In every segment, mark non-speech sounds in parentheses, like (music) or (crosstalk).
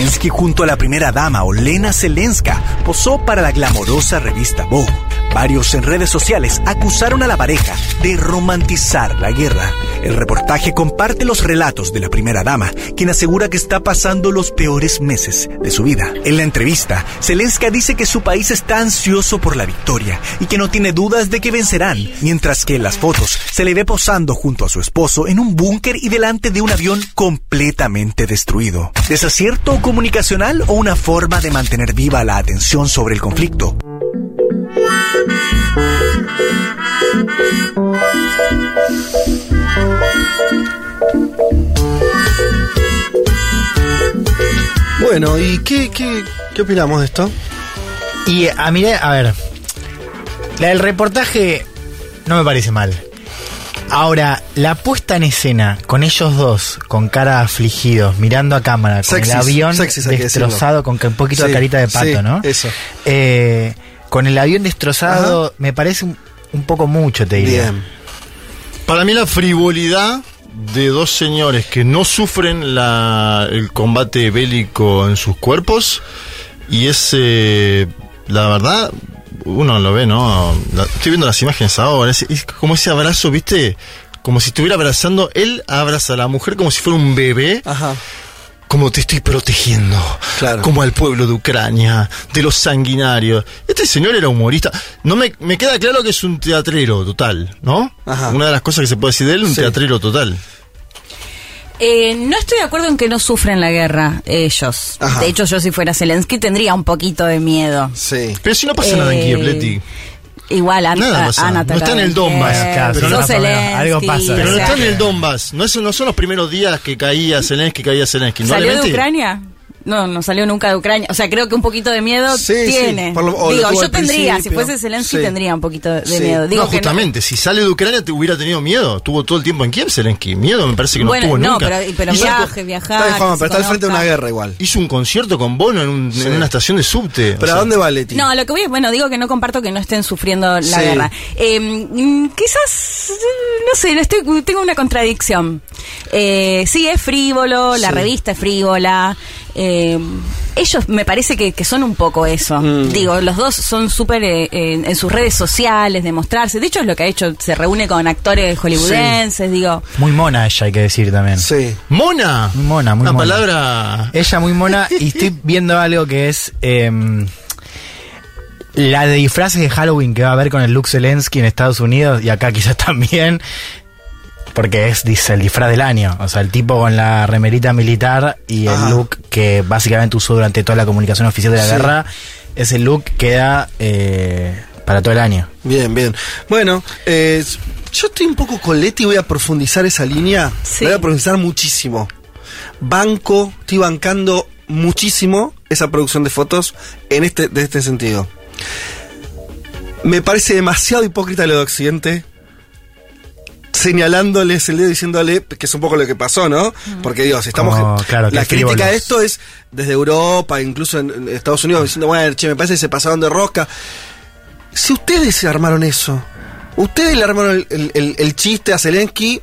Zelensky junto a la primera dama Olena Zelenska posó para la glamorosa revista Vogue. Varios en redes sociales acusaron a la pareja de romantizar la guerra. El reportaje comparte los relatos de la primera dama, quien asegura que está pasando los peores meses de su vida. En la entrevista, Zelenska dice que su país está ansioso por la victoria y que no tiene dudas de que vencerán, mientras que en las fotos se le ve posando junto a su esposo en un búnker y delante de un avión completamente destruido. ¿Desacierto comunicacional o una forma de mantener viva la atención sobre el conflicto? Bueno, ¿y qué, qué, qué opinamos de esto? Y a mí, a ver, la del reportaje no me parece mal. Ahora, la puesta en escena con ellos dos, con cara afligidos, mirando a cámara, con Sexys, el avión destrozado, con un poquito de carita de pato, sí, ¿no? eso. Eh, con el avión destrozado, me parece un, un poco mucho, te diría. Bien. Para mí la frivolidad de dos señores que no sufren la, el combate bélico en sus cuerpos y ese, la verdad, uno lo ve, ¿no? La- estoy viendo las imágenes ahora, es, es como ese abrazo, ¿viste? Como si estuviera abrazando, él abraza a la mujer como si fuera un bebé, Ajá. Como te estoy protegiendo, Claro. como al pueblo de Ucrania, de los sanguinarios. Este señor era humorista. No me, me queda claro que es un teatrero total, ¿no? Ajá. Una de las cosas que se puede decir de él, un Sí. teatrero total. Eh, no estoy de acuerdo en que no sufren la guerra ellos. Ajá. De hecho, yo si fuera Zelensky tendría un poquito de miedo. Sí. Pero si no pasa nada en Eh, Kiev, Leti. Igual, An- Nada a- pasa. han No está en el Donbass, claro, sos pero no- Zelensky, algo pasa. Pero no sea, está en el Donbass. No, es- no son los primeros días que caía Zelensky, caía Zelensky. ¿Salió de Ucrania? No, no salió nunca de Ucrania. O sea, creo que un poquito de miedo Sí, sí, tiene. por lo- o lo Digo, yo tendría, si fuese Zelensky Sí. tendría un poquito de Sí. miedo. Digo no, que justamente, si sale de Ucrania te hubiera tenido miedo. Tuvo todo el tiempo en Kiev Zelensky. Miedo me parece que no tuvo no, nunca. pero, pero hizo, viaje, viajar. Está pero está al frente de una guerra igual. hizo un concierto con Bono en, un- Sí. en una estación de subte. O ¿Pero sea, a dónde va Leti? No, lo que voy es, bueno, digo que no comparto que no estén sufriendo la Sí. guerra. Eh, mm, quizás, no sé, no estoy, tengo una contradicción. Eh, sí, es frívolo, la Sí. revista es frívola. Eh, ellos me parece que, que son un poco eso. Mm. Digo, los dos son súper eh, en, en sus redes sociales, de mostrarse. De hecho, es lo que ha hecho, se reúne con actores hollywoodenses, digo. Muy mona ella, hay que decir también. Sí. Mona. Muy mona, muy Una mona. palabra. Ella muy mona y estoy (laughs) viendo algo que es em, la de disfraces de Halloween que va a haber con el Luke Zelensky en Estados Unidos y acá quizás (laughs) también. Porque es dice, el disfraz del año. O sea, el tipo con la remerita militar y Ajá. el look que básicamente usó durante toda la comunicación oficial de la Sí. guerra. Ese look queda eh, para todo el año. Bien, bien. Bueno, eh, yo estoy un poco con Leti, voy a profundizar esa línea. Sí. Voy a profundizar muchísimo. Banco, estoy bancando muchísimo esa producción de fotos en este, de este sentido. Me parece demasiado hipócrita lo de Occidente. Señalándoles el dedo diciéndole que es un poco lo que pasó, ¿no? Porque digo, si estamos. Claro, que la crítica frívolos. de esto es desde Europa, incluso en, Estados Unidos, diciendo, bueno, che, me parece que se pasaron de rosca. Si ustedes se armaron eso, ustedes le armaron el, el- el- el chiste a Zelensky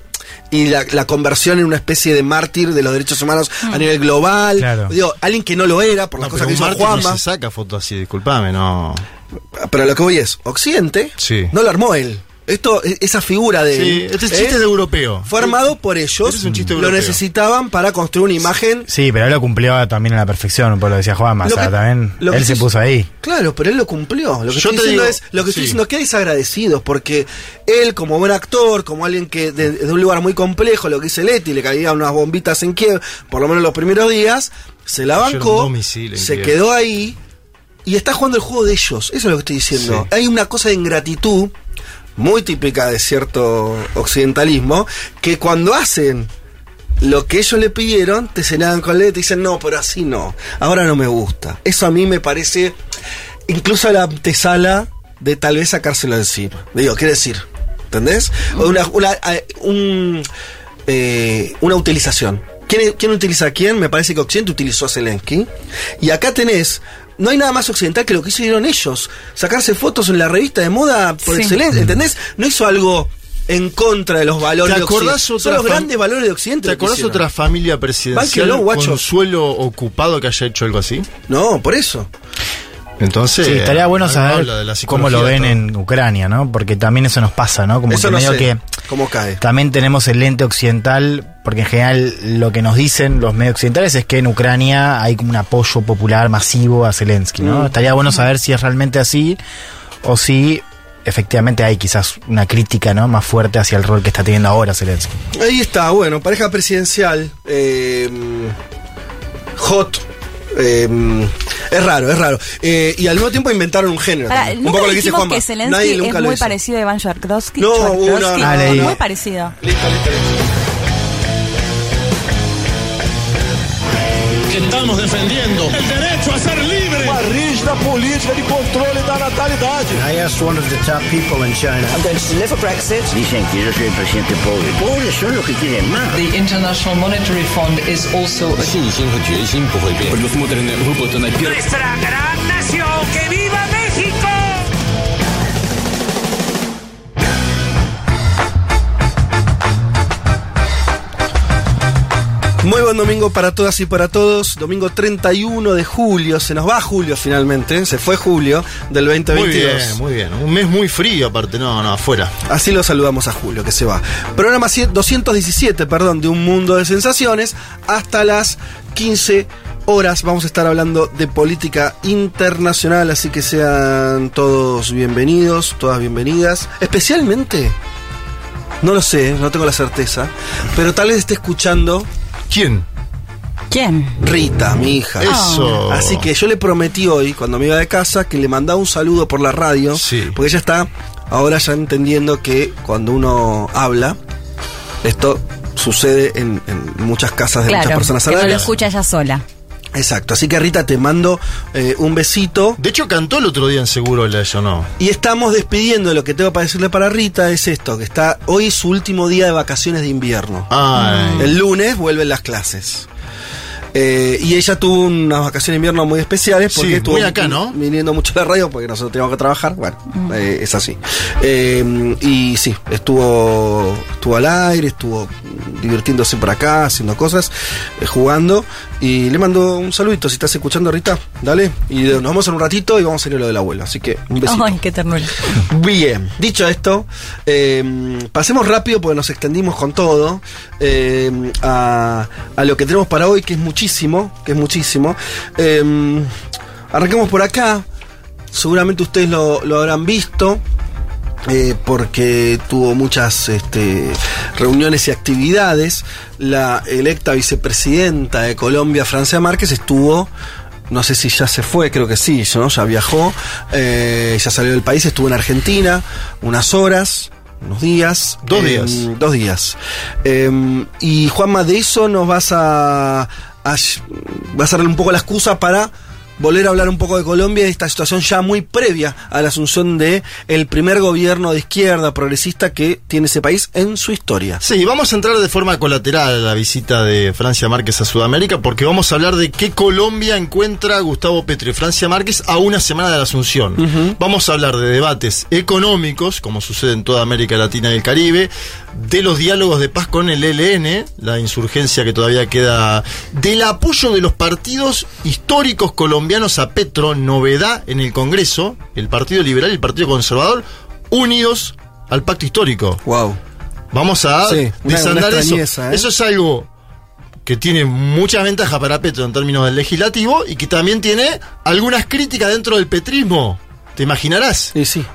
y la, la conversión en una especie de mártir de los derechos humanos a nivel global. Claro. Digo, alguien que no lo era por las No, cosas que hizo mártir no Juanma. se saca fotos así, disculpame, no. Pero lo que voy es, Occidente Sí. no lo armó él. Esto, e- esa figura de Sí, este es ¿eh? chiste de europeo. fue armado por ellos. Este es un chiste lo europeo. necesitaban para construir una imagen. Sí, pero él lo cumplió también a la perfección, por lo decía Lo sea, que- también lo él se puso ahí. Claro, pero él lo cumplió. Lo que Yo estoy te diciendo digo, es, lo que estoy diciendo que es agradecidos, porque él, como buen actor, como alguien que de, de un lugar muy complejo, lo que dice Leti, le caían unas bombitas en Kiev, por lo menos los primeros días, se la bancó, se Kiev. quedó ahí y está jugando el juego de ellos. Eso es lo que estoy diciendo. Sí. Hay una cosa de ingratitud muy típica de cierto occidentalismo, que cuando hacen lo que ellos le pidieron, te señalan con Leti y dicen, no, pero así no, ahora no me gusta. Eso a mí me parece incluso la antesala de tal vez sacárselo de encima. Digo, quiere decir, ¿entendés? Una, una, eh, un, eh, una utilización. ¿Quién, ¿Quién utiliza a quién? Me parece que Occidente utilizó a Zelensky. Y acá tenés, no hay nada más occidental que lo que hicieron ellos. Sacarse fotos en la revista de moda por Sí. excelencia, ¿entendés? No hizo algo en contra de los valores ¿Te de acordás Occidente. otra Son los grandes valores de Occidente. ¿Te acordás otra familia presidencial Bánquenlo, guacho. con suelo ocupado que haya hecho algo así? No, por eso. Entonces, Sí, estaría bueno saber cómo lo ven todo. en Ucrania, ¿no? Porque también eso nos pasa, ¿no? Como eso que no medio sé que cómo cae. también tenemos el lente occidental, porque en general lo que nos dicen los medios occidentales es que en Ucrania hay como un apoyo popular masivo a Zelensky, ¿no? Mm. Estaría bueno saber si es realmente así o si efectivamente hay quizás una crítica, ¿no? Más fuerte hacia el rol que está teniendo ahora Zelensky. Ahí está, bueno, pareja presidencial. eh, hot. Eh, es raro, es raro. Eh, y al mismo tiempo inventaron un género. También. un nunca poco lo que dice dijimos Juanma. que Zelensky Nadie es nunca lo muy hizo. parecido a Iván Shortrovsky. No, uh, no, no. Ah, muy parecido. Listo, listo, listo. que estamos defendiendo política de controle da natalidade. I asked one of the top people in China. I'm going to live for Brexit. Dicen que yo soy el presidente pobre. Pobres son los que quieren más. The International Monetary Fund is also a 信心和决心不会变。Предусмотрены выплаты на первый. nuestra gran nación. ¡Que viva México! Muy buen domingo para todas y para todos. Domingo 31 de julio. Se nos va julio finalmente. Se fue julio del Muy 2022. bien, muy bien. Un mes muy frío, aparte. No, no, afuera. Así lo saludamos a Julio, que se va. Programa 100 217, perdón, de Un Mundo de Sensaciones. Hasta las 15 horas vamos a estar hablando de política internacional, así que sean todos bienvenidos, todas bienvenidas. Especialmente, no lo sé, no tengo la certeza, pero tal vez esté escuchando ¿Quién? ¿Quién? Rita, mi hija. Eso. Así que yo le prometí hoy, cuando me iba de casa, que le mandaba un saludo por la radio. Sí. Porque ella está ahora ya entendiendo que cuando uno habla, esto sucede en, en muchas casas de muchas personas a que la no lo escucha ella sola. Exacto. Así que Rita, te mando eh, un besito. De hecho, cantó el otro día en Seguro la eso no. Y estamos despidiendo. Lo que tengo para decirle para Rita es esto: que está hoy su último día de vacaciones de invierno. Ay. El lunes vuelven las clases. Eh, y ella tuvo unas vacaciones de invierno muy especiales porque Sí, estuvo muy acá, ¿no? viniendo mucho a la radio porque nosotros teníamos que trabajar. Bueno, eh, es así. Eh, y sí, estuvo, estuvo al aire, estuvo divirtiéndose por acá, haciendo cosas, jugando. Y le mando un saludito si estás escuchando, Rita. Dale. Y nos vamos en un ratito y vamos a ir a lo del abuelo. Así que un besito. Ay, qué ternura. (laughs) Bien, dicho esto, eh, pasemos rápido porque nos extendimos con todo eh, a, a lo que tenemos para hoy, que es muchísimo, que es muchísimo. Eh, arranquemos por acá, seguramente ustedes lo, lo habrán visto. Eh, porque tuvo muchas este, reuniones y actividades. La electa vicepresidenta de Colombia, Francia Márquez, estuvo no sé si ya se fue, creo que sí, ¿no? ya viajó, eh, ya salió del país, estuvo en Argentina unas horas, unos días. Dos eh, días. Dos días. Eh, y Juanma, de eso nos vas a, a, vas a darle un poco la excusa para volver a hablar un poco de Colombia y de esta situación ya muy previa a la asunción de el primer gobierno de izquierda progresista que tiene ese país en su historia. Sí, vamos a entrar de forma colateral a la visita de Francia Márquez a Sudamérica porque vamos a hablar de qué Colombia encuentra Gustavo Petro y Francia Márquez a una semana de la Asunción. Vamos a hablar de debates económicos, como sucede en toda América Latina y el Caribe, de los diálogos de paz con el ELN, la insurgencia que todavía queda, del apoyo de los partidos históricos colombianos a Petro, novedad en el Congreso, el Partido Liberal y el Partido Conservador, unidos al pacto histórico. Wow. Vamos a Sí, una- desandar una eso. ¿eh? Eso es algo que tiene muchas ventajas para Petro en términos del legislativo y que también tiene algunas críticas dentro del petrismo. ¿Te imaginarás? Y sí.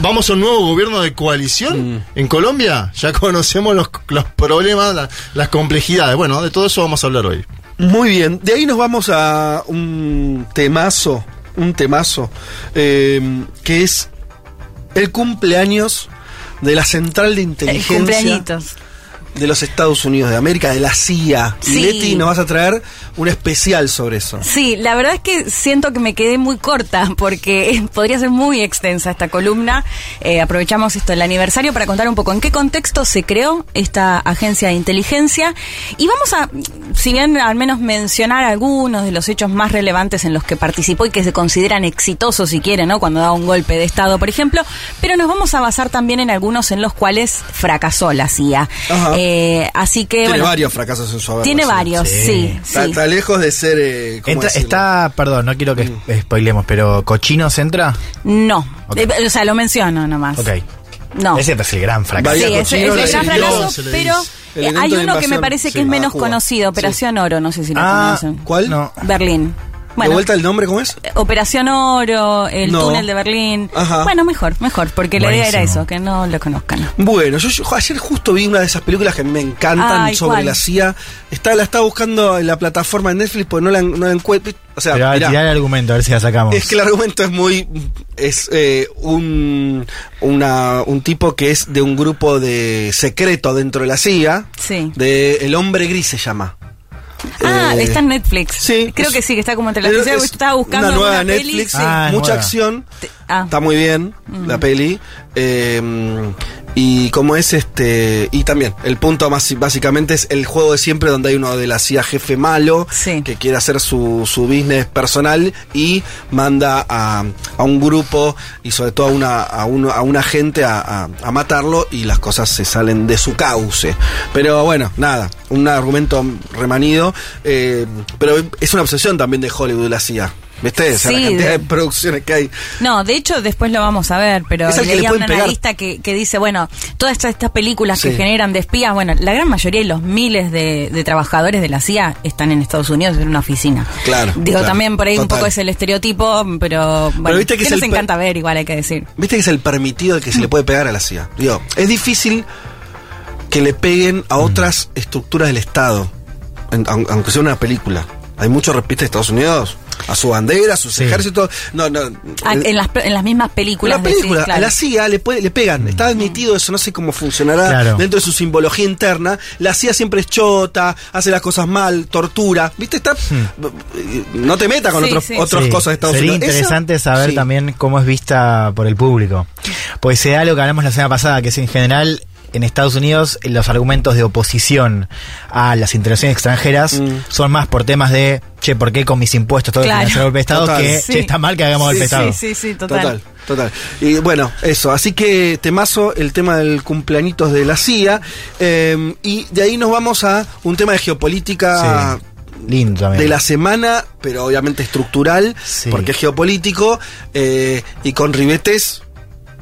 Vamos a un nuevo gobierno de coalición Mm. en Colombia. Ya (laughs) conocemos los, los problemas, la- las complejidades. Bueno, de todo eso vamos a hablar hoy. Muy bien, de ahí nos vamos a un temazo, un temazo, eh, que es el cumpleaños de la central de El inteligencia cumpleañitos. De los Estados Unidos de América, de la CIA. Sí. Y Leti, nos vas a traer un especial sobre eso. Sí, la verdad es que siento que me quedé muy corta porque (laughs) podría ser muy extensa esta columna. Eh, aprovechamos esto el aniversario para contar un poco en qué contexto se creó esta agencia de inteligencia y vamos a, si bien al menos mencionar algunos de los hechos más relevantes en los que participó y que se consideran exitosos si quieren, ¿no? Cuando da un golpe de estado, por ejemplo, pero nos vamos a basar también en algunos en los cuales fracasó la CIA. Ajá. Eh, así que Tiene bueno, varios fracasos en su haber. tiene varios, sí, sí. Está, está lejos de ser. eh, ¿cómo Entra- decirlo? está, perdón, no quiero que Mm. spoilemos, pero ¿Cochinos entra? No. Eh, o sea, lo menciono nomás. Ok. No. Ese es el gran fracaso. Sí, es, el gran fracaso, pero eh, hay uno que me parece sí, que es menos conocido, Operación Oro, no sé si lo Ah, conocen. ¿cuál? No. Berlín. ¿De vuelta el nombre cómo es? Operación Oro, el No. túnel de Berlín. Ajá. Bueno, mejor, mejor, porque la idea era eso, que no lo conozcan. Bueno, yo, yo ayer justo vi una de esas películas que a mí me encantan Ay, sobre ¿cuál? la CIA. Está, la estaba buscando en la plataforma de Netflix porque no la, no la encuentro. O sea, Pero a mirá, tirar el argumento, a ver si la sacamos. es que el argumento es muy. Es eh, un, una, un tipo que es de un grupo de secreto dentro de la CIA. Sí. De El Hombre Gris se llama. Ah, Eh, está en Netflix. sí, Creo es- que sí, que está como entre las es- Estaba buscando una nueva peli, Netflix, sí. Ah, mucha nueva. acción. Te- ah. Está muy bien la peli. eh, y como es este. Y también, el punto más básicamente es el juego de siempre donde hay uno de la CIA jefe malo Sí. que quiere hacer su, su business personal y manda a, a un grupo y sobre todo a una, a uno, a un agente a, a- a matarlo y las cosas se salen de su cauce. Pero bueno, nada, un argumento remanido. eh, pero es una obsesión también de Hollywood la CIA. ¿Viste? O sea, la Sí, cantidad de- de producciones que hay. No, de hecho después lo vamos a ver, pero Es que leía pueden un pegar. analista que, que dice, bueno, todas estas, estas películas que generan de espías, bueno, la gran mayoría y los miles de, de trabajadores de la CIA están en Estados Unidos en una oficina. Claro, Digo, claro, también por ahí un poco es el estereotipo, pero bueno, viste que que es nos encanta ver, igual hay que decir. Viste que es el permitido el que se le puede pegar a la CIA. Digo, es difícil que le peguen a otras estructuras del Estado, en- aunque sea una película. Hay mucho respeto de Estados Unidos a su bandera, a sus Sí. ejércitos. No, no. Ah, el- en, las, en las mismas películas. la película, decís, claro. a la CIA le, puede, le pegan, está admitido eso, no sé cómo funcionará Claro. dentro de su simbología interna. La CIA siempre es chota, hace las cosas mal, tortura, ¿viste? Está, No te metas con Sí, otros, sí. otras Sí, cosas de Estados Sería Unidos. Interesante saber sí. también cómo es vista por el público. Pues se da lo que hablamos la semana pasada, que es en general en Estados Unidos los argumentos de oposición a las intervenciones extranjeras Mm. son más por temas de, che, ¿por qué con mis impuestos todo Claro. el golpe de Estado? Total. Que, Sí. che, está mal que hagamos golpe de Sí, Estado. Sí, sí, total. Total, total. Y bueno, eso. Así que temazo el tema del cumpleañitos de la CIA. eh, y de ahí nos vamos a un tema de geopolítica. Sí. Lindo también. De la semana, pero obviamente estructural, Sí. porque es geopolítico, eh, y con ribetes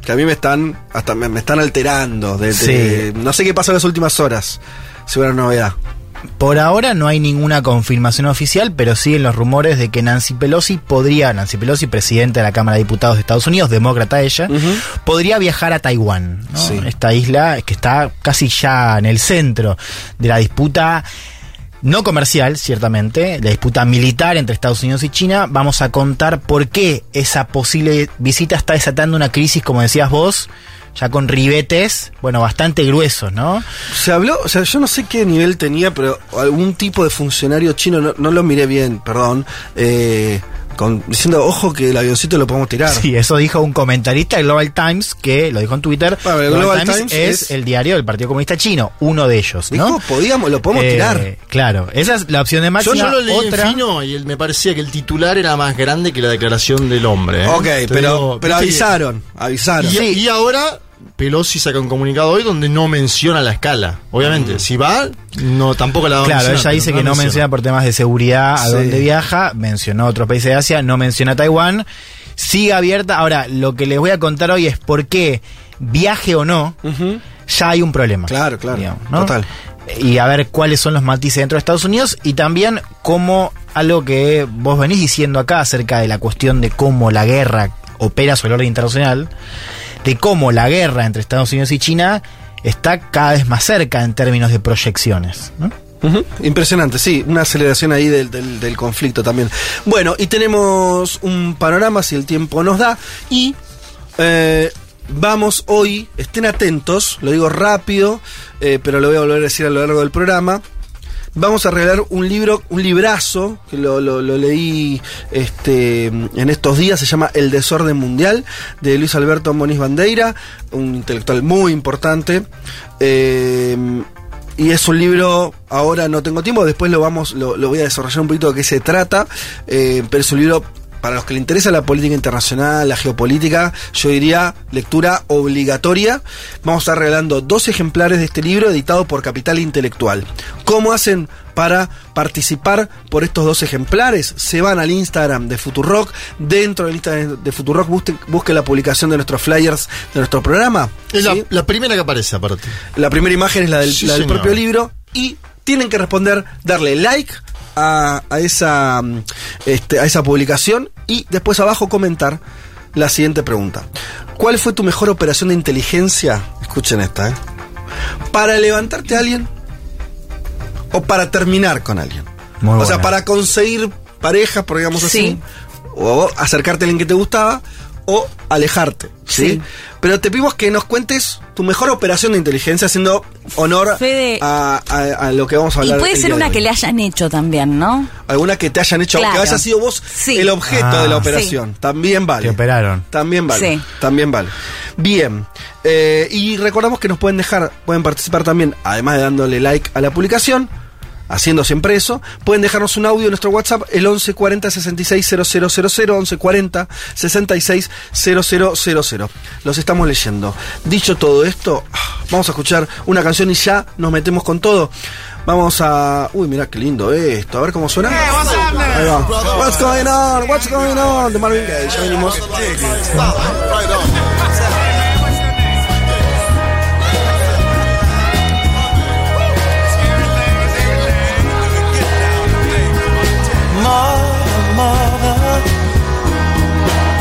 que a mí me están hasta me, me están alterando. de- no sé qué pasó en las últimas horas. Si hubiera novedad. Por ahora no hay ninguna confirmación oficial, pero siguen los rumores de que Nancy Pelosi podría, Nancy Pelosi, presidenta de la Cámara de Diputados de Estados Unidos, demócrata ella, podría viajar a Taiwán, ¿no? Sí. esta isla que está casi ya en el centro de la disputa no comercial, ciertamente, la disputa militar entre Estados Unidos y China. Vamos a contar por qué esa posible visita está desatando una crisis, como decías vos, ya con ribetes, bueno, bastante gruesos, ¿no? Se habló, o sea, yo no sé qué nivel tenía, pero algún tipo de funcionario chino, no, no lo miré bien, perdón, eh, con, diciendo, ojo que el avioncito lo podemos tirar. Sí, eso dijo un comentarista de Global Times, que lo dijo en Twitter. Bueno, el Global Times es, es- el diario del Partido Comunista Chino, uno de ellos, ¿no? Dijo, podíamos, lo podemos Eh, tirar. Claro, esa es la opción de Yo máxima. no lo leí Otra, en fino y me parecía que el titular era más grande que la declaración del hombre. ¿eh? Ok, Te pero, digo, pero avisaron, avisaron. Y, y ahora Pelosi saca un comunicado hoy donde no menciona la escala. Obviamente, si va, no tampoco la va a Claro, mencionar, ella dice que no menciona por temas de seguridad a Sí. dónde viaja, mencionó otros países de Asia, no menciona Taiwán, sigue abierta. Ahora, lo que les voy a contar hoy es por qué, viaje o no, ya hay un problema. Claro, claro, digamos, ¿no? total. Y a ver cuáles son los matices dentro de Estados Unidos y también cómo algo que vos venís diciendo acá acerca de la cuestión de cómo la guerra opera sobre el orden internacional, de cómo la guerra entre Estados Unidos y China está cada vez más cerca en términos de proyecciones. Impresionante, sí, una aceleración ahí del, del- del conflicto también. Bueno, y tenemos un panorama, si el tiempo nos da, y eh, vamos hoy, estén atentos, lo digo rápido, eh, pero lo voy a volver a decir a lo largo del programa. Vamos a regalar un libro, un librazo, que lo, leí este, en estos días, se llama El Desorden Mundial, de Luis Alberto Moniz Bandeira, un intelectual muy importante. Eh, y es un libro, ahora no tengo tiempo, después lo vamos, lo, lo voy a desarrollar un poquito de qué se trata, eh, pero es un libro para los que le interesa la política internacional, la geopolítica, yo diría lectura obligatoria. Vamos a estar regalando dos ejemplares de este libro editado por Capital Intelectual. ¿Cómo hacen para participar por estos dos ejemplares? Se van al Instagram de Futurock, dentro del Instagram de Futurock busque, busque la publicación de nuestros flyers de nuestro programa. Es la, ¿sí? la primera que aparece, aparte. La primera imagen es la del, Sí, la del señor. propio libro y tienen que responder, darle like a, a esa, mm, este, a esa publicación y después abajo comentar la siguiente pregunta. ¿Cuál fue tu mejor operación de inteligencia? Escuchen esta, ¿eh? ¿Para levantarte a alguien o para terminar con alguien? Muy o sea, para conseguir pareja, por digamos así, Sí. o acercarte a alguien que te gustaba o alejarte, ¿sí? Sí. Pero te pedimos que nos cuentes tu mejor operación de inteligencia haciendo honor Fede- a, a- a lo que vamos a Y hablar. puede el ser día una que le hayan hecho también, ¿no? Alguna que te hayan hecho, Claro. que haya sido vos Sí. el objeto Ah. de la operación. También vale. Te operaron. También vale. Sí. También vale. Bien. Eh, y recordamos que nos pueden dejar, pueden participar también, además de dándole like a la publicación, haciendo siempre eso, pueden dejarnos un audio en nuestro WhatsApp, el 1140 66 000, 1140 66 000. Los estamos leyendo. Dicho todo esto, vamos a escuchar una canción y ya nos metemos con todo. Vamos a. Uy, mira qué lindo esto. A ver cómo suena. Ahí va. What's going on? What's going on? De Marvin Gaye. Ya venimos.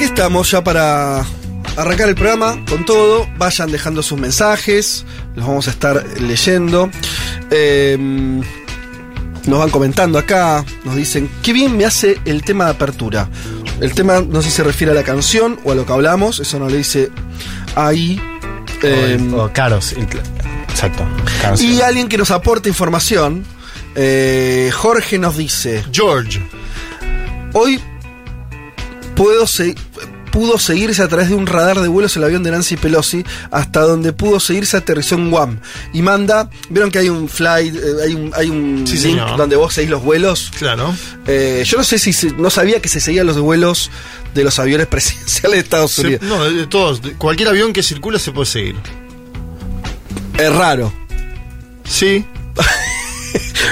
Aquí estamos ya para arrancar el programa con todo. Vayan dejando sus mensajes, los vamos a estar leyendo. Eh, nos van comentando acá, nos dicen, qué bien me hace el tema de apertura. El tema no sé si se refiere a la canción o a lo que hablamos, eso no lo dice ahí. Eh, o, o caros. Exacto. caros. y alguien que nos aporta información, eh, Jorge nos dice, George. Hoy puedo se- pudo seguirse a través de un radar de vuelos el avión de Nancy Pelosi hasta donde pudo seguirse aterrizó en Guam y manda vieron que hay un flight eh, hay un hay un Sí, link señor. donde vos seguís los vuelos Claro. Eh, yo no sé si se- no sabía que se seguían los vuelos de los aviones (laughs) presidenciales de Estados Se- Unidos no, de, todos. cualquier avión que circula se puede seguir. es raro Sí. (laughs)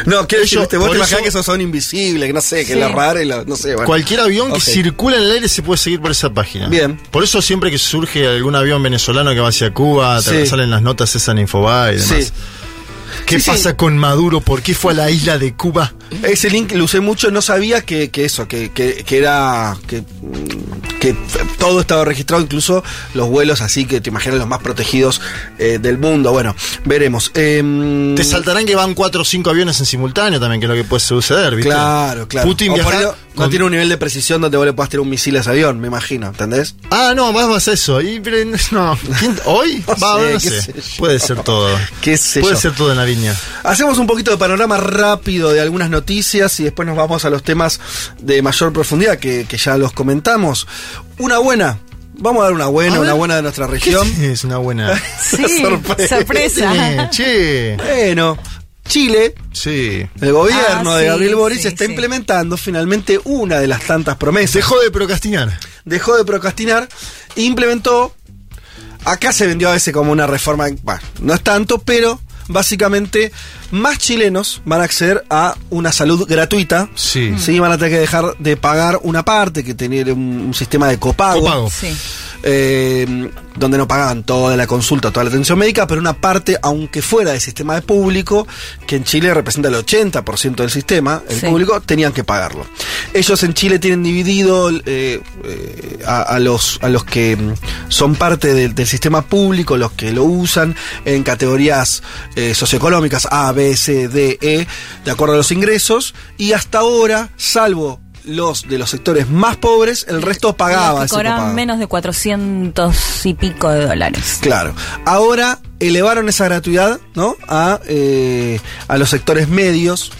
no quiero decir vos te imaginas que esos son invisibles que no sé que Sí. la rara y la- no sé bueno. Cualquier avión que circula en el aire se puede seguir por esa página. Bien. Por eso siempre que surge algún avión venezolano que va hacia Cuba, Sí. salen las notas esas en Infobae y demás. Sí. ¿Qué pasa con Maduro? ¿Por qué fue a la isla de Cuba? Ese link lo usé mucho, no sabía que, que eso, que, que, que era. Que, todo estaba registrado, incluso los vuelos así que te imaginas los más protegidos eh, del mundo. Bueno, veremos. Em, Te saltarán que van cuatro o cinco aviones en simultáneo también, que es lo que puede suceder, ¿viste? Claro, claro. Putin O por viaja ahí no, tiene un nivel de precisión donde vos le puedas tirar un misil a ese avión, me imagino, ¿entendés? Ah, no, más más eso. Y, no. ¿Quién- ¿Hoy? (laughs) No Va, sé, no sé. Puede ser todo. Qué Puede yo. ser todo en la viña. Hacemos un poquito de panorama rápido de algunas noticias y después nos vamos a los temas de mayor profundidad que, que ya los comentamos. Una buena. Vamos a dar una buena, A una buena de nuestra región. (laughs) Es una buena. (laughs) Sí, (laughs) Sorpresa. sorpresa. che. Bueno, Chile, Sí. el gobierno Ah, de sí, Gabriel Boric sí, está sí. implementando finalmente una de las tantas promesas. Dejó de procrastinar. Dejó de procrastinar e implementó. Acá se vendió a veces como una reforma. Bueno, no es tanto, pero básicamente más chilenos van a acceder a una salud gratuita. Sí. Sí, van a tener que dejar de pagar una parte, que tener un, un sistema de copago. Copago. Sí. Eh, donde no pagaban toda la consulta, toda la atención médica, pero una parte, aunque fuera del sistema de público, que en Chile representa el 80% del sistema, el Sí. público, tenían que pagarlo. Ellos en Chile tienen dividido eh, eh, a, a los, a los que mm, son parte del, del sistema público, los que lo usan, en categorías socioeconómicas A, B, C, D, E, de acuerdo a los ingresos, y hasta ahora, salvo los de los sectores más pobres, el resto pagaba Los que cobraban menos de 400 y pico de dólares. Claro. Ahora elevaron esa gratuidad, ¿no? A, eh, a los sectores medios,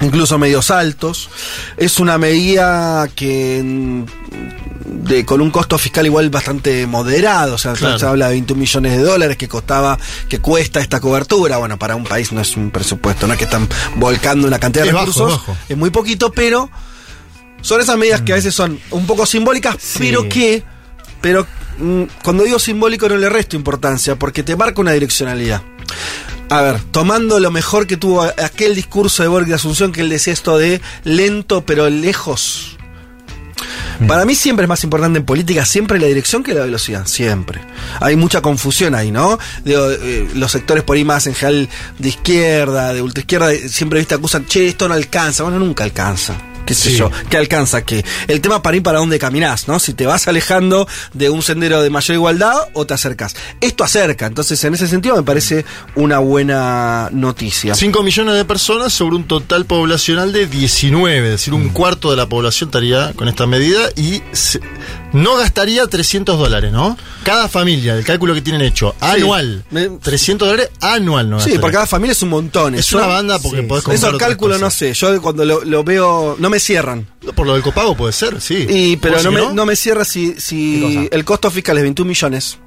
incluso medios altos. Es una medida que mm, de, con un costo fiscal igual bastante moderado, o sea, Claro. se habla de 21 millones de dólares que costaba, que cuesta esta cobertura. Bueno, para un país no es un presupuesto, no es que están volcando una cantidad de Es bajo, recursos, bajo. es muy poquito, pero son esas medidas que a veces son un poco simbólicas, Sí. pero que, pero mm, cuando digo simbólico no le resto importancia, porque te marca una direccionalidad. A ver, tomando lo mejor que tuvo aquel discurso de Borg de Asunción, que él decía esto de lento pero lejos. Para mí siempre es más importante en política, siempre la dirección que la velocidad, siempre. Hay mucha confusión ahí, ¿no? Eh, los sectores por ahí más en general de izquierda, de ultraizquierda, siempre viste acusan, che, esto no alcanza. Bueno, nunca alcanza. ¿Qué sé Sí. yo? ¿Qué alcanza? que El tema para ir para dónde caminás, ¿no? Si te vas alejando de un sendero de mayor igualdad o te acercas. Esto acerca, entonces en ese sentido me parece una buena noticia. 5 millones de personas sobre un total poblacional de 19, es decir, un Mm. cuarto de la población estaría con esta medida y se- no gastaría 300 dólares, ¿no? Cada familia, el cálculo que tienen hecho, anual. Me- 300 dólares anual, ¿no? Sí, gastaría. por cada familia es un montón. Es una banda porque sí, podés sí. comprar Esos cálculos no sé, yo cuando lo, lo veo no me cierran. Por lo del copago puede ser, sí. Y, pero ¿Vos no sí me, no? me cierra si, ¿Qué si el costo fiscal es 21 millones.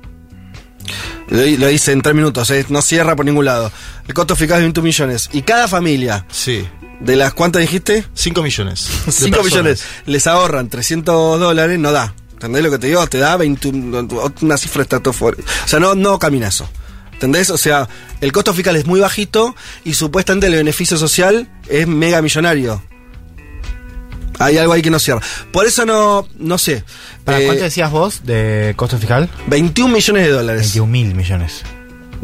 Lo, lo hice en tres minutos, eh, no cierra por ningún lado. El costo fiscal es 21 millones. Y cada familia, Sí. de las cuántas dijiste? 5 millones. de (laughs) 5 personas. millones, les ahorran 300 dólares, no da. ¿Entendés lo que te digo? Te da 21, una cifra estratosférica. O sea, no, no camina eso. ¿Entendés? O sea, el costo fiscal es muy bajito y supuestamente el beneficio social es mega millonario. Hay algo ahí que no cierra. Por eso no, no sé. ¿Para Eh, cuánto decías vos de costo fiscal? 21 millones de dólares. 21 mil millones.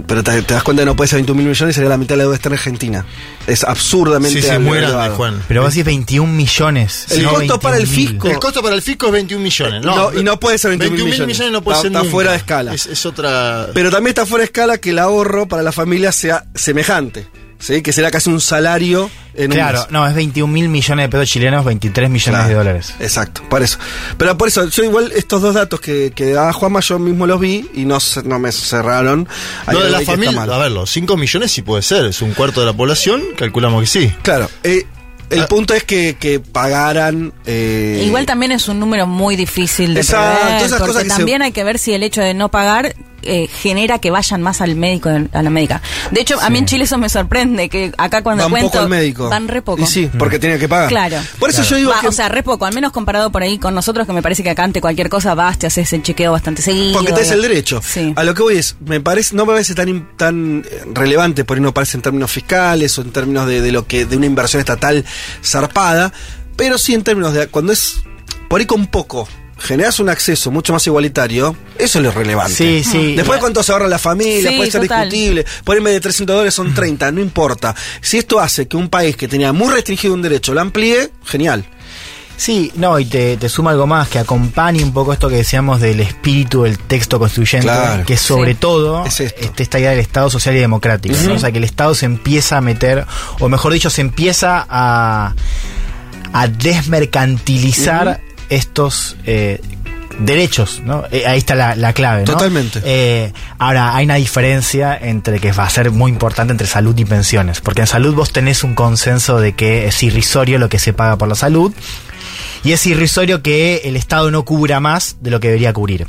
Pero te, te das cuenta que no puede ser 21 mil millones, sería la mitad de la deuda externa argentina. Es absurdamente Sí, sí, muy elevado. grande, Juan. Pero vos decís 21 millones. El no costo para el 21.000. fisco. El costo para el fisco es 21 millones, ¿no? No, y no puede ser 21 21 millones. millones. no puede Está- ser está nunca. fuera de escala. Es, es otra... Pero también está fuera de escala que el ahorro para la familia sea semejante. ¿Sí? Que será casi un salario en un Claro, mes. no, es 21 mil millones de pesos chilenos, 23 millones Claro, de dólares. Exacto, por eso. Pero por eso, yo igual estos dos datos que, que daba Juanma, yo mismo los vi y no, se- no me cerraron. Lo de la familia, mal. a ver, los 5 millones sí puede ser, es un cuarto de la población, calculamos que sí. Claro, eh, el Ah. punto es que, que pagaran. eh, Igual también es un número muy difícil de Exacto, prever, esas porque cosas que se- también hay que ver si el hecho de no pagar eh, genera que vayan más al médico, a la médica. De hecho, a mí en Chile eso me sorprende, que acá cuando van cuento... poco al médico. Van re poco. Y sí, porque tienen que pagar. Claro. Por eso Claro. yo digo Va, que. O sea, re poco, al menos comparado por ahí con nosotros, que me parece que acá ante cualquier cosa vas, te haces el chequeo bastante seguido. Porque tenés digo. el derecho. Sí. A lo que voy es, me parece, no me parece tan, tan eh, relevante, por ahí no parece en términos fiscales o en términos de, de lo que, de una inversión estatal zarpada, pero sí en términos de cuando es por ahí con poco. Generas un acceso mucho más igualitario, eso es lo relevante. Sí, sí. Después cuánto se ahorra la familia, Sí, puede ser total. discutible. Por en vez de 300 dólares son 30, no importa. Si esto hace que un país que tenía muy restringido un derecho lo amplíe, genial. Sí, no, y te, te suma algo más que acompañe un poco esto que decíamos del espíritu del texto constituyente, Claro. que sobre Sí. todo Es este, esta idea del Estado social y democrático. ¿no? O sea, que el Estado se empieza a meter, o mejor dicho, se empieza a, a desmercantilizar estos eh, derechos, ¿no? Eh, ahí está la, la clave, ¿no? Totalmente. Eh, ahora, hay una diferencia entre que va a ser muy importante entre salud y pensiones, porque en salud vos tenés un consenso de que es irrisorio lo que se paga por la salud, y es irrisorio que el Estado no cubra más de lo que debería cubrir.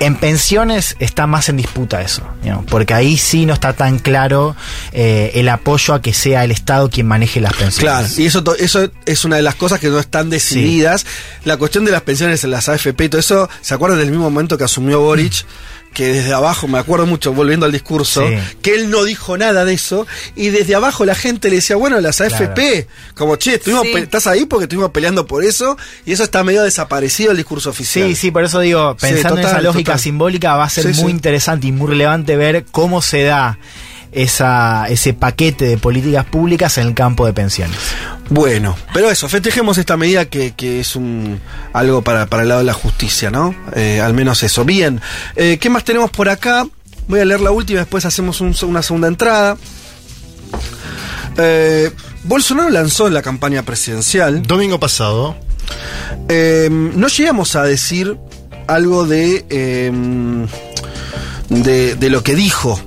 En pensiones está más en disputa eso, digamos, porque ahí sí no está tan claro eh, el apoyo a que sea el Estado quien maneje las Claro, pensiones. y eso, eso es una de las cosas que no están decididas. La cuestión de las pensiones en las AFP y todo eso, ¿se acuerdan del mismo momento que asumió Boric? Que desde abajo, me acuerdo mucho, volviendo al discurso, Sí. que él no dijo nada de eso, y desde abajo la gente le decía, bueno, las AFP, como, che, estuvimos Sí. estás ahí porque estuvimos peleando por eso, y eso está medio desaparecido el discurso oficial. Sí, sí, por eso digo, Sí, pensando en total, esa lógica total. simbólica va a ser Sí, muy sí. interesante y muy relevante ver cómo se da esa, ese paquete de políticas públicas en el campo de pensiones. Bueno, pero eso, festejemos esta medida que, que es un algo para, para el lado de la justicia, ¿no? Eh, al menos eso. Bien, eh, ¿qué más tenemos por acá? Voy a leer la última, después hacemos un- una segunda entrada. Eh, Bolsonaro lanzó en la campaña presidencial. Domingo pasado. Eh, no llegamos a decir algo de, eh, de, de lo que dijo.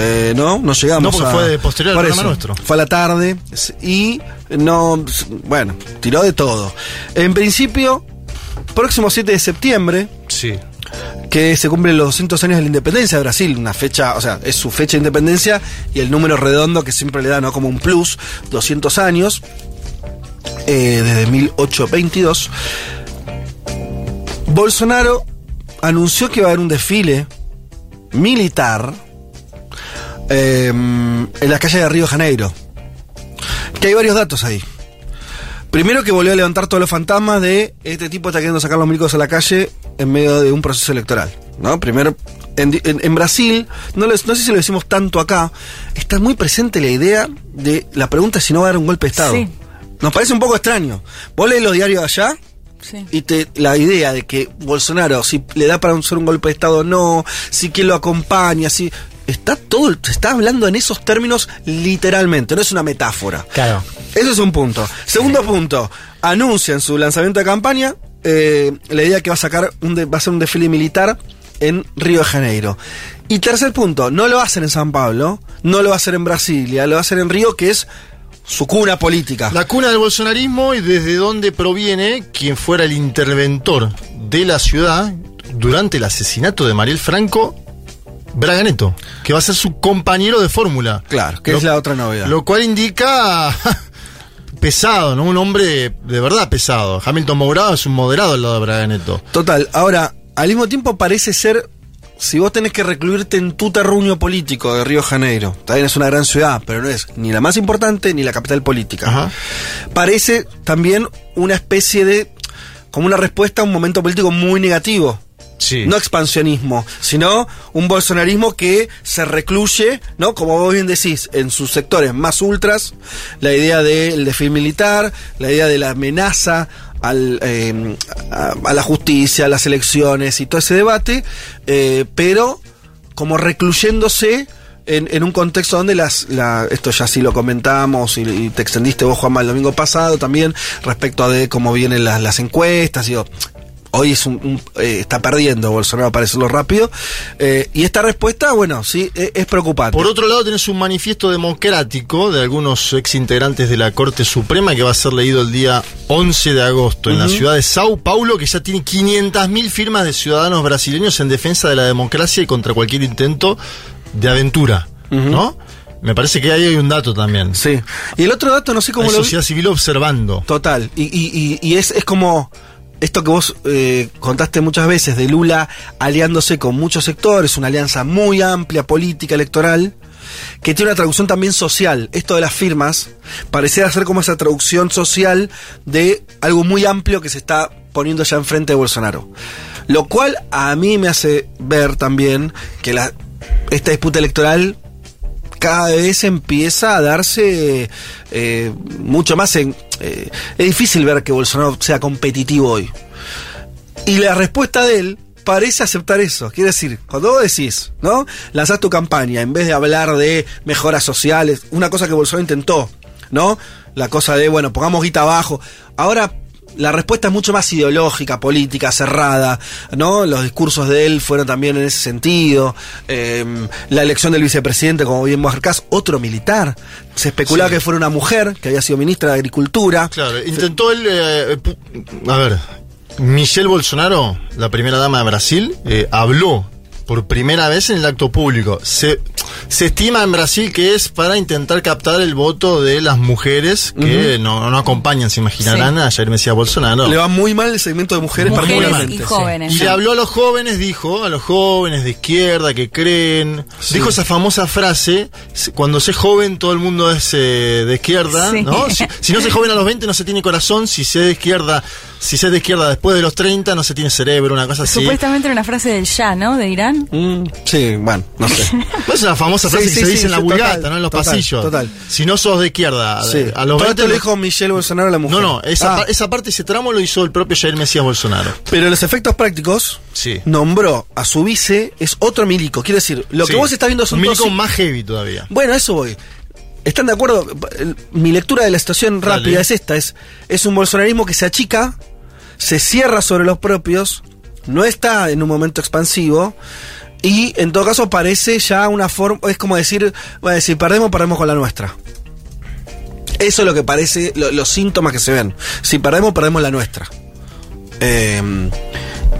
Eh, no, no llegamos No, porque a- fue posterior al programa eso, nuestro. Fue a la tarde y no, bueno, tiró de todo. En principio, próximo 7 de septiembre, Sí. que se cumplen los 200 años de la independencia de Brasil, una fecha, o sea, es su fecha de independencia y el número redondo que siempre le da, ¿no? Como un plus, 200 años, eh, desde 1822. Bolsonaro anunció que va a haber un desfile militar eh, en la calle de Río de Janeiro. Que hay varios datos ahí. Primero que volvió a levantar todos los fantasmas de este tipo está queriendo sacar los milicos a la calle en medio de un proceso electoral. ¿no? Primero, en, en- en Brasil, no, les- no sé si lo decimos tanto acá, está muy presente la idea de la pregunta si no va a haber un golpe de Estado. Sí. Nos parece un poco extraño. Vos lees los diarios allá Sí. y te, la idea de que Bolsonaro, si le da para hacer un golpe de Estado o no, si quién lo acompaña, si. Está todo, se está hablando en esos términos literalmente, no es una metáfora. Claro. Eso es un punto. Segundo punto, anuncia en su lanzamiento de campaña eh, la idea que va a sacar un de- va a ser un desfile militar en Río de Janeiro. Y tercer punto, no lo va a hacer en San Pablo, no lo va a hacer en Brasilia, lo va a hacer en Río, que es su cuna política. La cuna del bolsonarismo y desde dónde proviene quien fuera el interventor de la ciudad durante el asesinato de Mariel Franco, Braganeto, que va a ser su compañero de fórmula. Claro, que Lo- es la otra novedad. Lo cual indica (laughs) pesado, ¿no? Un hombre de verdad pesado. Hamilton Mourado es un moderado al lado de Braganeto. Total, ahora, al mismo tiempo parece ser, si vos tenés que recluirte en tu terruño político de Río Janeiro, también es una gran ciudad, pero no es ni la más importante ni la capital política. Ajá. Parece también una especie de, como una respuesta a un momento político muy negativo. No expansionismo, sino un bolsonarismo que se recluye, ¿no? Como vos bien decís, en sus sectores más ultras, la idea del desfile militar, la idea de la amenaza al, eh, a, la justicia, a las elecciones y todo ese debate, eh, pero como recluyéndose en, un contexto donde las, la, esto ya sí lo comentamos y, te extendiste vos, Juanma, el domingo pasado también, respecto a de cómo vienen las, las encuestas, digo, hoy es un, un- eh, está perdiendo Bolsonaro para decirlo rápido, eh, y esta respuesta, bueno, sí, e- es, preocupante. Por otro lado, tenés un manifiesto democrático de algunos ex integrantes de la Corte Suprema que va a ser leído el día 11 de agosto en la ciudad de Sao Paulo, que ya tiene 500.000 firmas de ciudadanos brasileños en defensa de la democracia y contra cualquier intento de aventura. ¿No? Me parece que ahí hay un dato también. Sí. Y el otro dato, no sé cómo Hay lo vi- sociedad civil observando. Total. Y, y- y- y es, es como esto que vos eh, contaste muchas veces de Lula aliándose con muchos sectores, una alianza muy amplia política electoral, que tiene una traducción también social. Esto de las firmas pareciera ser como esa traducción social de algo muy amplio que se está poniendo ya enfrente de Bolsonaro. Lo cual a mí me hace ver también que esta disputa electoral cada vez empieza a darse eh, mucho más en... eh, es difícil ver que Bolsonaro sea competitivo hoy. Y la respuesta de él parece aceptar eso. Quiere decir, cuando vos decís, ¿no? Lanzás tu campaña, en vez de hablar de mejoras sociales, una cosa que Bolsonaro intentó, ¿no? La cosa de, bueno, pongamos guita abajo. Ahora la respuesta es mucho más ideológica, política, cerrada, ¿no? Los discursos de él fueron también en ese sentido. Eh, la elección del vicepresidente, como bien marcás, otro militar. Se especulaba Sí. que fuera una mujer, que había sido ministra de Agricultura. Claro, intentó él. eh, a ver, Michelle Bolsonaro, la primera dama de Brasil, eh, habló por primera vez en el acto público. Se, se estima en Brasil que es para intentar captar el voto de las mujeres que Ujú. no, no acompañan, se imaginarán, Sí. a Jair Mesías Bolsonaro. Le va muy mal el segmento de mujeres, Mujeres particularmente. y jóvenes. Y le habló a los jóvenes, dijo, a los jóvenes de izquierda que creen. Sí. Dijo esa famosa frase: "Se- cuando sé joven, todo el mundo es eh, de izquierda, Sí. ¿no? Si, si no se joven a los 20, no se tiene corazón. Si se de izquierda, si se de izquierda después de los 30, no se tiene cerebro, una cosa así. Supuestamente era una frase del ya, ¿no? De Irán. Mm, sí, bueno, no sé. (laughs) Pues es la famosa frase Sí, que sí, se sí, dice en la vulgata, ¿no? En los total, pasillos. total. Si no sos de izquierda, Sí. a los Todo 20 esto lo dijo Michelle Bolsonaro a la mujer. No, no, esa, Ah, pa- esa parte, ese tramo lo hizo el propio Jair Mesías Bolsonaro. Pero los efectos prácticos Sí. nombró a su vice, es otro milico. Quiere decir, lo que vos estás viendo son Un todos- milico más heavy todavía. Bueno, a eso voy. ¿Están de acuerdo? Mi lectura de la situación Dale. rápida es esta: es, es un bolsonarismo que se achica, se cierra sobre los propios, no está en un momento expansivo. Y en todo caso parece ya una forma, es como decir, bueno, si perdemos, perdemos con la nuestra. Eso es lo que parece, lo- los síntomas que se ven. Si perdemos, perdemos la nuestra. Eh,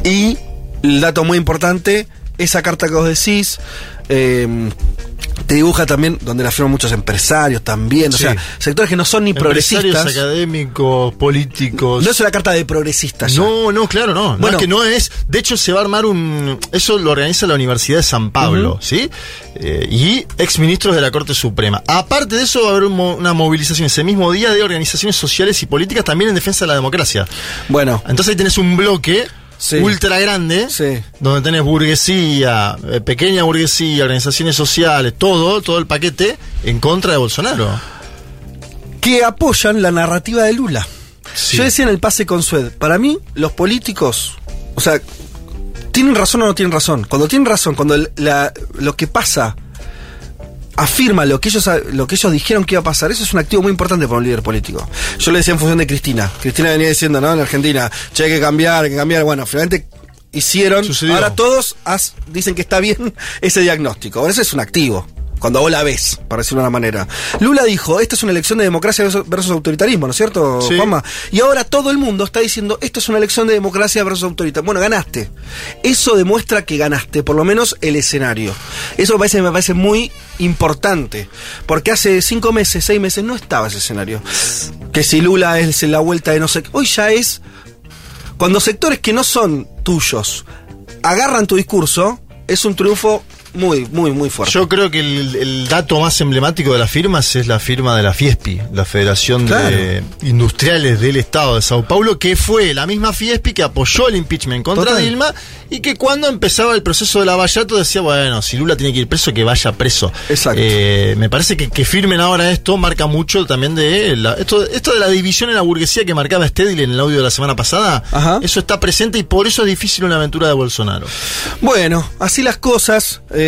y el dato muy importante, esa carta que vos decís, eh, te dibuja también donde la firman muchos empresarios también, Sí. o sea, sectores que no son ni Empresarios progresistas. académicos, políticos. No es una carta de progresistas. No, no, claro, no. No, Bueno. es que no es. De hecho, se va a armar un. Eso lo organiza la Universidad de San Pablo. ¿sí? Eh, y exministros de la Corte Suprema. Aparte de eso, va a haber un una movilización ese mismo día de organizaciones sociales y políticas también en defensa de la democracia. Bueno, Entonces ahí tenés un bloque. Sí. Ultra grande, Sí. donde tenés burguesía, eh, pequeña burguesía, organizaciones sociales, todo, todo el paquete en contra de Bolsonaro. que apoyan la narrativa de Lula. Yo decía en el pase con Sued, para mí los políticos, o sea, tienen razón o no tienen razón. Cuando tienen razón, cuando el- la- lo que pasa afirma lo que ellos lo que ellos dijeron que iba a pasar, eso es un activo muy importante para un líder político. Yo le decía en función de Cristina. Cristina venía diciendo, ¿no? En Argentina, che, hay que cambiar, hay que cambiar. Bueno, finalmente hicieron. Sucedió. Ahora todos has- dicen que está bien (laughs) ese diagnóstico. Ese es un activo. Cuando vos la ves, para decirlo de una manera. Lula dijo, esta es una elección de democracia versus- autoritarismo, ¿no es cierto, Sí. Juanma? Y ahora todo el mundo está diciendo, esto es una elección de democracia versus autoritarismo. Bueno, ganaste. Eso demuestra que ganaste, por lo menos el escenario. Eso me parece, me parece muy importante. Porque hace cinco meses, seis meses, no estaba ese escenario. Que si Lula es la vuelta de no sé qué. Hoy ya es. Cuando sectores que no son tuyos agarran tu discurso, es un triunfo muy, muy, muy fuerte. Yo creo que el, el dato más emblemático de las firmas es la firma de la FIESPI, la Federación de Industriales del Estado de Sao Paulo, que fue la misma FIESPI que apoyó el impeachment contra Total. Dilma y que cuando empezaba el proceso de la Vallato decía, bueno, si Lula tiene que ir preso, que vaya preso. Exacto. Eh, me parece que, que firmen ahora esto marca mucho también de la- esto, esto de la división en la burguesía que marcaba Stedil en el audio de la semana pasada. Ajá. Eso está presente y por eso es difícil una aventura de Bolsonaro. Bueno, así las cosas. Eh,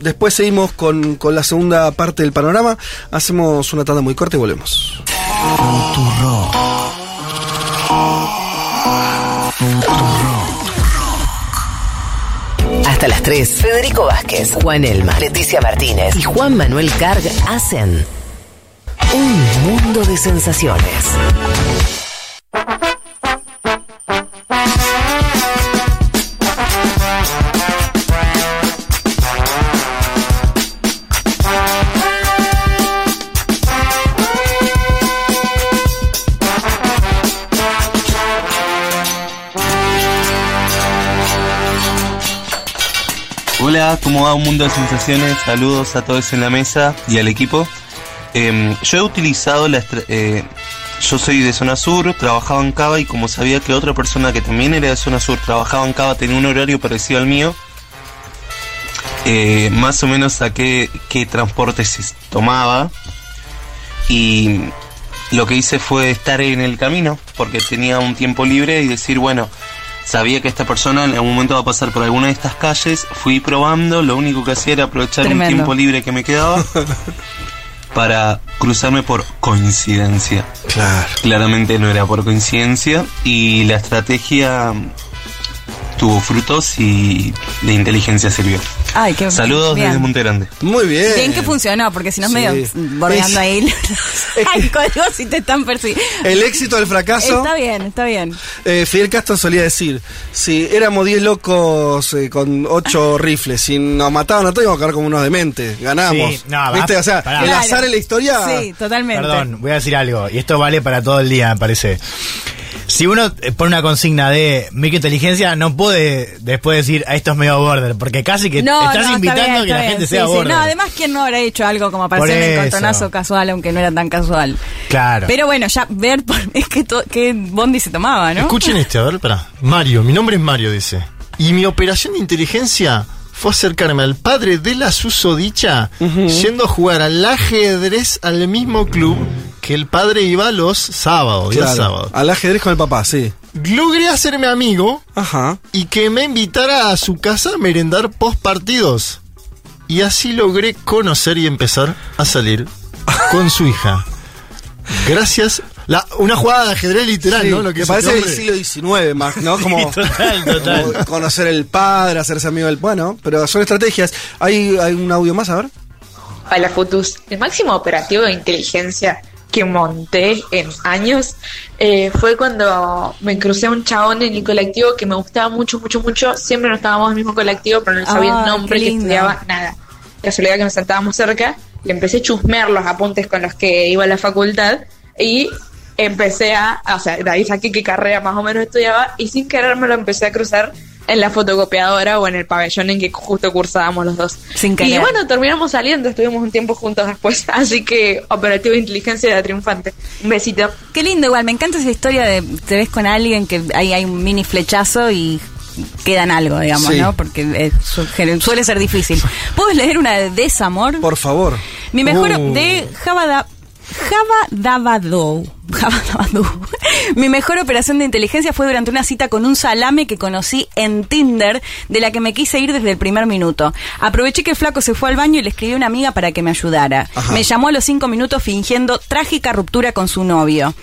después seguimos con, con la segunda parte del panorama. Hacemos una tanda muy corta y volvemos. Hasta las 3. Federico Vázquez, Juan Elma, Leticia Martínez y Juan Manuel Carg hacen un mundo de sensaciones. ¿Cómo va un mundo de sensaciones? Saludos a todos en la mesa y al equipo. Em, yo he utilizado la... eh, yo soy de zona sur, trabajaba en Cava y como sabía que otra persona que también era de zona sur trabajaba en Cava tenía un horario parecido al mío, eh, más o menos saqué qué transporte se tomaba y lo que hice fue estar en el camino porque tenía un tiempo libre y decir, bueno, sabía que esta persona en algún momento va a pasar por alguna de estas calles, fui probando, lo único que hacía era aprovechar Tremendo. un tiempo libre que me quedaba (laughs) para cruzarme por coincidencia. Claro. Claramente no era por coincidencia y la estrategia tuvo frutos y la inteligencia sirvió. Ay, qué Saludos bien. desde Monte Grande. Muy bien. Bien que funcionó, porque si no es Sí. medio bordeando ahí. (laughs) (laughs) Hay códigos si te están persiguiendo. El éxito del fracaso. Está bien, está bien. Eh, Fidel Castro solía decir, si éramos 10 locos eh, con 8 (laughs) rifles, si nos mataban a todos íbamos a quedar como unos dementes, ganamos. Sí, no, ¿Viste? O sea, pará. el Claro. azar en la historia... Sí, totalmente. Perdón, voy a decir algo, y esto vale para todo el día, me parece. Si uno eh, pone una consigna de microinteligencia, no puede después decir a esto es medio border, porque casi que No, estás no, está invitando bien, a que la bien, gente sí, sea sí. No, además, ¿quién no habrá hecho algo como para Por hacer un encontronazo casual, aunque no era tan casual? Claro. Pero bueno, ya ver por- (laughs) es que, to- que Bondi se tomaba, ¿no? Escuchen este, a ver, espera. Mario, mi nombre es Mario, dice. Y mi operación de inteligencia fue acercarme al padre de la susodicha yendo a jugar al ajedrez al mismo club que el padre iba los sábados, días Claro, sábados. al ajedrez con el papá, sí. Logré hacerme amigo Ajá. y que me invitara a su casa a merendar post partidos. Y así logré conocer y empezar a salir con su hija. Gracias. La, una jugada de ajedrez literal, Sí, ¿no? Lo que me parece del siglo XIX más, ¿no? (laughs) Como, total, total. como conocer el padre, hacerse amigo del... Bueno, pero son estrategias. ¿Hay, hay un audio más? A ver. Hola Futus. El máximo operativo de inteligencia que monté en años eh, fue cuando me crucé a un chabón en el colectivo que me gustaba mucho, mucho, mucho. Siempre no estábamos en el mismo colectivo, pero no sabía Ay, el nombre, que estudiaba nada. Casualidad que nos sentábamos cerca, le empecé a chusmear los apuntes con los que iba a la facultad y empecé a, o sea, de ahí saqué qué carrera más o menos estudiaba y sin querer me lo empecé a cruzar en la fotocopiadora o en el pabellón en que justo cursábamos los dos. Sin Y querer. bueno, terminamos saliendo, estuvimos un tiempo juntos después, (laughs) así que operativo de inteligencia era triunfante. Un besito. Qué lindo, igual. Me encanta esa historia de te ves con alguien que ahí hay un mini flechazo y quedan algo, digamos, Sí. ¿no? Porque eh, su- suele ser difícil. ¿Puedes leer una de Desamor? Por favor. Mi mejor Uh. de Javada Java Davadou. Mi mejor operación de inteligencia fue durante una cita con un salame que conocí en Tinder, de la que me quise ir desde el primer minuto. Aproveché que el flaco se fue al baño y le escribí a una amiga para que me ayudara. Ajá. Me llamó a los cinco minutos fingiendo trágica ruptura con su novio.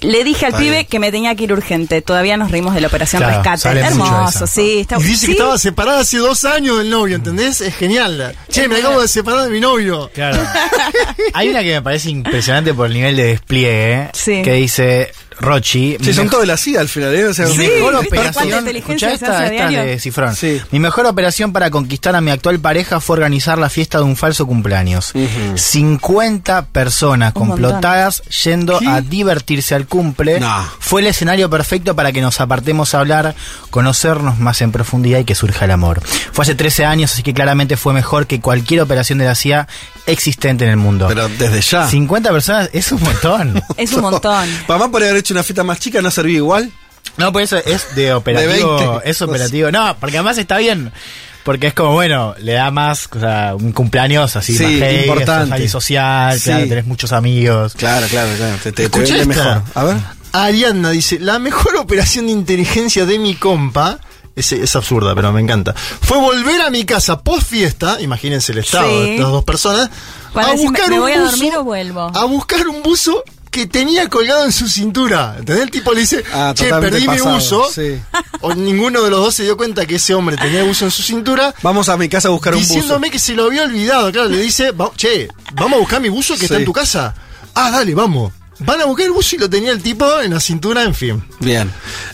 Le dije al pibe que me tenía que ir urgente. Todavía nos reímos de la operación Claro, rescate. Hermoso, sí. Está, Y dice sí. que estaba separada hace dos años del novio, ¿entendés? Es genial. Che, me acabo de separar de mi novio. Claro. (laughs) Hay una que me parece impresionante por el nivel de despliegue, ¿eh? Sí. que dice Rochi. Sí, mi son mejor- todos de la CIA al final, ¿eh? O sea, Mi Sí, mejor ¿viste cuánta operación, inteligencia escuchá esta, esta de Cifrón. Sí. Mi mejor operación para conquistar a mi actual pareja fue organizar la fiesta de un falso cumpleaños. 50 personas Un montón. complotadas yendo a divertirse al cumple. No. Fue el escenario perfecto para que nos apartemos a hablar, conocernos más en profundidad y que surja el amor. Fue hace 13 años, así que claramente fue mejor que cualquier operación de la CIA existente en el mundo. Pero desde ya. 50 personas es un montón. Es un montón. (laughs) Mamá por haber hecho una fiesta más chica no servía igual. No, pues eso es de operativo. De 20. es operativo. No, porque además está bien. Porque es como, bueno, le da más, o sea, un cumpleaños así, Sí, más heavy, importante. social, Sí. claro, tenés muchos amigos. Claro, claro, claro. Te, te, esta. mejor. A ver. Ariadna dice, la mejor (laughs) operación de inteligencia de mi compa, es, es absurda, pero me encanta, fue volver a mi casa post fiesta, imagínense el estado Sí. de estas dos personas, a decís, buscar ¿me un voy a buzo, dormir o vuelvo? a buscar un buzo que tenía colgado en su cintura. ¿Entendés? El tipo le dice, Ah, che, perdí pasado, mi buzo. sí. (laughs) O ninguno de los dos se dio cuenta que ese hombre tenía buzo en su cintura. Vamos a mi casa a buscar un buzo. Diciéndome que se lo había olvidado. Claro, le dice, "Va- che, vamos a buscar mi buzo que está en tu casa. Ah, dale, vamos. Van a buscar el buzo y lo tenía el tipo en la cintura, en fin. Bien.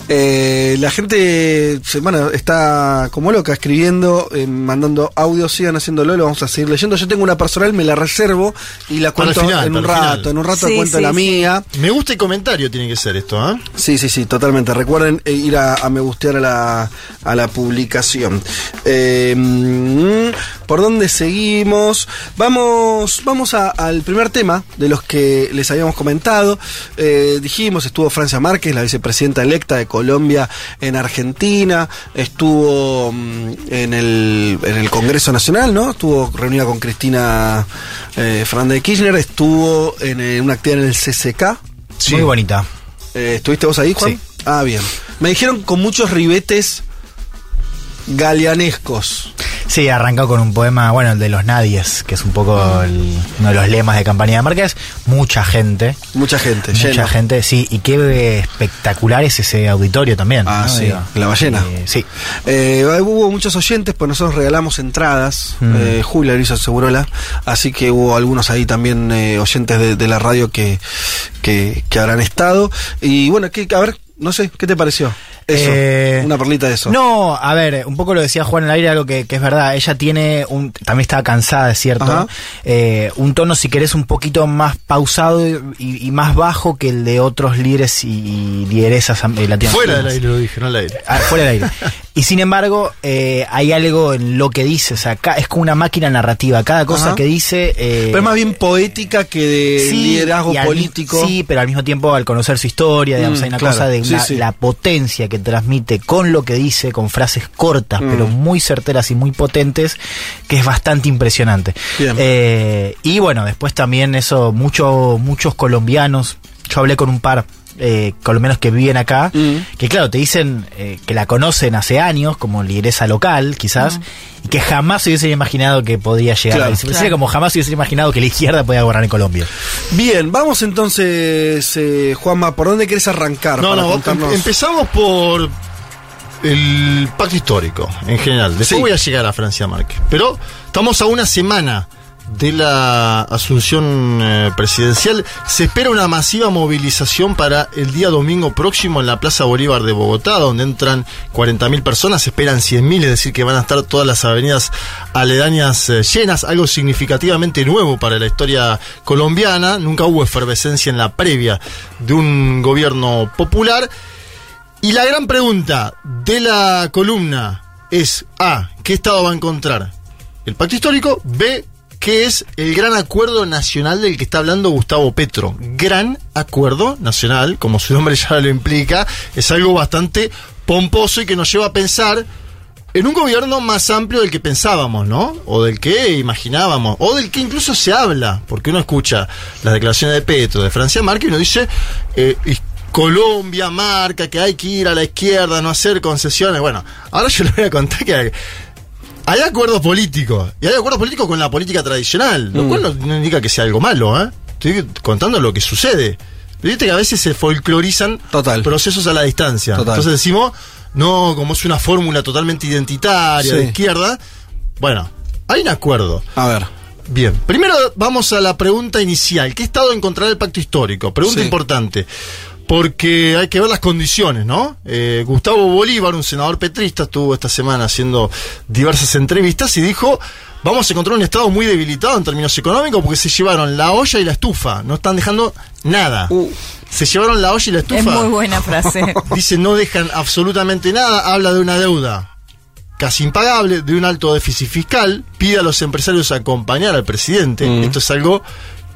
Eh, la gente bueno, está como loca escribiendo, eh, mandando audios, sigan haciéndolo, lo vamos a seguir leyendo. Yo tengo una personal, me la reservo y la cuento final, en un rato. final. En un rato Sí, cuento sí, la sí. mía. Me gusta el comentario, tiene que ser esto, ¿ah? Sí, sí, sí, totalmente. Recuerden ir a, a me gustear a la, a la publicación. Eh, mm, ¿Por dónde seguimos? Vamos, vamos a- al primer tema de los que les habíamos comentado. Eh, dijimos, estuvo Francia Márquez, la vicepresidenta electa de Colombia en Argentina. Estuvo mm, en, el, en el Congreso Nacional, ¿no? Estuvo reunida con Cristina eh, Fernández de Kirchner. Estuvo en eh, una actividad en el CCK. Muy bonita. Eh, ¿Estuviste vos ahí, Juan? Sí. Ah, bien. Me dijeron con muchos ribetes galeanescos. Sí, arrancó con un poema, bueno, el de los nadies, que es un poco el- uno de los lemas de campaña de Márquez. Mucha gente. Mucha gente, Mucha lleno. gente, sí. Y qué espectacular es ese auditorio también. Ah, ¿no? sí, Digo, la ballena. eh, sí. Eh, hubo muchos oyentes, pues nosotros regalamos entradas. Mm. Eh, Julia lo hizo Segurola. Así que hubo algunos ahí también eh, oyentes de, de la radio que, que, que habrán estado. Y bueno, que, a ver, no sé, ¿qué te pareció? Eso, Eh, una perlita de eso. No, a ver, un poco lo decía Juan en el aire, algo que, que es verdad. Ella tiene un. También estaba cansada, es cierto. Eh, un tono, si querés, un poquito más pausado y, y más bajo que el de otros líderes y, y lideresas eh, latinoamericanas. Fuera del aire lo dije, no al aire. Ah, fuera del aire. Y sin embargo, eh, hay algo en lo que dice, o sea, es como una máquina narrativa. Cada cosa Ajá. que dice. eh, Pero es más bien poética que de sí, liderazgo político. Sí, pero al mismo tiempo al conocer su historia, digamos, Mm, hay una claro. cosa de Sí, una- sí. la potencia que transmite con lo que dice, con frases cortas, Mm. pero muy certeras y muy potentes, que es bastante impresionante. Eh, y bueno, después también eso, mucho, muchos colombianos, yo hablé con un par. Eh, colombianos que viven acá, Mm. que claro, te dicen eh, que la conocen hace años como lideresa local, quizás, y que jamás se hubiesen imaginado que podía llegar. Claro. a Sería Claro. como jamás se hubiesen imaginado que la izquierda podía gobernar en Colombia. Bien, vamos entonces, eh, Juanma, ¿por dónde querés arrancar? No, para no, contarnos? em- empezamos por el pacto histórico en general. Después Sí. voy a llegar a Francia Márquez. Pero estamos a una semana de la asunción eh, presidencial. Se espera una masiva movilización para el día domingo próximo en la Plaza Bolívar de Bogotá, donde entran 40.000 personas, se esperan 100.000, es decir, que van a estar todas las avenidas aledañas eh, llenas, algo significativamente nuevo para la historia colombiana. Nunca hubo efervescencia en la previa de un gobierno popular. Y la gran pregunta de la columna es A, ¿qué Estado va a encontrar? El pacto histórico, B, ¿qué es el gran acuerdo nacional del que está hablando Gustavo Petro? Gran acuerdo nacional, como su nombre ya lo implica, es algo bastante pomposo y que nos lleva a pensar en un gobierno más amplio del que pensábamos, ¿no? O del que imaginábamos, o del que incluso se habla, porque uno escucha las declaraciones de Petro, de Francia Márquez, y uno dice, eh, Colombia marca que hay que ir a la izquierda, no hacer concesiones. Bueno, ahora yo les voy a contar que hay, acuerdos políticos, y hay acuerdos políticos con la política tradicional, lo Mm. cual no, indica que sea algo malo, ¿eh? Estoy contando lo que sucede. Viste que a veces se folclorizan procesos a la distancia. Total. Entonces decimos, no, como es una fórmula totalmente identitaria Sí. de izquierda. Bueno, hay un acuerdo. A ver. Bien, primero vamos a la pregunta inicial. ¿Qué Estado encontrará el pacto histórico? Pregunta Sí. importante. Porque hay que ver las condiciones, ¿no? Eh, Gustavo Bolívar, un senador petrista, estuvo esta semana haciendo diversas entrevistas y dijo, vamos a encontrar un Estado muy debilitado en términos económicos porque se llevaron la olla y la estufa, no están dejando nada. Se llevaron la olla y la estufa. Es muy buena frase. (laughs) Dice, no dejan absolutamente nada, habla de una deuda casi impagable, de un alto déficit fiscal, pide a los empresarios acompañar al presidente. Esto es algo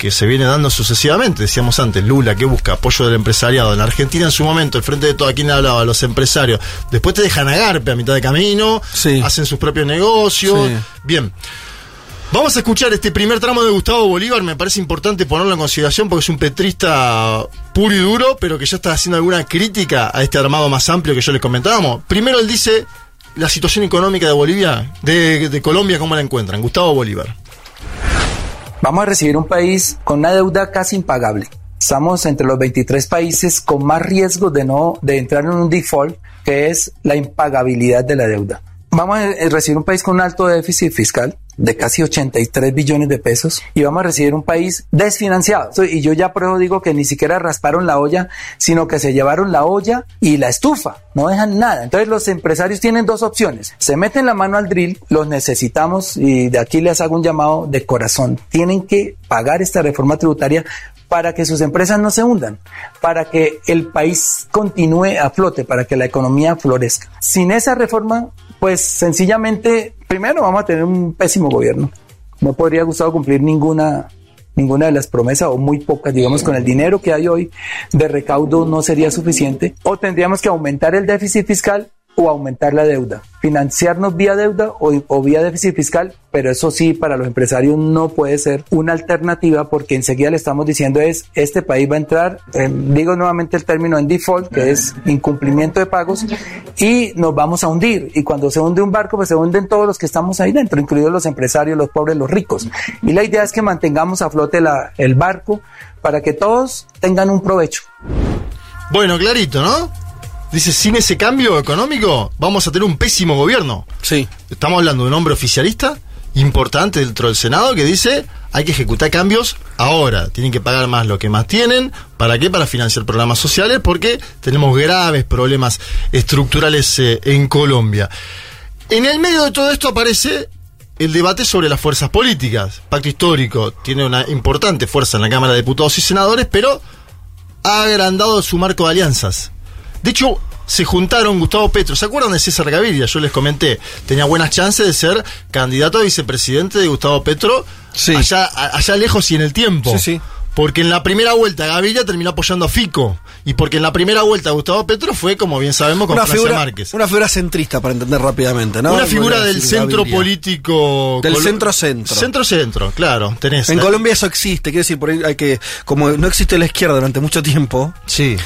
que se viene dando sucesivamente. Decíamos antes, Lula que busca apoyo del empresariado. En la Argentina en su momento, el frente de todo, ¿a quién hablaba? Los empresarios. Después te dejan a garpe a mitad de camino, hacen sus propios negocios. Sí. Bien. Vamos a escuchar este primer tramo de Gustavo Bolívar, me parece importante ponerlo en consideración porque es un petrista puro y duro, pero que ya está haciendo alguna crítica a este armado más amplio que yo les comentábamos. Primero él dice la situación económica de Bolivia, de, de Colombia, ¿cómo la encuentran? Gustavo Bolívar. Vamos a recibir un país con una deuda casi impagable. Estamos entre los 23 países con más riesgo de no de entrar en un default, que es la impagabilidad de la deuda. Vamos a eh, recibir un país con un alto déficit fiscal de casi 83 billones de pesos y vamos a recibir un país desfinanciado. Y yo ya por eso digo que ni siquiera rasparon la olla, sino que se llevaron la olla y la estufa, no dejan nada. Entonces los empresarios tienen dos opciones. Se meten la mano al drill, los necesitamos y de aquí les hago un llamado de corazón. Tienen que pagar esta reforma tributaria para que sus empresas no se hundan, para que el país continúe a flote, para que la economía florezca. Sin esa reforma, pues sencillamente, primero vamos a tener un pésimo gobierno. No podría gustado cumplir ninguna ninguna de las promesas o muy pocas, digamos, con el dinero que hay hoy de recaudo no sería suficiente o tendríamos que aumentar el déficit fiscal o aumentar la deuda, financiarnos vía deuda o, vía déficit fiscal, pero eso sí, para los empresarios no puede ser una alternativa porque enseguida le estamos diciendo es, este país va a entrar, eh, digo nuevamente el término en default, que es incumplimiento de pagos, y nos vamos a hundir. Y cuando se hunde un barco, pues se hunden todos los que estamos ahí dentro, incluidos los empresarios, los pobres, los ricos. Y la idea es que mantengamos a flote el barco para que todos tengan un provecho. Bueno, clarito, ¿no? Dice, sin ese cambio económico vamos a tener un pésimo gobierno. Sí. Estamos hablando de un hombre oficialista importante dentro del Senado que dice hay que ejecutar cambios ahora. Tienen que pagar más lo que más tienen. ¿Para qué? Para financiar programas sociales porque tenemos graves problemas estructurales eh, en Colombia. En el medio de todo esto aparece el debate sobre las fuerzas políticas. Pacto histórico tiene una importante fuerza en la Cámara de Diputados y Senadores, pero ha agrandado su marco de alianzas. De hecho, se juntaron Gustavo Petro. ¿Se acuerdan de César Gaviria? Yo les comenté. Tenía buenas chances de ser candidato a vicepresidente de Gustavo Petro sí. allá, allá lejos y en el tiempo. Sí, sí. Porque en la primera vuelta Gaviria terminó apoyando a Fico. Y porque en la primera vuelta Gustavo Petro fue, como bien sabemos, con una Francia figura, Márquez. Una figura centrista, para entender rápidamente, ¿no? Una figura del centro Gaviria. político. Del centro-centro. Centro-centro, claro, tenés. En ¿eh? Colombia eso existe, quiere decir, por ahí hay que, como no existe la izquierda durante mucho tiempo, Sí.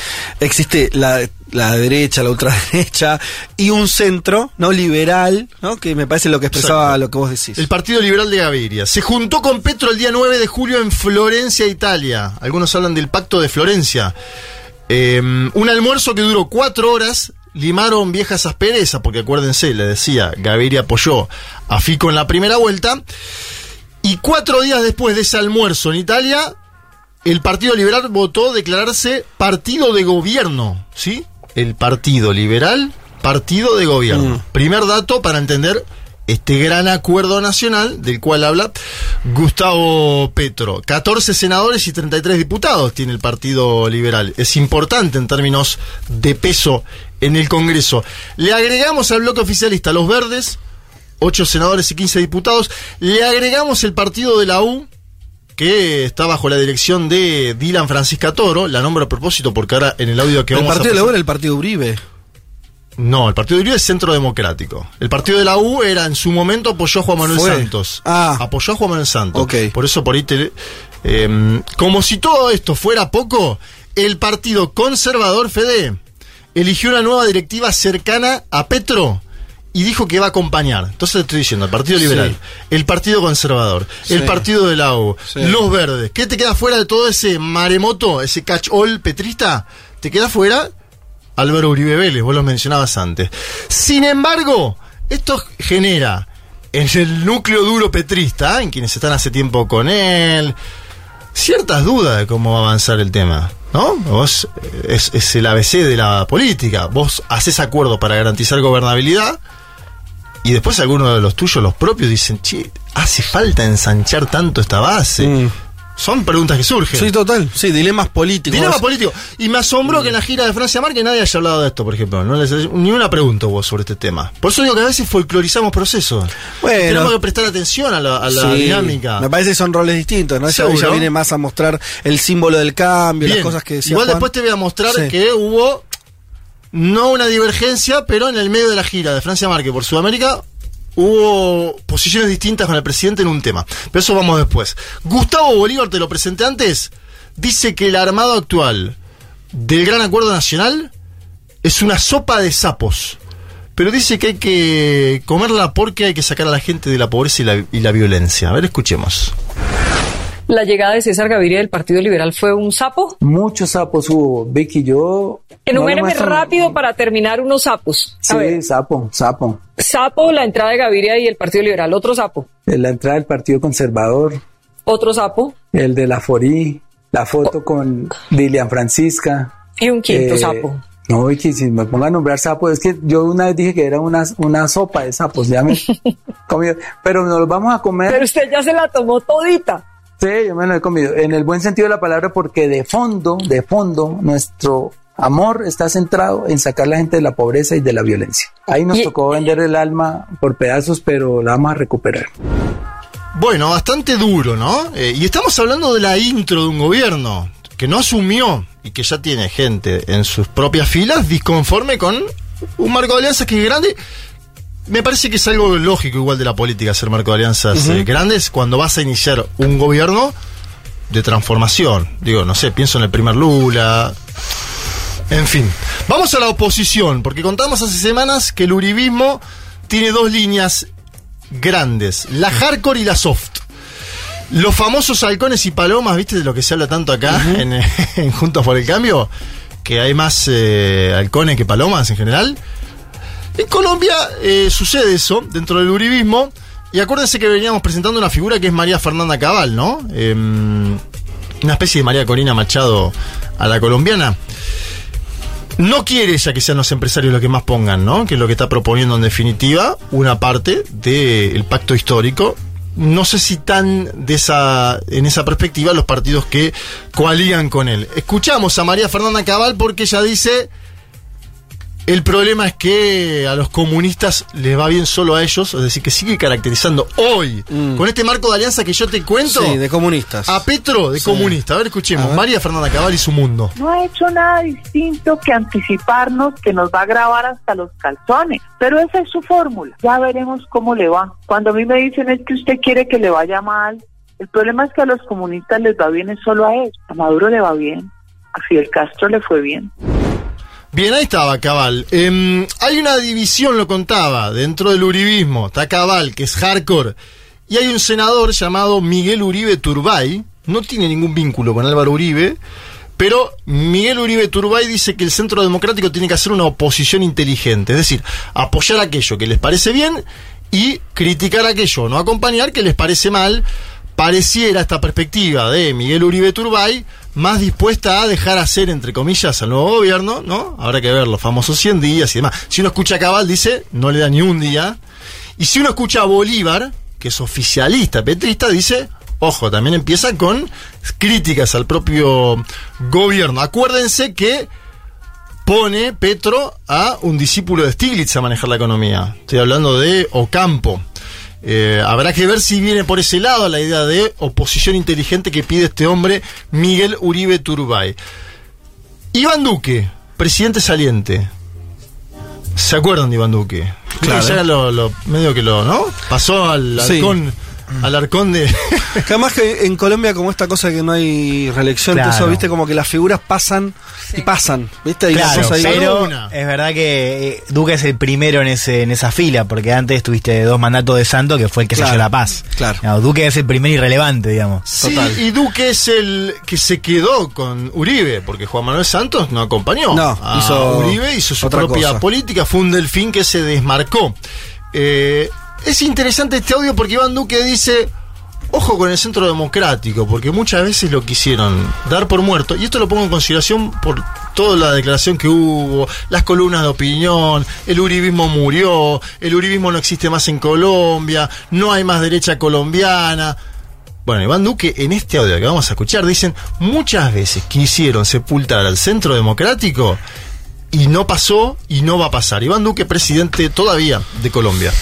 existe la, la derecha, la ultraderecha y un centro, ¿no? Liberal, ¿no? Que me parece lo que expresaba Exacto. lo que vos decís. El Partido Liberal de Gaviria. Se juntó con Petro el día 9 de julio en Florencia, Italia. Algunos hablan del Pacto de Florencia. Eh, un almuerzo que duró cuatro horas. Limaron viejas asperezas, porque acuérdense, le decía, Gaviria apoyó a Fico en la primera vuelta. Y cuatro días después de ese almuerzo en Italia, el Partido Liberal votó declararse partido de gobierno. ¿Sí? El Partido Liberal, partido de gobierno. Primer dato para entender este gran acuerdo nacional del cual habla Gustavo Petro. 14 senadores y 33 diputados tiene el Partido Liberal. Es importante en términos de peso en el Congreso. Le agregamos al bloque oficialista los verdes, 8 senadores y 15 diputados. Le agregamos el partido de la U, que está bajo la dirección de Dylan Francisca Toro. La nombro a propósito porque ahora en el audio que el vamos a partido de la U era el partido Uribe. no, el partido de Uribe es Centro Democrático. El partido de la U era en su momento apoyó a Juan Manuel Fue. Santos. Ah. Apoyó a Juan Manuel Santos. Ok. Por eso por ahí te- eh, como si todo esto fuera poco, el partido conservador Fede eligió una nueva directiva cercana a Petro y dijo que va a acompañar. Entonces te estoy diciendo, el Partido Sí. Liberal, el Partido Conservador, Sí. el Partido de la U, Sí. los verdes. ¿Qué te queda fuera de todo ese maremoto, ese catch-all petrista? Te queda fuera Álvaro Uribe Vélez, vos lo mencionabas antes. Sin embargo, esto genera en el núcleo duro petrista, en quienes están hace tiempo con él, ciertas dudas de cómo va a avanzar el tema. ¿No? Vos eh, es, es el ABC de la política. Vos haces acuerdo para garantizar gobernabilidad y después algunos de los tuyos, los propios, dicen, che, hace falta ensanchar tanto esta base. Mm. Son preguntas que surgen. Sí, total. Sí, dilemas políticos. Dilema político. Y me asombró que en la gira de Francia Márquez nadie haya hablado de esto, por ejemplo. No les, ni una pregunta hubo sobre este tema. Por eso digo que a veces folclorizamos procesos. Bueno. Tenemos que prestar atención a la, a la Sí, dinámica. Me parece que son roles distintos, ¿no? Ella, ella viene más a mostrar el símbolo del cambio, Bien. las cosas que decía Igual Juan. después te voy a mostrar Sí. que hubo no una divergencia, pero en el medio de la gira de Francia Márquez por Sudamérica hubo posiciones distintas con el presidente en un tema. Pero eso vamos después. Gustavo Bolívar, te lo presenté antes, dice que el armado actual del Gran Acuerdo Nacional es una sopa de sapos. Pero dice que hay que comerla porque hay que sacar a la gente de la pobreza y la, y la violencia. A ver, escuchemos. La llegada de César Gaviria del Partido Liberal fue un sapo. Muchos sapos hubo, Vicky, yo... Enuméreme no rápido para terminar unos sapos. A Sí, ver, sapo, sapo. sapo, la entrada de Gaviria y el Partido Liberal. Otro sapo. En la entrada del Partido Conservador, Otro sapo. el de la Forí, la foto con Dilian Francisca. Y un quinto Eh, sapo. No, Vicky, si me pongo a nombrar sapos, es que yo una vez dije que era una, una sopa de sapos, ya me (laughs) comido. Pero nos los vamos a comer. Pero usted ya se la tomó todita. Sí, yo me lo he comido. En el buen sentido de la palabra, porque de fondo, de fondo, nuestro amor está centrado en sacar a la gente de la pobreza y de la violencia. Ahí nos tocó vender el alma por pedazos, pero la vamos a recuperar. Bueno, bastante duro, ¿no? Eh, y estamos hablando de la intro de un gobierno que no asumió y que ya tiene gente en sus propias filas disconforme con un marco de alianzas que es grande. Me parece que es algo lógico igual de la política hacer marco de alianzas eh, grandes cuando vas a iniciar un gobierno de transformación. Digo, no sé, pienso en el primer Lula. En fin, vamos a la oposición, porque contamos hace semanas que el uribismo tiene dos líneas grandes, la hardcore y la soft. Los famosos halcones y palomas, ¿viste de lo que se habla tanto acá en, (laughs) en Juntos por el Cambio? Que hay más eh, halcones que palomas en general. En Colombia eh, sucede eso dentro del uribismo. Y acuérdense que veníamos presentando una figura que es María Fernanda Cabal, ¿no? Em, una especie de María Corina Machado a la colombiana. No quiere ella que sean los empresarios los que más pongan, ¿no? Que es lo que está proponiendo en definitiva una parte del pacto histórico. No sé si tan de esa, en esa perspectiva los partidos que coalían con él. Escuchamos a María Fernanda Cabal porque ella dice el problema es que a los comunistas les va bien solo a ellos, es decir, que sigue caracterizando hoy, con este marco de alianza que yo te cuento, Mm. Sí, de comunistas. a Petro de Sí. comunista. A ver, escuchemos, A ver. María Fernanda Cabal y su mundo. No ha hecho nada distinto que anticiparnos que nos va a grabar hasta los calzones. Pero esa es su fórmula. Ya veremos cómo le va. Cuando a mí me dicen es que usted quiere que le vaya mal, el problema es que a los comunistas les va bien es solo a ellos. A Maduro le va bien. A Fidel Castro le fue bien. Bien, ahí estaba Cabal. Em, hay una división, lo contaba, dentro del uribismo. Está Cabal, que es hardcore. Y hay un senador llamado Miguel Uribe Turbay. No tiene ningún vínculo con Álvaro Uribe. Pero Miguel Uribe Turbay dice que el Centro Democrático tiene que hacer una oposición inteligente. Es decir, apoyar aquello que les parece bien y criticar aquello, no acompañar que les parece mal. Pareciera esta perspectiva de Miguel Uribe Turbay más dispuesta a dejar hacer, entre comillas, al nuevo gobierno, ¿no? Habrá que ver los famosos 100 días y demás. Si uno escucha a Cabal, dice, no le da ni un día. Y si uno escucha a Bolívar, que es oficialista, petrista, dice, ojo, también empieza con críticas al propio gobierno. Acuérdense que pone Petro a un discípulo de Stiglitz a manejar la economía. Estoy hablando de Ocampo. Eh, habrá que ver si viene por ese lado la idea de oposición inteligente que pide este hombre, Miguel Uribe Turbay. Iván Duque, presidente saliente. ¿Se acuerdan de Iván Duque? Claro. Ya era lo, lo- medio que lo, ¿no? Pasó al Sí. Arcón, al arcón de... (laughs) Que además que en Colombia como esta cosa que no hay reelección, Claro. eso, viste, como que las figuras pasan y pasan, viste, Claro, cosa ahí. pero es verdad que eh, Duque es el primero en ese en esa fila, porque antes tuviste dos mandatos de Santo que fue el que Claro, selló la paz. claro. No, Duque es el primer irrelevante, digamos. Sí, y Duque es el que se quedó con Uribe, porque Juan Manuel Santos no acompañó. No, a hizo Uribe hizo su otra propia cosa. política, fue un delfín que se desmarcó. Eh, es interesante este audio porque Iván Duque dice, ojo con el centro democrático, porque muchas veces lo quisieron dar por muerto, y esto lo pongo en consideración por toda la declaración que hubo, las columnas de opinión, el uribismo murió, el uribismo no existe más en Colombia, no hay más derecha colombiana. Bueno, Iván Duque, en este audio que vamos a escuchar, dicen muchas veces quisieron sepultar al centro democrático y no pasó y no va a pasar. Iván Duque, presidente todavía de Colombia.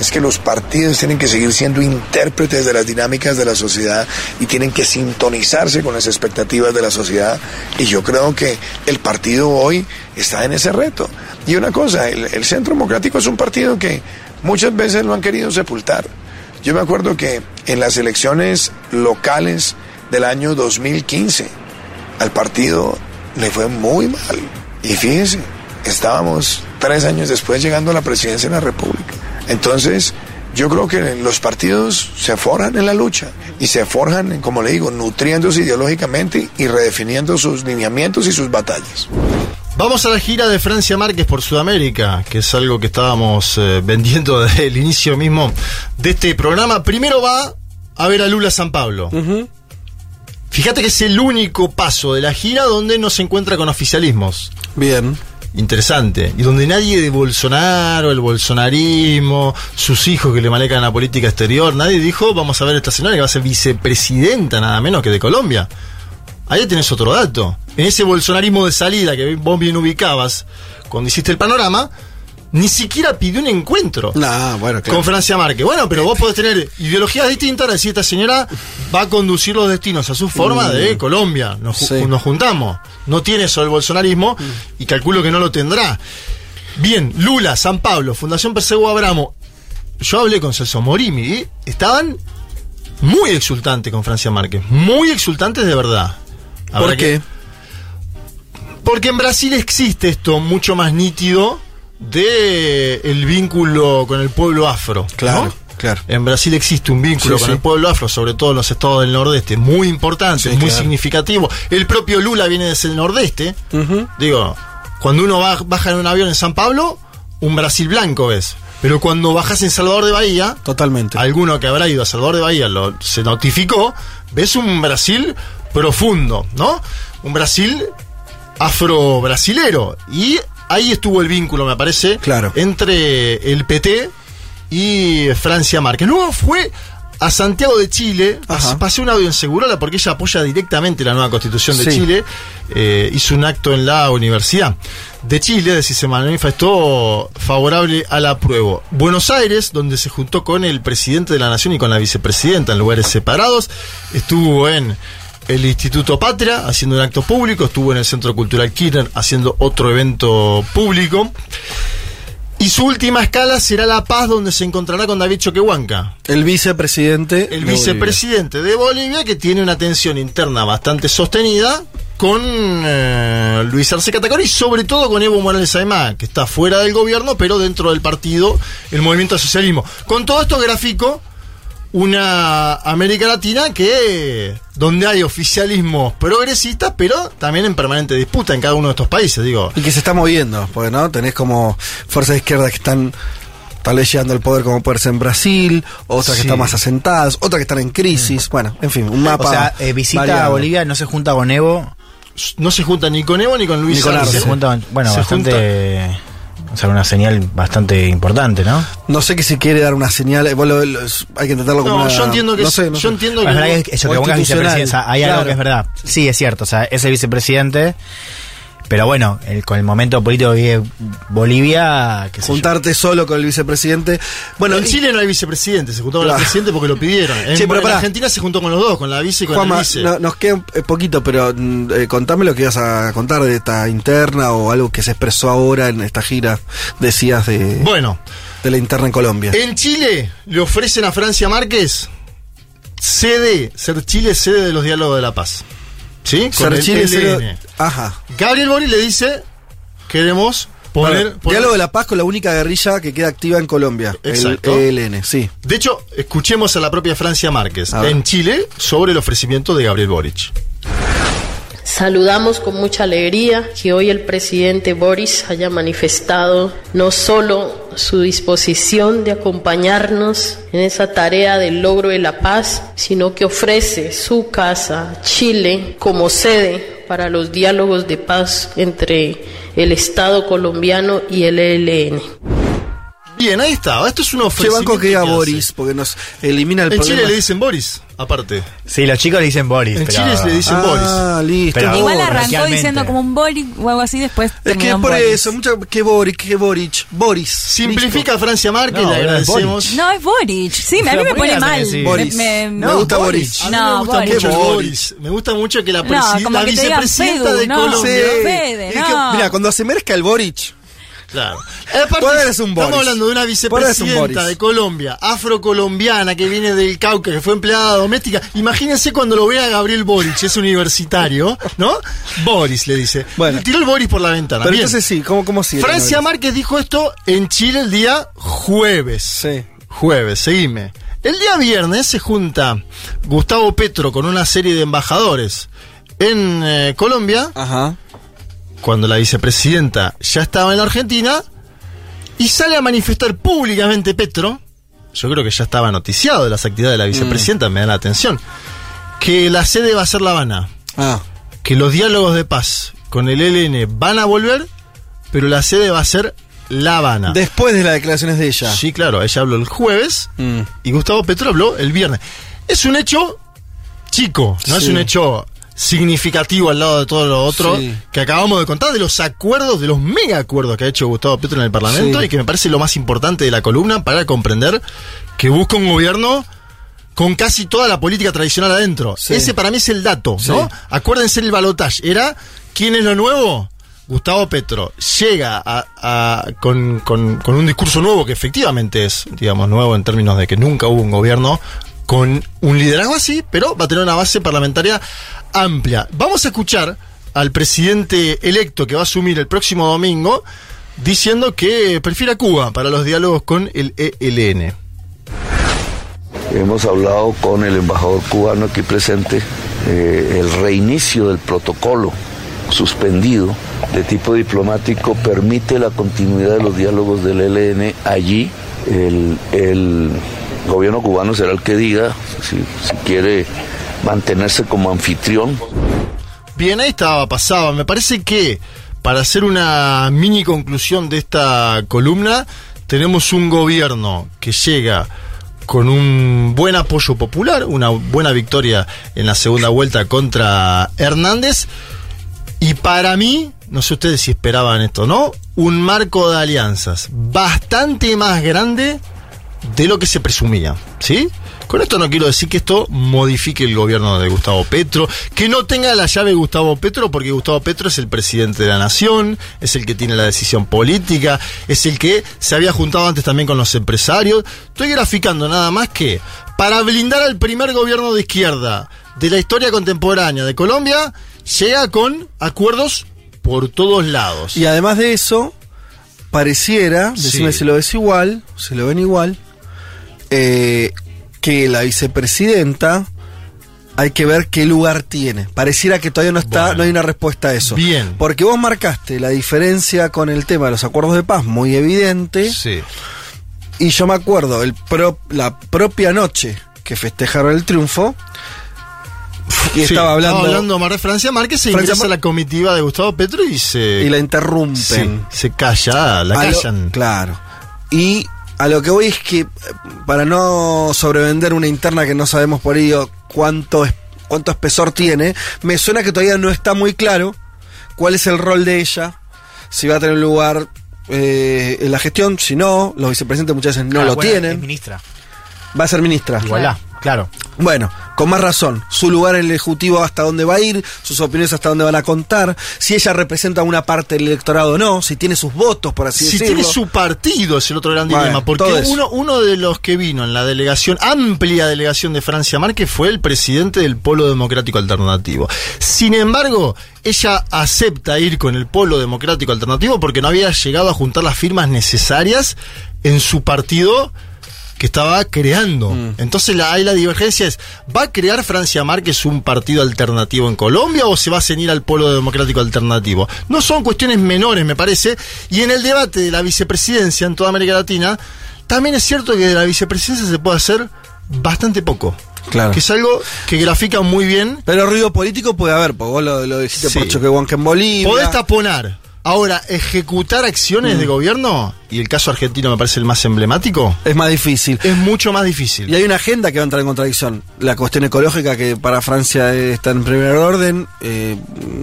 Es que los partidos tienen que seguir siendo intérpretes de las dinámicas de la sociedad y tienen que sintonizarse con las expectativas de la sociedad. Y yo creo que el partido hoy está en ese reto. Y una cosa, el, Centro Democrático es un partido que muchas veces lo han querido sepultar. Yo me acuerdo que en las elecciones locales del año 2015 al partido le fue muy mal. Y fíjense, estábamos tres años después llegando a la presidencia de la República. Entonces, yo creo que los partidos se forjan en la lucha y se forjan, como le digo, nutriéndose ideológicamente y redefiniendo sus lineamientos y sus batallas. Vamos a la gira de Francia Márquez por Sudamérica, que es algo que estábamos eh, vendiendo (laughs) desde el inicio mismo de este programa. Primero va a ver a Lula San Pablo. Fíjate que es el único paso de la gira donde no se encuentra con oficialismos. Bien. Interesante. Y donde nadie de Bolsonaro, el bolsonarismo, sus hijos que le manejan la política exterior, nadie dijo, vamos a ver esta señora que va a ser vicepresidenta nada menos que de Colombia. Ahí tenés otro dato. En ese bolsonarismo de salida que vos bien ubicabas cuando hiciste el panorama, ni siquiera pidió un encuentro No, bueno, claro. con Francia Márquez. Bueno, pero vos podés tener ideologías distintas, decir esta señora va a conducir los destinos a su forma Mm. de Colombia. Nos, Sí. nos juntamos. No tiene eso el bolsonarismo y calculo que no lo tendrá. Bien, Lula, San Pablo, Fundación Persego Abramo. Yo hablé con Celso Morimi y estaban muy exultantes con Francia Márquez. Muy exultantes de verdad. ¿Por que- qué? porque en Brasil existe esto mucho más nítido de el vínculo con el pueblo afro. Claro, ¿no? claro. En Brasil existe un vínculo Sí, con sí. el pueblo afro, sobre todo en los estados del nordeste, muy importante, Sí, muy claro. significativo. El propio Lula viene desde el nordeste. Digo, cuando uno va- baja en un avión en San Pablo, un Brasil blanco ves. Pero cuando bajas en Salvador de Bahía, Totalmente. alguno que habrá ido a Salvador de Bahía lo, se notificó, ves un Brasil profundo, ¿no? Un Brasil afro-brasilero. Y ahí estuvo el vínculo, me parece, Claro. entre el PT y Francia Márquez. Luego fue a Santiago de Chile, Ajá. pasé un audio en Segurola porque ella apoya directamente la nueva constitución de Sí. Chile, eh, hizo un acto en la Universidad de Chile, es decir, se manifestó favorable al apruebo. Buenos Aires, donde se juntó con el presidente de la Nación y con la vicepresidenta en lugares separados, estuvo en el Instituto Patria haciendo un acto público, estuvo en el Centro Cultural Kirchner haciendo otro evento público. Y su última escala será La Paz, donde se encontrará con David Choquehuanca, El vicepresidente. el de vicepresidente de Bolivia, que tiene una tensión interna bastante sostenida con eh, Luis Arce Catacora y sobre todo con Evo Morales Aymá, que está fuera del gobierno, pero dentro del partido, el movimiento al socialismo. Con todo esto gráfico, una América Latina que donde hay oficialismos progresistas, pero también en permanente disputa en cada uno de estos países, digo. Y que se está moviendo, porque no tenés como fuerzas de izquierda que están tal vez llegando al poder como puede ser en Brasil, otras que están más asentadas, otras que están en crisis. Bueno, en fin, un mapa. O sea, eh, visita variado. a Bolivia, no se junta con Evo, No se junta ni con Evo ni con Luis Ni con Arce. se junta, bueno, Se bastante, o sea, una señal bastante importante, ¿no? No sé que si quiere dar una señal, eh, lo- lo- hay que intentarlo como No, una- yo entiendo que no es- sé, no yo sé. entiendo que verdad vos- que eso o que pongas vicepresidencia, hay algo que es verdad. Sí, es cierto, o sea, es el vicepresidente, pero bueno, el- con el momento político que vive Bolivia, Juntarte solo con el vicepresidente. Bueno, en y- Chile no hay vicepresidente, se juntó con Claro. el presidente porque lo pidieron. En, Sí, pero en. Argentina se juntó con los dos, con la vice y con Juanma, el vice. no- nos queda un eh, poquito, pero mm, eh, contame lo que ibas a contar de esta interna o algo que se expresó ahora en esta gira, decías, de, Bueno, de la interna en Colombia. en Chile le ofrecen a Francia Márquez sede, ser Chile sede de los diálogos de la paz. ¿Sí? Con el Chile, LN. Ajá. Gabriel Boric le dice, queremos poner... Bueno, poner- Diálogo de la paz con la única guerrilla que queda activa en Colombia, Exacto. el ELN, sí. De hecho, escuchemos a la propia Francia Márquez en Chile sobre el ofrecimiento de Gabriel Boric. Saludamos con mucha alegría que hoy el presidente Boris haya manifestado no solo su disposición de acompañarnos en esa tarea del logro de la paz, sino que ofrece su casa, Chile, como sede para los diálogos de paz entre el Estado colombiano y el ELN. Bien, ahí está. Esto es un Che, ofrecimiento banco que diga. Boris, porque nos elimina el En problema. Chile le dicen Boris, aparte. Sí, los chicos le dicen Boris. En pero- Chile le dicen Ah, listo. Pero- Igual arrancó diciendo como un boli o algo así, después Es que es en por Boris. eso, mucho, que Boric, que Boric, Boris. Simplifica a Francia Márquez, No, le agradecemos. No, es Boric. Sí, a mí me ¿por qué pone mal. Boris. Me, Me gusta Boris. A mí No, me gusta Boris. mucho Boris. Boris. Me gusta mucho que la, No, la que vicepresidenta Fedu, de. Colombia. Mira, cuando se merezca el Boric, Claro. Aparte, Vos eres un estamos Boris. hablando de una un vicepresidenta de Colombia, afrocolombiana, que viene del Cauca, que fue empleada doméstica. Imagínense cuando lo vea Gabriel Boric, es universitario, ¿no? Boris le dice. Bueno. Tiró el Boris por la ventana. pero Bien. entonces sí, ¿cómo, cómo sigue? Francia? Márquez dijo esto en Chile el día jueves. Sí. Jueves, seguime. El día viernes se junta Gustavo Petro con una serie de embajadores en eh, Colombia, Ajá. Cuando la vicepresidenta ya estaba en la Argentina, y sale a manifestar públicamente Petro, yo creo que ya estaba noticiado de las actividades de la vicepresidenta, me da la atención, que la sede va a ser La Habana, Ah, que los diálogos de paz con el ELN van a volver, pero la sede va a ser La Habana. después de las declaraciones de ella. Sí, claro, ella habló el jueves Mm. y Gustavo Petro habló el viernes. Es un hecho chico, no es un hecho significativo al lado de todo lo otro Sí. que acabamos de contar, de los acuerdos, de los mega acuerdos que ha hecho Gustavo Petro en el Parlamento Sí. y que me parece lo más importante de la columna para comprender que busca un gobierno con casi toda la política tradicional adentro. Sí. Ese para mí es el dato. ¿no? Acuérdense el balotaje. Era, ¿quién es lo nuevo? Gustavo Petro llega a- a- con, con- con un discurso nuevo que efectivamente es, digamos, nuevo en términos de que nunca hubo un gobierno con un liderazgo así, pero va a tener una base parlamentaria amplia. Vamos a escuchar al presidente electo que va a asumir el próximo domingo diciendo que prefiere a Cuba para los diálogos con el ELN. Hemos hablado con el embajador cubano aquí presente, eh, el reinicio del protocolo suspendido de tipo diplomático permite la continuidad de los diálogos del ELN allí. El gobierno cubano será el que diga si, si quiere mantenerse como anfitrión. Bien, ahí estaba, pasaba. Me parece que para hacer una mini conclusión de esta columna, tenemos un gobierno que llega con un buen apoyo popular, una buena victoria en la segunda vuelta contra Hernández. Y para mí, no sé ustedes si esperaban esto o no, un marco de alianzas bastante más grande de lo que se presumía, ¿sí? Con esto no quiero decir que esto modifique el gobierno de Gustavo Petro, que no tenga la llave Gustavo Petro, porque Gustavo Petro es el presidente de la nación, es el que tiene la decisión política, es el que se había juntado antes también con los empresarios. Estoy graficando nada más que para blindar al primer gobierno de izquierda de la historia contemporánea de Colombia, llega con acuerdos por todos lados. Y además de eso, pareciera, decime Sí. si lo ves igual, si lo ven igual, eh, que la vicepresidenta hay que ver qué lugar tiene. Pareciera que todavía no está, Bueno. no hay una respuesta a eso. Bien. Porque vos marcaste la diferencia con el tema de los acuerdos de paz muy evidente. Sí. Y yo me acuerdo, el pro- la propia noche que festejaron el triunfo, y Sí, estaba hablando, hablando Mar- Francia Márquez, se Francia ingresa a Mar- la comitiva de Gustavo Petro y se. y la interrumpen. Sí, se calla, la A lo- callan. claro. Y a lo que voy es que, para no sobrevender una interna que no sabemos por ello cuánto, es- cuánto espesor tiene, me suena que todavía no está muy claro cuál es el rol de ella, si va a tener un lugar eh, en la gestión, si no, los vicepresidentes muchas veces no Ah, lo bueno, Es tienen. ministra. Va a ser ministra. Igualá, claro. Bueno, con más razón, su lugar en el Ejecutivo hasta dónde va a ir, sus opiniones hasta dónde van a contar, si ella representa una parte del electorado o no, si tiene sus votos, por así Si decirlo. tiene su partido es el otro gran Bueno, dilema, porque uno, uno de los que vino en la delegación, amplia delegación de Francia Márquez, fue el presidente del Polo Democrático Alternativo. Sin embargo, ella acepta ir con el Polo Democrático Alternativo porque no había llegado a juntar las firmas necesarias en su partido que estaba creando. Mm. Entonces la, ahí la divergencia es, ¿va a crear Francia Márquez un partido alternativo en Colombia o se va a ceñir al polo democrático alternativo? No son cuestiones menores, me parece, y en el debate de la vicepresidencia en toda América Latina, también es cierto que de la vicepresidencia se puede hacer bastante poco. Claro. Que es algo que grafica muy bien. Pero ruido político puede haber, porque vos lo, lo dijiste Sí. por Choquehuanca en Bolivia. Podés taponar. Ahora, ejecutar acciones Mm. de gobierno, y el caso argentino me parece el más emblemático, Es más difícil. es mucho más difícil. Y hay una agenda que va a entrar en contradicción. La cuestión ecológica, que para Francia está en primer orden, eh,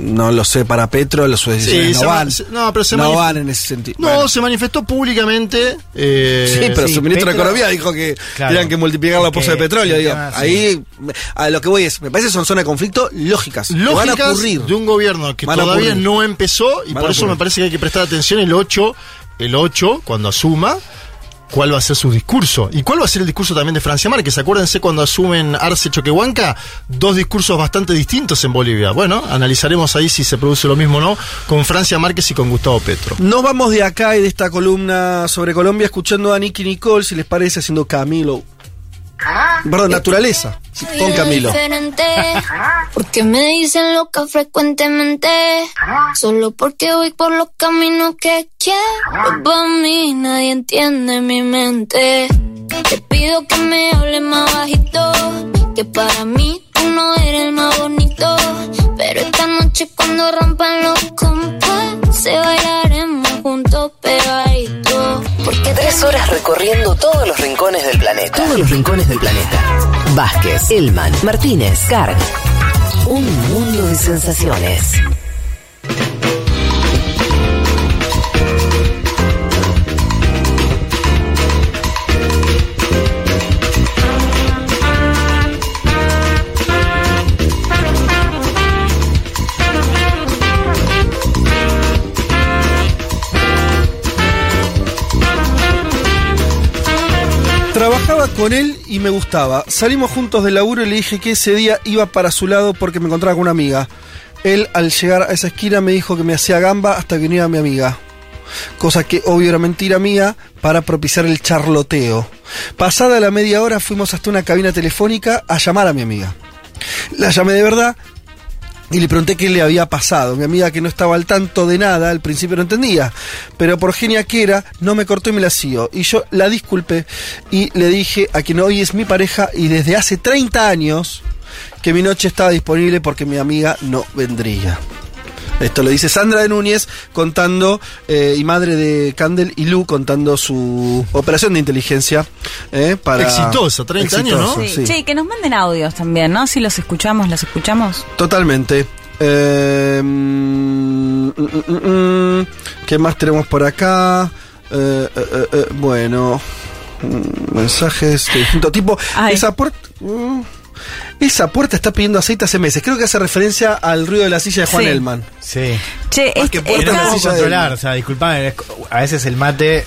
no lo sé para Petro, los decisiones no se van. se- no, pero se no van en ese sentido. No, Bueno. se manifestó públicamente. eh, Sí, pero sí, su ministro de Economía dijo que Claro. tenían que multiplicar la poza de petróleo. el Digo, tema, sí. ahí, a lo que voy es, me parece que son zonas de conflicto lógicas. que van a lógicas ocurrir. de un gobierno que Van todavía no empezó y Van por eso me parece que hay que prestar atención el 8, el 8 cuando asuma cuál va a ser su discurso y cuál va a ser el discurso también de Francia Márquez. Acuérdense cuando asumen Arce Choquehuanca, dos discursos bastante distintos en Bolivia. Bueno, analizaremos ahí si se produce lo mismo o no con Francia Márquez y con Gustavo Petro. Nos vamos de acá y de esta columna sobre Colombia escuchando a Nicky Nicole, si les parece, haciendo Camilo. Perdón, naturaleza. Con Camilo. (laughs) Porque me dicen loca frecuentemente. (laughs) Solo porque voy por los caminos que quiero. (laughs) Para mí nadie entiende mi mente. Te pido que me hables más bajito. Que para mí tú no eres el más bonito. Pero esta noche cuando rompan los compases Bailaremos juntos Porque Horas recorriendo todos los rincones del planeta. Todos los rincones del planeta. Vázquez, Elman, Martínez, Carg. Un mundo de sensaciones. Trabajaba con él y me gustaba. Salimos juntos del laburo y le dije que ese día iba para su lado porque me encontraba con una amiga. Él, al llegar a esa esquina, me dijo que me hacía gamba hasta que viniera mi amiga. Cosa que obvio era mentira mía para propiciar el charloteo. Pasada la media hora fuimos hasta una cabina telefónica a llamar a mi amiga. La llamé de verdad y le pregunté qué le había pasado. Mi amiga que no estaba al tanto de nada, al principio no entendía, pero por genia que era, no me cortó y me la siguió. Y yo la disculpé y le dije a quien hoy es mi pareja y desde hace 30 años que mi noche estaba disponible porque mi amiga no vendría. Esto lo dice Sandra de Núñez contando, eh, y madre de Candel y Lu contando su operación de inteligencia. eh, para Exitosa, 30 años, ¿no? Sí. Sí. Che, que nos manden audios también, ¿no? Si los escuchamos, los escuchamos. Totalmente. Eh, mm, mm, mm. ¿Qué más tenemos por acá? Eh, eh, eh, eh, bueno, mm, mensajes de distinto tipo. Ay. Esa puerta. mm, esa puerta está pidiendo aceite hace meses. Creo que hace referencia al ruido de la silla de Juan Sí. Elman. Sí. Che, Más es- que Que puerta, esta- puedo silla de- controlar, o sea, disculpame, a veces el mate...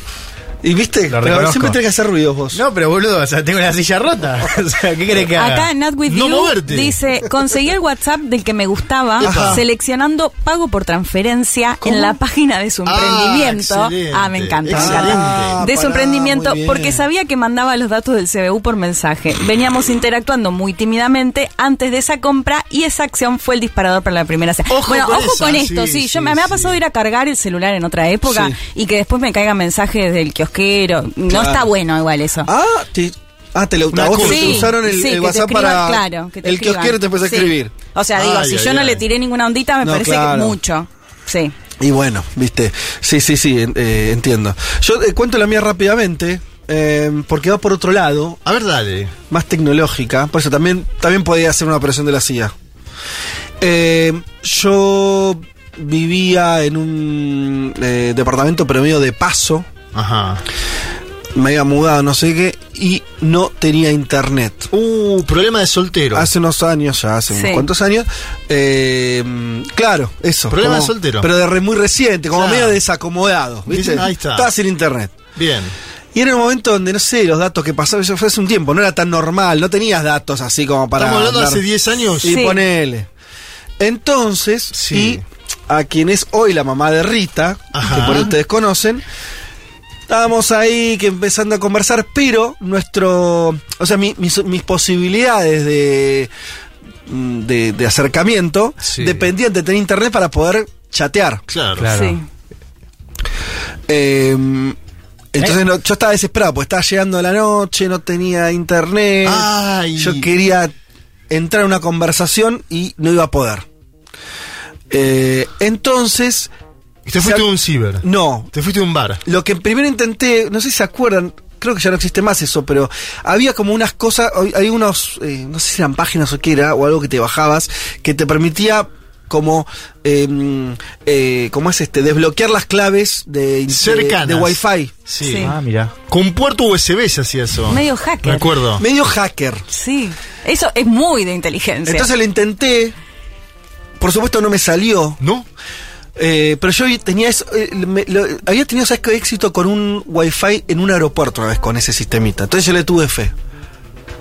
Y viste, Lo pero siempre tenés que hacer ruidos vos. No, pero boludo, o sea, tengo la silla rota. (laughs) O sea, ¿qué querés que haga? Acá Not With No You moverte. dice, conseguí el WhatsApp del que me gustaba Ajá. (laughs) seleccionando pago por transferencia ¿Cómo? en la página de su Ah, emprendimiento. Ah, me encanta, me excelente. encanta. De su pará, emprendimiento porque sabía que mandaba los datos del CBU por mensaje. Veníamos interactuando muy tímidamente antes de esa compra y esa acción fue el disparador para la primera cena. Ojo bueno, con ojo esa, con esto, sí, sí, sí, yo me, me ha pasado ir a cargar el celular en otra época Sí. y que después me caigan mensajes del kiosquero. No Claro. está bueno igual eso. Ah, te, ah, te, lo, a vos te cosa. Sí, usaron el, sí, el WhatsApp escriban, para. claro, que te el escriban. kiosquero te empezó a Sí. escribir. O sea, digo, Ay, si ay, yo no le tiré ninguna ondita, me No, parece claro. que mucho. Sí. Y bueno, viste. Sí, sí, sí, eh, entiendo. Yo eh, cuento la mía rápidamente. eh, porque va por otro lado, A ver, dale. más tecnológica. Por eso también, también podía hacer una operación de la CIA. Eh, yo vivía en un eh, departamento pero medio de paso. Ajá. Me había mudado, no sé qué, y no tenía internet. Uh, problema de soltero. Hace unos años, ya hace Sí. unos cuantos años. eh, claro, eso. Problema como- de soltero. Pero de re- muy reciente, como Claro. medio desacomodado. ¿viste? Ahí está. Estaba sin internet. Bien. Y era un momento donde, no sé, los datos que pasaban, eso fue hace un tiempo, no era tan normal, no tenías datos así como para. Estamos hablando de andar- hace 10 años. Y Sí. ponele. Entonces, Sí. y a quien es hoy la mamá de Rita, Ajá. que por ahí ustedes conocen, estábamos ahí que empezando a conversar, pero nuestro. O sea, mi- mis, mis posibilidades de. mm, De, de acercamiento Sí. dependían de tener internet para poder chatear. Claro. Claro. Sí. Eh, entonces no- yo estaba desesperado, porque estaba llegando la noche, no tenía internet. Ay. Yo quería entrar en una conversación y no iba a poder. Eh, entonces, Y te fuiste a un ciber. no. Te fuiste a un bar. Lo que primero intenté, no sé si se acuerdan, creo que ya no existe más eso, pero había como unas cosas, hay unos, eh, no sé si eran páginas o qué era, o algo que te bajabas, que te permitía como, eh, eh, ¿cómo es este? Desbloquear las claves de, de, Cercanas. de Wi-Fi. Sí. Sí. Ah, mira. Con puerto USB se hacía eso. Medio hacker. Me acuerdo. Medio hacker. Sí. Eso es muy de inteligencia. Entonces le intenté, por supuesto no me salió. ¿No? Eh, pero yo tenía eso, eh, me- lo- había tenido ¿sabes qué? éxito con un wifi en un aeropuerto una vez con ese sistemita. Entonces yo le tuve fe.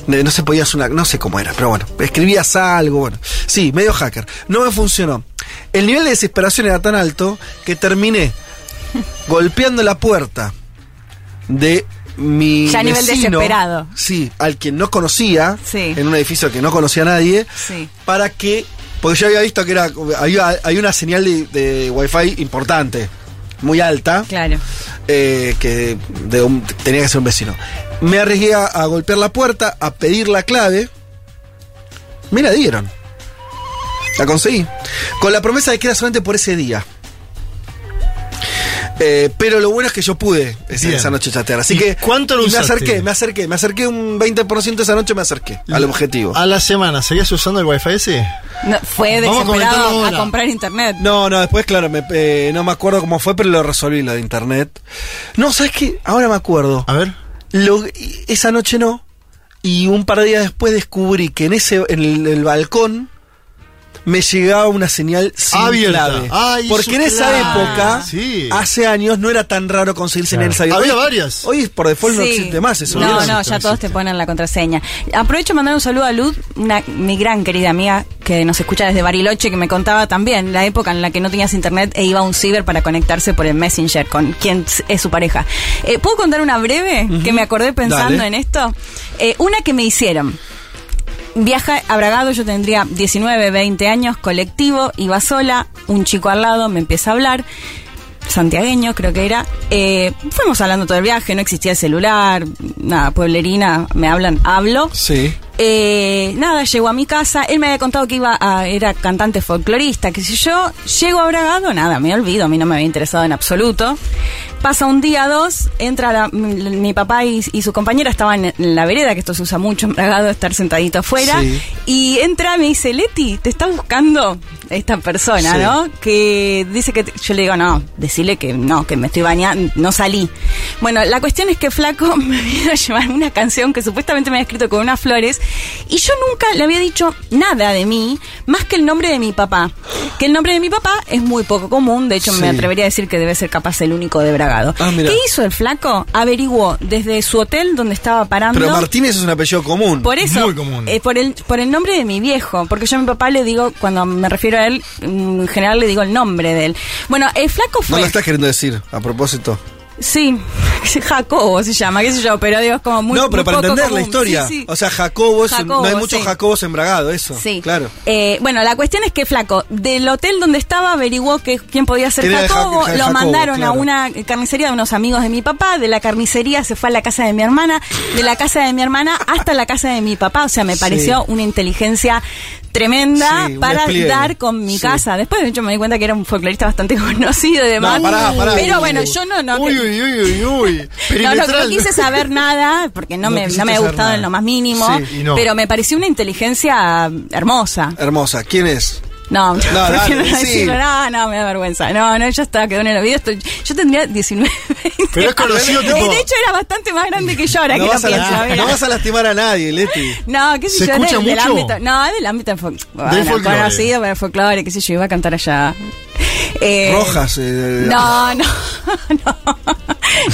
No se podía hacer una, no sé cómo era, pero bueno, escribías algo, bueno. Sí, medio hacker. No me funcionó. El nivel de desesperación era tan alto que terminé (laughs) golpeando la puerta de mi Ya a nivel vecino, desesperado. Sí, al quien no conocía, Sí. en un edificio que no conocía a nadie, Sí. para que, porque yo había visto que era, había, hay una señal de, de wifi importante, muy alta, Claro. eh, que de un- tenía que ser un vecino. Me arriesgué a, a golpear la puerta, a pedir la clave, me la dieron. La conseguí. Con la promesa de que era solamente por ese día. Eh, pero lo bueno es que yo pude esa, noche chatear. Así ¿Y que. cuánto lo y me usaste? acerqué, me acerqué, me acerqué un 20% esa noche, me acerqué al objetivo. A la semana, ¿seguías usando el wifi ese? No, fue a desesperado a ahora. comprar internet. No, no, después, claro, me, eh, no me acuerdo cómo fue, pero lo resolví lo de internet. No, ¿sabes qué? Ahora me acuerdo. A ver. Lo, esa noche no. Y un par de días después descubrí que en ese, en el, el balcón me llegaba una señal sin Abierta. clave. Ay, Porque en esa clave. época, Sí. hace años, no era tan raro conseguir señales Claro. abiertas. Había Hoy- varias. Hoy por default no existe más eso. No, ¿vieron? no, ya todos te ponen la contraseña. Aprovecho mandar un saludo a Luz, una, mi gran querida amiga que nos escucha desde Bariloche, que me contaba también la época en la que no tenías internet e iba a un ciber para conectarse por el Messenger con quien es su pareja. Eh, ¿Puedo contar una breve que me acordé pensando Dale. en esto? Eh, una que me hicieron. Viaja a Bragado, yo tendría 19, 20 años, colectivo, iba sola, un chico al lado me empieza a hablar, santiagueño creo que era, eh, fuimos hablando todo el viaje, no existía el celular, nada, pueblerina, me hablan, hablo. Sí. Eh, nada, llegó a mi casa, él me había contado que iba a, era cantante folclorista, qué sé yo, llego a Bragado, nada, me olvido, a mí no me había interesado en absoluto. Pasa un día, dos, entra la- mi, papá y, y su compañera estaban en la vereda, que esto se usa mucho en Bragado, estar sentadito afuera, Sí. y entra me dice, Leti, te está buscando esta persona, Sí. ¿no? Que dice que, yo le digo, no, decirle que no, que me estoy bañando, no salí. Bueno, la cuestión es que Flaco (laughs) me vino a llevar una canción que supuestamente me había escrito con unas flores, y yo nunca le había dicho nada de mí, más que el nombre de mi papá. Que el nombre de mi papá es muy poco común, de hecho Sí. me atrevería a decir que debe ser capaz el único de Bragado. Ah. ¿Qué hizo el Flaco? Averiguó desde su hotel donde estaba parando. Pero Martínez es un apellido común. Por eso, Muy común. eh, por, el, por el nombre de mi viejo, porque yo a mi papá le digo, cuando me refiero a él, en general le digo el nombre de él. Bueno, el flaco No fue... lo estás queriendo decir, a propósito. (laughs) Sí, Jacobo se llama, qué sé yo, pero digo, es como muy no, pero muy para poco entender la historia. Sí, sí. O sea, Jacobo, es un- no hay muchos sí. Jacobos en Bragado, eso. Sí. Claro. Eh, bueno, la cuestión es que Flaco, del hotel donde estaba, averiguó que quién podía ser ¿Quién era Jacobo, Ja- Ja- lo Jacobo? mandaron a una carnicería de unos amigos de mi papá, de la carnicería se fue a la casa de mi hermana, de la casa de mi hermana hasta la casa de mi papá, o sea, me pareció una inteligencia tremenda Sí, para despliegue. dar con mi Sí. casa. Después, de hecho, me di cuenta que era un folclorista bastante (laughs) conocido y demás. No, pará, pará. Pero bueno, yo no, no. Uy, uy, uy, uy, (laughs) no, no, quise saber nada, porque no, (laughs) me, no me ha gustado nada. en lo más mínimo, Sí, pero me pareció una inteligencia hermosa. Hermosa. ¿Quién es? No, no, dale, no, sí. decirlo? no, no, me da vergüenza. No, no, ya está, quedó en el olvido. Estoy- yo tendría 19, 20. Pero es conocido, (laughs) tipo- De hecho, era bastante más grande que yo ahora No que vas, lo pienso. no vas a lastimar a nadie, Leti. No, qué sé ¿Se yo, escucha del, del mucho? ámbito. No, del ámbito del bueno, folclore. conocido el folclore, qué sé yo, iba a cantar allá. Eh, Rojas. eh, No, no, (laughs) no.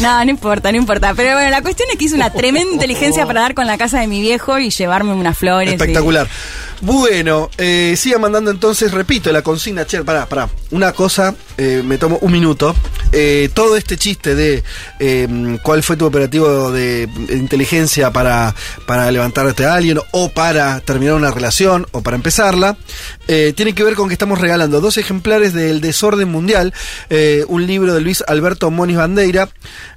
No, no importa, no importa. Pero bueno, la cuestión es que hice una tremenda (laughs) inteligencia para dar con la casa de mi viejo y llevarme unas flores. y- Espectacular. Bueno, eh, siga mandando entonces, repito, la consigna, che, pará, pará. Una cosa, eh, me tomo un minuto. Eh, todo este chiste de eh, cuál fue tu operativo de inteligencia para, para levantarte a alguien o para terminar una relación o para empezarla, tiene que ver con que estamos regalando dos ejemplares del Desorden Mundial, un libro de Luis Alberto Moniz Bandeira.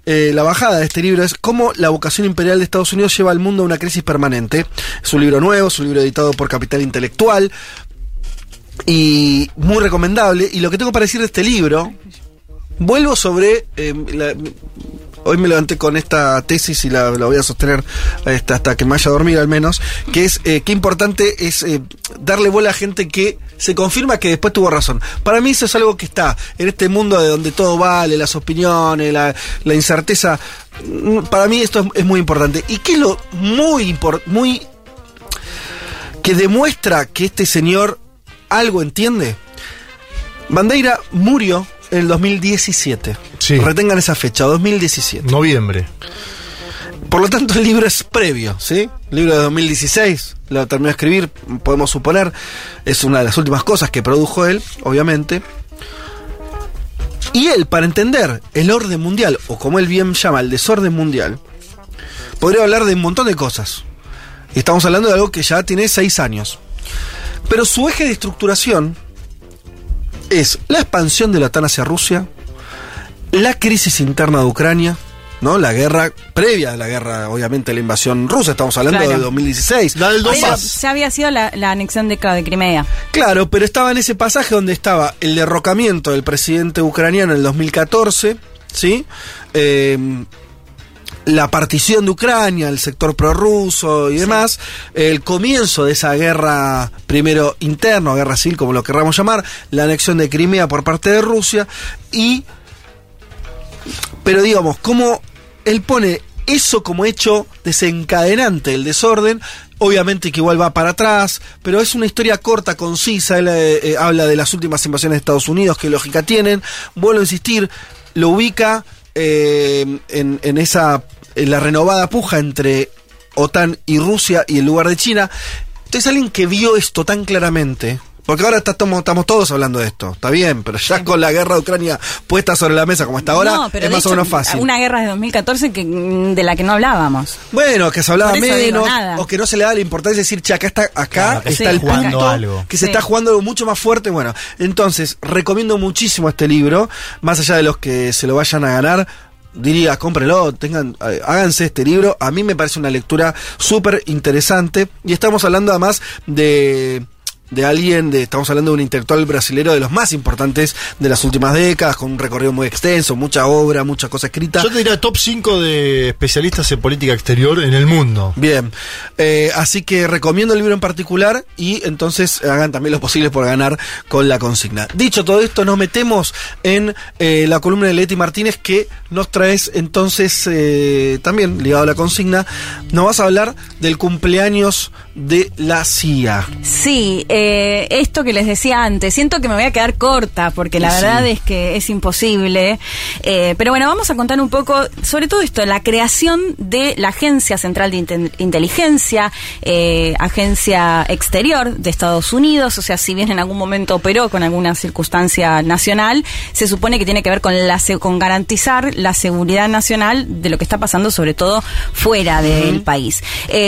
La bajada de este libro es Cómo la vocación imperial de Estados Unidos lleva al mundo a una crisis permanente. Es un libro nuevo, es un libro editado por Capital Intelectual y muy recomendable. Y lo que tengo para decir de este libro, vuelvo sobre... la- hoy me levanté con esta tesis y la, voy a sostener este, hasta que me vaya a dormir al menos, que es eh, qué importante es eh, darle bola a gente que se confirma que después tuvo razón. Para mí eso es algo que está en este mundo de donde todo vale, las opiniones, la, la incerteza. Mm, Para mí esto es, muy importante. ¿Y qué es lo muy muy que demuestra que este señor algo entiende? Bandeira murió en el 2017. Sí. Retengan esa fecha, 2017. Noviembre. Por lo tanto, el libro es previo, ¿sí? El libro de 2016, lo terminó de escribir, podemos suponer, es una de las últimas cosas que produjo él, obviamente. Y él, para entender el orden mundial, o como él bien llama, el desorden mundial, podría hablar de un montón de cosas. Y estamos hablando de algo que ya tiene seis años. Pero su eje de estructuración es la expansión de la OTAN hacia Rusia, la crisis interna de Ucrania, ¿no? La guerra previa a la guerra, obviamente, la invasión rusa, estamos hablando Claro. de 2016. La del Donbass. ya había sido la, la anexión de, de Crimea. Claro, pero estaba en ese pasaje donde estaba el derrocamiento del presidente ucraniano en el 2014, ¿sí? Eh, la partición de Ucrania, el sector prorruso y demás, el comienzo de esa guerra, primero interno, guerra civil, como lo querramos llamar, la anexión de Crimea por parte de Rusia, y. Pero digamos, como él pone eso como hecho desencadenante del desorden, obviamente que igual va para atrás, pero es una historia corta, concisa, él eh, eh, habla de las últimas invasiones de Estados Unidos, qué lógica tienen, vuelvo a insistir, lo ubica eh, en, en esa la renovada puja entre OTAN y Rusia y el lugar de China. Entonces alguien que vio esto tan claramente, porque ahora está- estamos, estamos todos hablando de esto, está bien, pero ya con la guerra de Ucrania puesta sobre la mesa como está ahora, No, pero es más o menos fácil. Una guerra de 2014 que, mm, de la que no hablábamos. Bueno, que se hablaba menos, nada. o que no se le da la importancia de decir, che, acá está, acá Claro, está se el punto, algo. que se Sí. está jugando algo mucho más fuerte. Bueno, entonces, recomiendo muchísimo este libro, más allá de los que se lo vayan a ganar. Diría, cómprenlo, tengan, eh, háganse este libro. A mí me parece una lectura súper interesante. Y estamos hablando además de de alguien, de, estamos hablando de un intelectual brasilero de los más importantes de las últimas décadas, con un recorrido muy extenso, mucha obra, mucha cosa escrita. Yo te diría top 5 de especialistas en política exterior en el mundo. Bien, Eh, así que recomiendo el libro en particular y entonces hagan también lo posible por ganar con la consigna. Dicho todo esto, nos metemos en eh, la columna de Leti Martínez que nos traes entonces eh, también ligado a la consigna. Nos vas a hablar del cumpleaños de la CIA. Sí, eh, esto que les decía antes, siento que me voy a quedar corta porque la Sí. verdad es que es imposible. Eh, pero bueno, vamos a contar un poco sobre todo esto, la creación de la Agencia Central de Inte- Inteligencia, eh, agencia exterior de Estados Unidos, o sea, si bien en algún momento operó con alguna circunstancia nacional, se supone que tiene que ver con, la, con garantizar la seguridad nacional de lo que está pasando sobre todo fuera del país.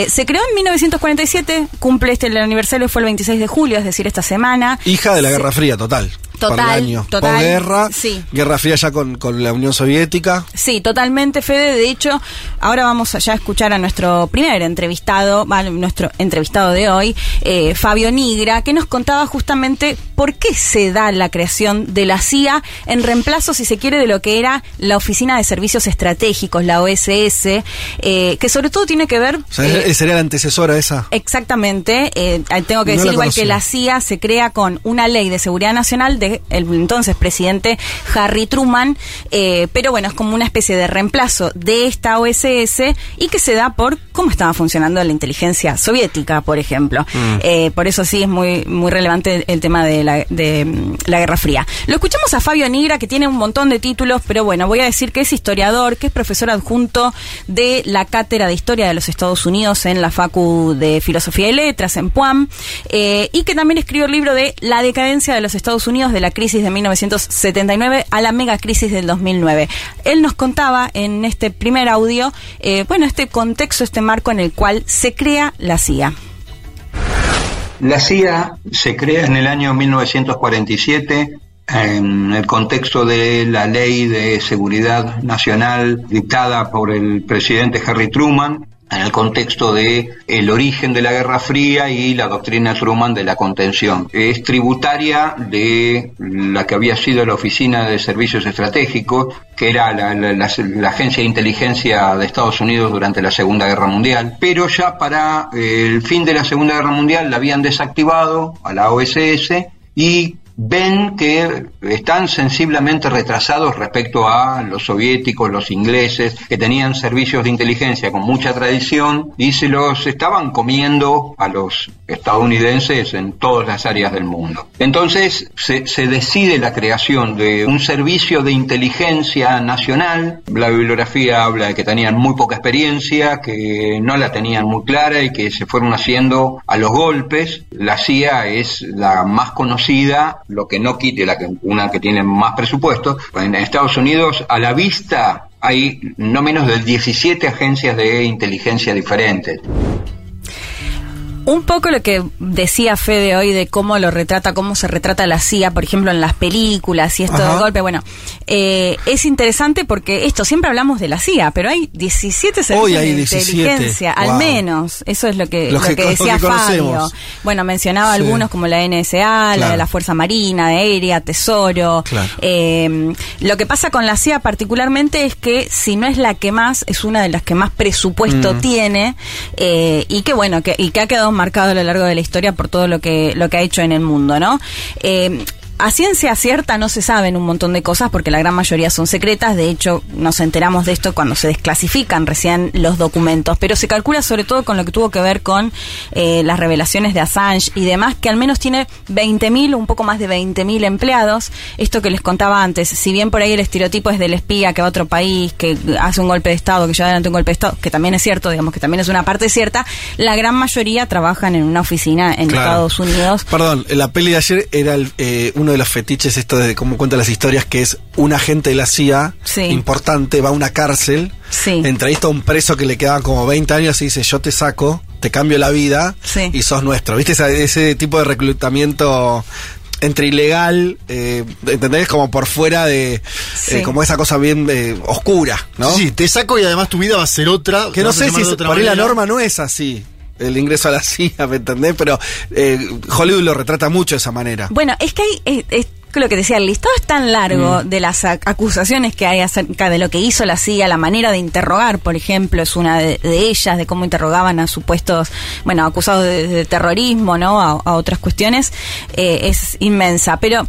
Se creó en 1947, cumple este el aniversario, fue el 26 de julio, es decir, esta semana. Hija de la Guerra Fría, total. Total, Por el año. total, Guerra, sí. Guerra Fría ya con, con la Unión Soviética. Sí, totalmente, Fede. De hecho, ahora vamos a ya a escuchar a nuestro primer entrevistado, bueno, nuestro entrevistado de hoy, eh, Fabio Nigra, que nos contaba justamente por qué se da la creación de la CIA en reemplazo, si se quiere, de lo que era la Oficina de Servicios Estratégicos, la OSS, eh, que sobre todo tiene que ver... O sea, eh, sería la antecesora esa. Exactamente, eh, tengo que No decir igual que la CIA se crea con una ley de seguridad nacional de el entonces presidente Harry Truman, eh, pero bueno, es como una especie de reemplazo de esta OSS y que se da por cómo estaba funcionando la inteligencia soviética, por ejemplo. Mm. Eh, por eso sí es muy, muy relevante el tema de la, de, la Guerra Fría. Lo escuchamos a Fabio Nigra, que tiene un montón de títulos, pero bueno, voy a decir que es historiador, que es profesor adjunto de la Cátedra de Historia de los Estados Unidos en la Facu de Filosofía y Letras en PUAM, eh, y que también escribió el libro de La decadencia de los Estados Unidos de la crisis de 1979 a la mega crisis del 2009. Él nos contaba en este primer audio, eh, bueno, este contexto, este marco en el cual se crea la CIA. La CIA se crea en el año 1947 en el contexto de la ley de seguridad nacional dictada por el presidente Harry Truman, en el contexto de el origen de la Guerra Fría y la doctrina Truman de la contención. Es tributaria de la que había sido la Oficina de Servicios Estratégicos, que era la, la- agencia de inteligencia de Estados Unidos durante la Segunda Guerra Mundial, pero ya para el fin de la Segunda Guerra Mundial la habían desactivado a la OSS y ven que están sensiblemente retrasados respecto a los soviéticos, los ingleses, que tenían servicios de inteligencia con mucha tradición y se los estaban comiendo a los estadounidenses en todas las áreas del mundo. Entonces se, decide la creación de un servicio de inteligencia nacional. La bibliografía habla de que tenían muy poca experiencia, que no la tenían muy clara y que se fueron haciendo a los golpes. La CIA es la más conocida, lo que no quite la que, una que tiene más presupuesto. En Estados Unidos, a la vista, hay no menos de 17 agencias de inteligencia diferentes. Un poco lo que decía Fede hoy de cómo lo retrata, cómo se retrata la CIA, por ejemplo, en las películas y esto Ajá. de golpe. Bueno, eh, es interesante porque esto siempre hablamos de la CIA, pero hay 17 servicios Hoy hay de 17. inteligencia, al Wow. menos. Eso es lo que, lo que decía lo que Fabio. Bueno, mencionaba Sí. algunos como la NSA, la de la Fuerza Marina, de Aérea, Tesoro. Claro. Eh, lo que pasa con la CIA particularmente es que si no es la que más, es una de las que más presupuesto Mm. tiene eh, y que bueno, que, y que ha quedado marcado a lo largo de la historia por todo lo que, lo que ha hecho en el mundo, ¿no? Eh, a ciencia cierta no se saben un montón de cosas porque la gran mayoría son secretas. De hecho, nos enteramos de esto cuando se desclasifican recién los documentos. Pero se calcula sobre todo con lo que tuvo que ver con eh, las revelaciones de Assange y demás, que al menos tiene 20.000 o un poco más de 20.000 empleados. Esto que les contaba antes, si bien por ahí el estereotipo es del espía que va a otro país, que hace un golpe de Estado, que lleva adelante un golpe de Estado, que también es cierto, digamos que también es una parte cierta, la gran mayoría trabajan en una oficina en Claro. Estados Unidos. Perdón, la peli de ayer era el, eh, uno de los fetiches, esto de cómo cuenta las historias, que es un agente de la CIA Sí. importante, va a una cárcel, Sí. entrevista a un preso que le quedaban como 20 años y dice, yo te saco, te cambio la vida Sí. y sos nuestro. ¿Viste ese tipo de reclutamiento? entre ilegal, eh, ¿entendés? Como por fuera de, Sí. eh, como esa cosa bien eh, oscura, ¿no? Sí, te saco y además tu vida va a ser otra. Que no sé si por ahí la norma no es así, el ingreso a la (laughs) CIA, ¿me entendés? Pero eh, Hollywood lo retrata mucho de esa manera. Bueno, es que hay, es, es lo que decía, el listado es tan largo Mm. de las ac- acusaciones que hay acerca de lo que hizo la CIA, la manera de interrogar, por ejemplo, es una de, de ellas, de cómo interrogaban a supuestos, bueno, acusados de, de terrorismo, ¿no? A, a otras cuestiones, eh, es inmensa. Pero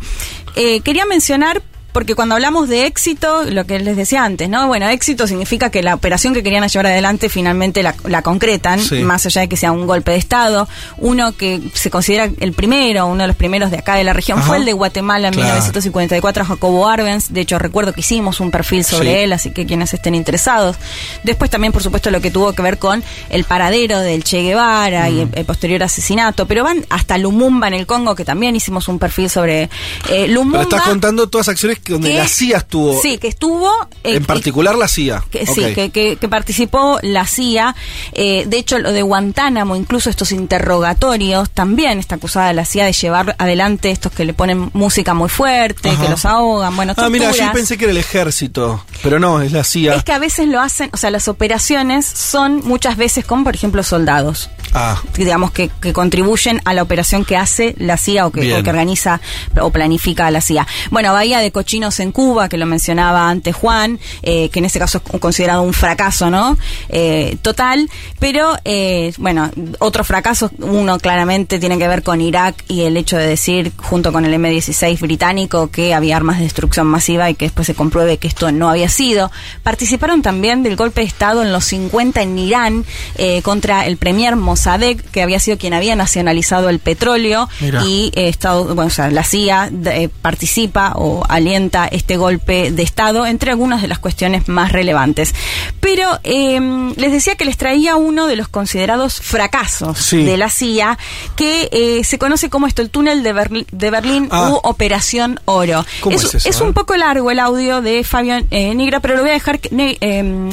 eh, quería mencionar porque cuando hablamos de éxito, lo que les decía antes, ¿no? Bueno, éxito significa que la operación que querían llevar adelante finalmente la, la concretan, Sí. más allá de que sea un golpe de Estado. Uno que se considera el primero, uno de los primeros de acá de la región, Ajá. fue el de Guatemala en Claro. 1954, Jacobo Arbenz. De hecho, recuerdo que hicimos un perfil sobre Sí. él, así que quienes estén interesados. Después también, por supuesto, lo que tuvo que ver con el paradero del Che Guevara y el, el posterior asesinato. Pero van hasta Lumumba en el Congo, que también hicimos un perfil sobre eh, Lumumba. Pero estás contando todas acciones que donde que- la CIA estuvo, Sí, que estuvo. eh, en particular la CIA. que. Sí, que, que- que participó la CIA. Eh, de hecho, lo de Guantánamo, incluso estos interrogatorios, también está acusada la CIA de llevar adelante estos que le ponen música muy fuerte, Ajá. que los ahogan, bueno, Ah, mira, yo torturas. pensé que era el ejército, pero no, es la CIA. Es que a veces lo hacen, o sea, las operaciones son muchas veces con, por ejemplo, soldados. Ah, digamos que, que contribuyen a la operación que hace la CIA o que, o que organiza o planifica la CIA. Bueno, Bahía de Cochinos en Cuba, que lo mencionaba antes Juan, eh, que en este caso es considerado un fracaso, ¿no? Eh, total, pero eh, bueno, otros fracasos, uno claramente tiene que ver con Irak y el hecho de decir, junto con el M16 británico, que había armas de destrucción masiva y que después se compruebe que esto no había sido. Participaron también del golpe de Estado en los 50 en Irán eh, contra el premier Mossadegh, que había sido quien había nacionalizado el petróleo Mira. y eh, Estado, bueno, o sea, la CIA eh, participa o alienta este golpe de Estado entre algunas de las cuestiones más relevantes. Pero eh, les decía que les traía uno de los considerados fracasos Sí. de la CIA, que eh, se conoce como esto, el túnel de, Berli- de Berlín Ah. u Operación Oro. ¿Cómo es eso, un eh? poco largo el audio de Fabio eh, Nigra, pero lo voy a dejar... que- em,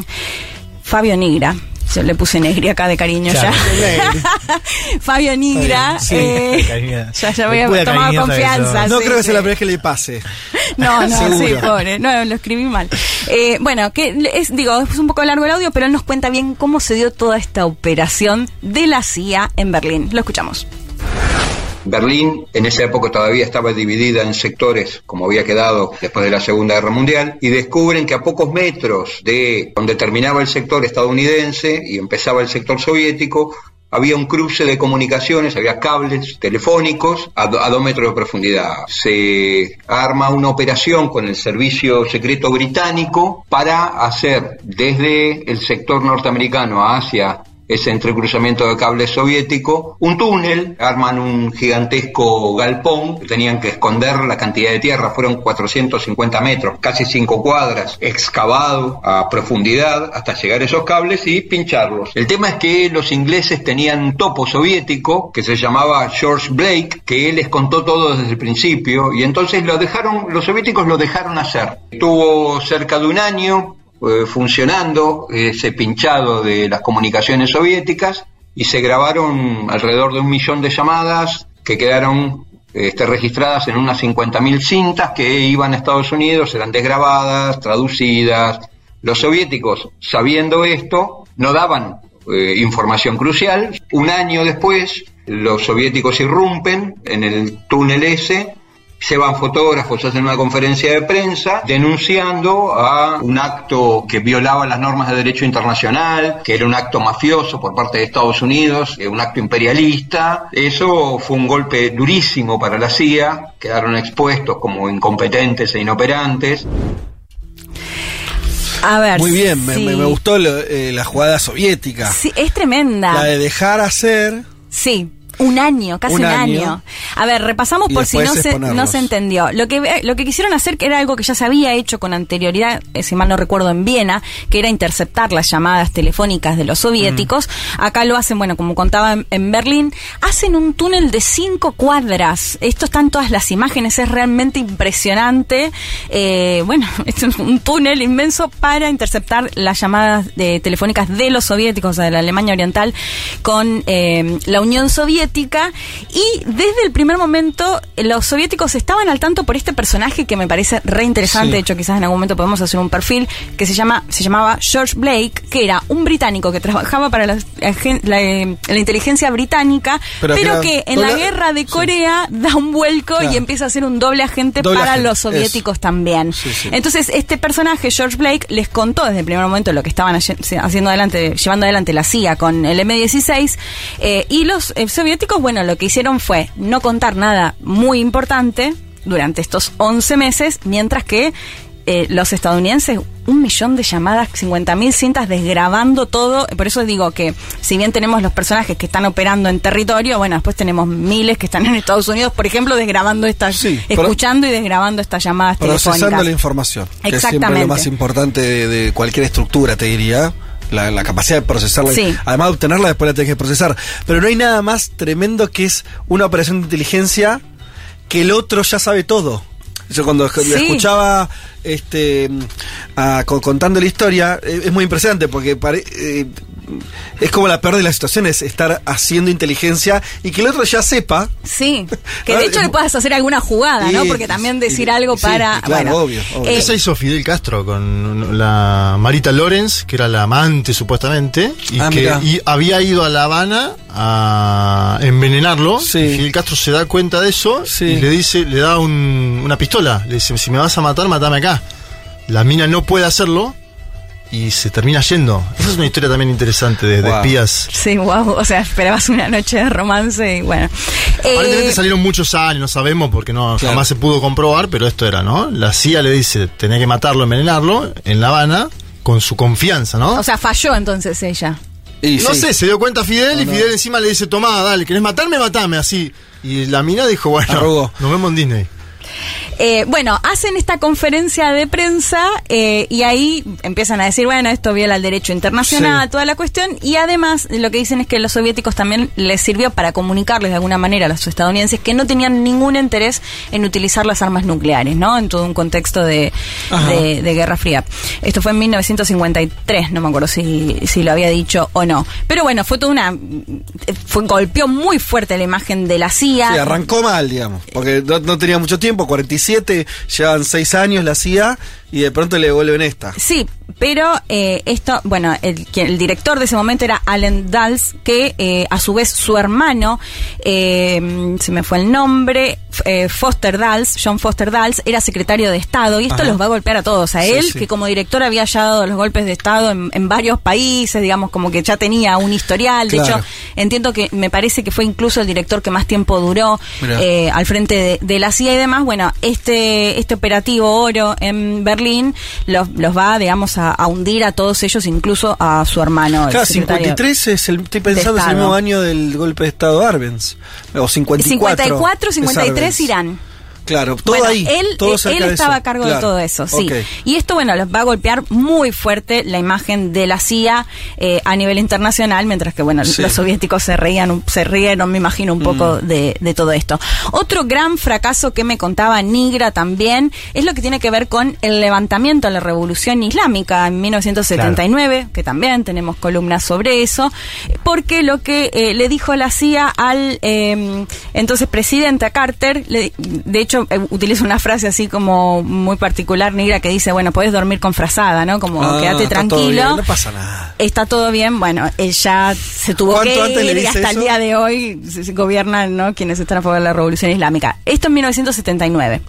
Fabio Nigra. Yo le puse negri acá de cariño Claro. ya. (laughs) Fabio Nigra. Sí. eh, (laughs) ya, ya voy Me a tomar confianza. no sí, creo que sí. sea la primera vez que le pase. (laughs) No, no, sí, pobre. No, lo escribí mal. Eh, bueno, que es, digo, es un poco largo el audio, pero él nos cuenta bien cómo se dio toda esta operación de la CIA en Berlín. Lo escuchamos. Berlín en esa época todavía estaba dividida en sectores, como había quedado después de la Segunda Guerra Mundial, y descubren que a pocos metros de donde terminaba el sector estadounidense y empezaba el sector soviético, había un cruce de comunicaciones, había cables telefónicos a, a dos metros de profundidad. Se arma una operación con el servicio secreto británico para hacer desde el sector norteamericano hacia ese entrecruzamiento de cable soviético, un túnel, arman un gigantesco galpón, tenían que esconder la cantidad de tierra, fueron 450 metros, casi 5 cuadras, excavado a profundidad hasta llegar a esos cables y pincharlos. El tema es que los ingleses tenían un topo soviético que se llamaba George Blake, que les contó todo desde el principio y entonces los soviéticos lo dejaron hacer. Tuvo cerca de un año, eh, funcionando ese pinchado de las comunicaciones soviéticas y se grabaron alrededor de un millón de llamadas que quedaron este, registradas en unas 50.000 cintas que iban a Estados Unidos, eran desgrabadas, traducidas. Los soviéticos, sabiendo esto, no daban eh, información crucial. Un año después, los soviéticos irrumpen en el túnel ese Llevan fotógrafos, hacen una conferencia de prensa denunciando a un acto que violaba las normas de derecho internacional, que era un acto mafioso por parte de Estados Unidos, un acto imperialista. Eso fue un golpe durísimo para la CIA, quedaron expuestos como incompetentes e inoperantes. A ver. Muy bien, sí. me- me gustó lo- eh, la jugada soviética. Sí, es tremenda. La de dejar hacer. Sí. Un año, casi un, Un año. año. A ver, repasamos Y por si no se, no se entendió. Lo que, lo que quisieron hacer, que era algo que ya se había hecho con anterioridad, eh, si mal no recuerdo, en Viena, que era interceptar las llamadas telefónicas de los soviéticos. Mm. Acá lo hacen, bueno, como contaba en, en Berlín, hacen un túnel de cinco cuadras. Esto está en todas las imágenes, es realmente impresionante. Eh, bueno, (laughs) es un- un túnel inmenso para interceptar las llamadas de, telefónicas de los soviéticos, o sea, de la Alemania Oriental, con eh, la Unión Soviética. Y desde el primer momento, eh, los soviéticos estaban al tanto por este personaje que me parece re interesante. Sí. De hecho, quizás en algún momento podemos hacer un perfil que se llama se llamaba George Blake, que era un británico que trabajaba para la, eh, la inteligencia británica, Pero pero, que en la guerra de Corea da un vuelco Claro. y empieza a ser un doble agente Doble para agente, los soviéticos también. Sí. Entonces, este personaje, George Blake, les contó desde el primer momento lo que estaban haciendo adelante, llevando adelante la CIA con el M16. eh, y los eh, soviéticos, bueno, lo que hicieron fue no contar nada muy importante durante estos 11 meses, mientras que eh, los estadounidenses, un millón de llamadas, 50.000 cintas desgrabando todo. Por eso digo que si bien tenemos los personajes que están operando en territorio, bueno, después tenemos miles que están en Estados Unidos, por ejemplo, desgrabando estas, escuchando y desgrabando estas llamadas Procesando telefónicas. la información. Que es siempre Exactamente. lo más importante de, de cualquier estructura, te diría. La, la capacidad de procesarla. Sí. Además de obtenerla, después la tenés que procesar. Pero no hay nada más tremendo que es una operación de inteligencia que el otro ya sabe todo. Yo cuando Sí. escuchaba este a- co- contando la historia, eh, es muy impresionante porque pare- eh, es como la peor de las situaciones, estar haciendo inteligencia y que el otro ya sepa. Sí, (laughs) que de hecho le puedas hacer alguna jugada, ¿no? Sí, Porque también decir sí, algo sí, para... claro, bueno, obvio, eh, Eso hizo Fidel Castro con la Marita Lorenz, que era la amante supuestamente, y Ah, que había ido a La Habana a envenenarlo. Y Fidel Castro se da cuenta de eso y le dice, le da un- una pistola. Le dice, si me vas a matar, matame acá. La mina no puede hacerlo y se termina yendo. Esa es una historia también interesante de, de Wow. espías. Sí, wow, o sea, esperabas una noche de romance y bueno. Aparentemente Eh, salieron muchos años, no sabemos porque no jamás se pudo comprobar, pero esto era, ¿no? La CIA le dice, tenés que matarlo, envenenarlo, en La Habana, con su confianza, ¿no? o sea, falló entonces ella. no sé, se dio cuenta Fidel y no. Fidel encima le dice, tomá, dale, ¿querés matarme? Matame, así. Y la mina dijo, bueno, nos vemos en Disney. Eh, bueno, hacen esta conferencia de prensa eh, y ahí empiezan a decir, bueno, esto viola el derecho internacional, Sí. toda la cuestión, y además lo que dicen es que los soviéticos también les sirvió para comunicarles de alguna manera a los estadounidenses que no tenían ningún interés en utilizar las armas nucleares, ¿no? En todo un contexto de, de, de Guerra Fría. Esto fue en 1953, no me acuerdo si, si lo había dicho o no. Pero bueno, fue toda una... Fue, golpeó muy fuerte la imagen de la CIA. Sí, arrancó mal, digamos, porque no, no tenía mucho tiempo, 47, llevan 6 años la CIA y de pronto le devuelven esta. Sí, pero eh, esto, bueno, el, quien- el director de ese momento era Allen Dulles, que eh, a su vez su hermano, eh, se me fue el nombre, eh, Foster Dulles, John Foster Dulles, era secretario de Estado, y esto Ajá. los va a golpear a todos. A Sí, él, sí. que como director había ya dado los golpes de Estado en, en varios países, digamos, como que ya tenía un historial. De Claro. hecho, entiendo que me parece que fue incluso el director que más tiempo duró eh, al frente de, de la CIA y demás. Bueno, este, este operativo Oro en Berlín los, los va, digamos, a, a hundir a todos ellos, incluso a su hermano. el Claro, secretario 53 es el, estoy pensando, es el mismo año del golpe de Estado de Arbenz. O 54. 54, es 53 Arbenz. Irán. Claro, todo Bueno, ahí. Él, todo él- estaba a cargo Claro. de todo eso, sí. Y esto, bueno, les va a golpear muy fuerte la imagen de la CIA eh, a nivel internacional, mientras que, bueno, Sí. los soviéticos se reían, se rieron, me imagino, un poco Mm. de, de todo esto. Otro gran fracaso que me contaba Nigra también es lo que tiene que ver con el levantamiento de la revolución islámica en 1979, que también tenemos columnas sobre eso, porque lo que eh, le dijo la CIA al eh, entonces presidente a Carter, le- de hecho eh, utiliza una frase así como muy particular, Nigra, que dice, bueno, puedes dormir con frazada, ¿no? Como Ah, quédate tranquilo. no pasa nada. Está todo bien, bueno, ella se tuvo ¿Cuánto que ir y hasta el día de hoy se, se gobiernan, ¿no? Quienes están a favor de la revolución islámica. Esto en 1979.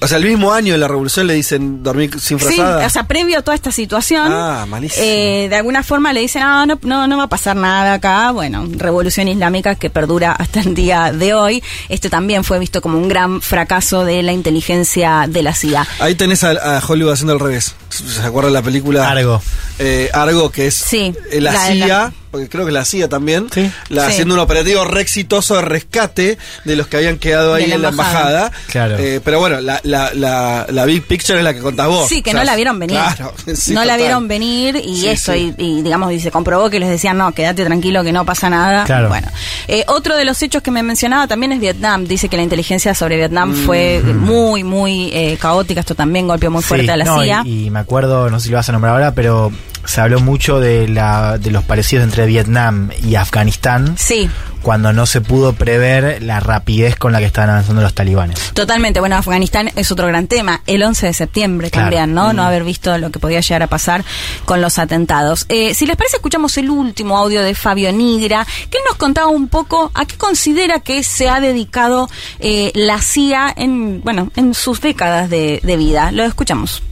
O sea, el mismo año de la revolución le dicen dormir sin Sí, frazada. o sea, previo a toda esta situación, Ah, malísimo. eh, de alguna forma le dicen, ah, no, no, no va a pasar nada acá. Bueno, revolución islámica que perdura hasta el día de hoy. Este también fue visto como un gran fracaso de la inteligencia de la CIA. Ahí tenés a, a Hollywood haciendo al revés. ¿Se acuerdan la película? Argo. Eh, Argo, que es Sí, la, la- CIA, la- porque creo que la CIA también, la, Sí. haciendo un operativo re exitoso de rescate de los que habían quedado ahí la en la embajada. Claro. Eh, pero bueno, la, la, la, la big picture es la que contás vos. Sí, que O sea, no la vieron venir. Claro, (laughs) sí, no la vieron venir y Sí, eso, sí. Y, y, digamos, y se comprobó que les decían, no, quédate tranquilo, que no pasa nada. Claro. Bueno, Eh, otro de los hechos que me mencionaba también es Vietnam. Dice que la inteligencia sobre Vietnam Mm. fue muy, muy eh, caótica. Esto también golpeó muy fuerte Sí, a la no, CIA. Y, y me acuerdo, no sé si lo vas a nombrar ahora, pero se habló mucho de, la, de los parecidos entre Vietnam y Afganistán. Sí. Cuando no se pudo prever la rapidez con la que estaban avanzando los talibanes. Totalmente, bueno, Afganistán es otro gran tema. El 11 de septiembre Claro. también, ¿no? Mm. No haber visto lo que podía llegar a pasar con los atentados. Eh, si les parece, escuchamos el último audio de Fabio Nigra, que él nos contaba un poco a qué considera que se ha dedicado eh, la CIA en, bueno, en sus décadas de, de vida. Lo escuchamos.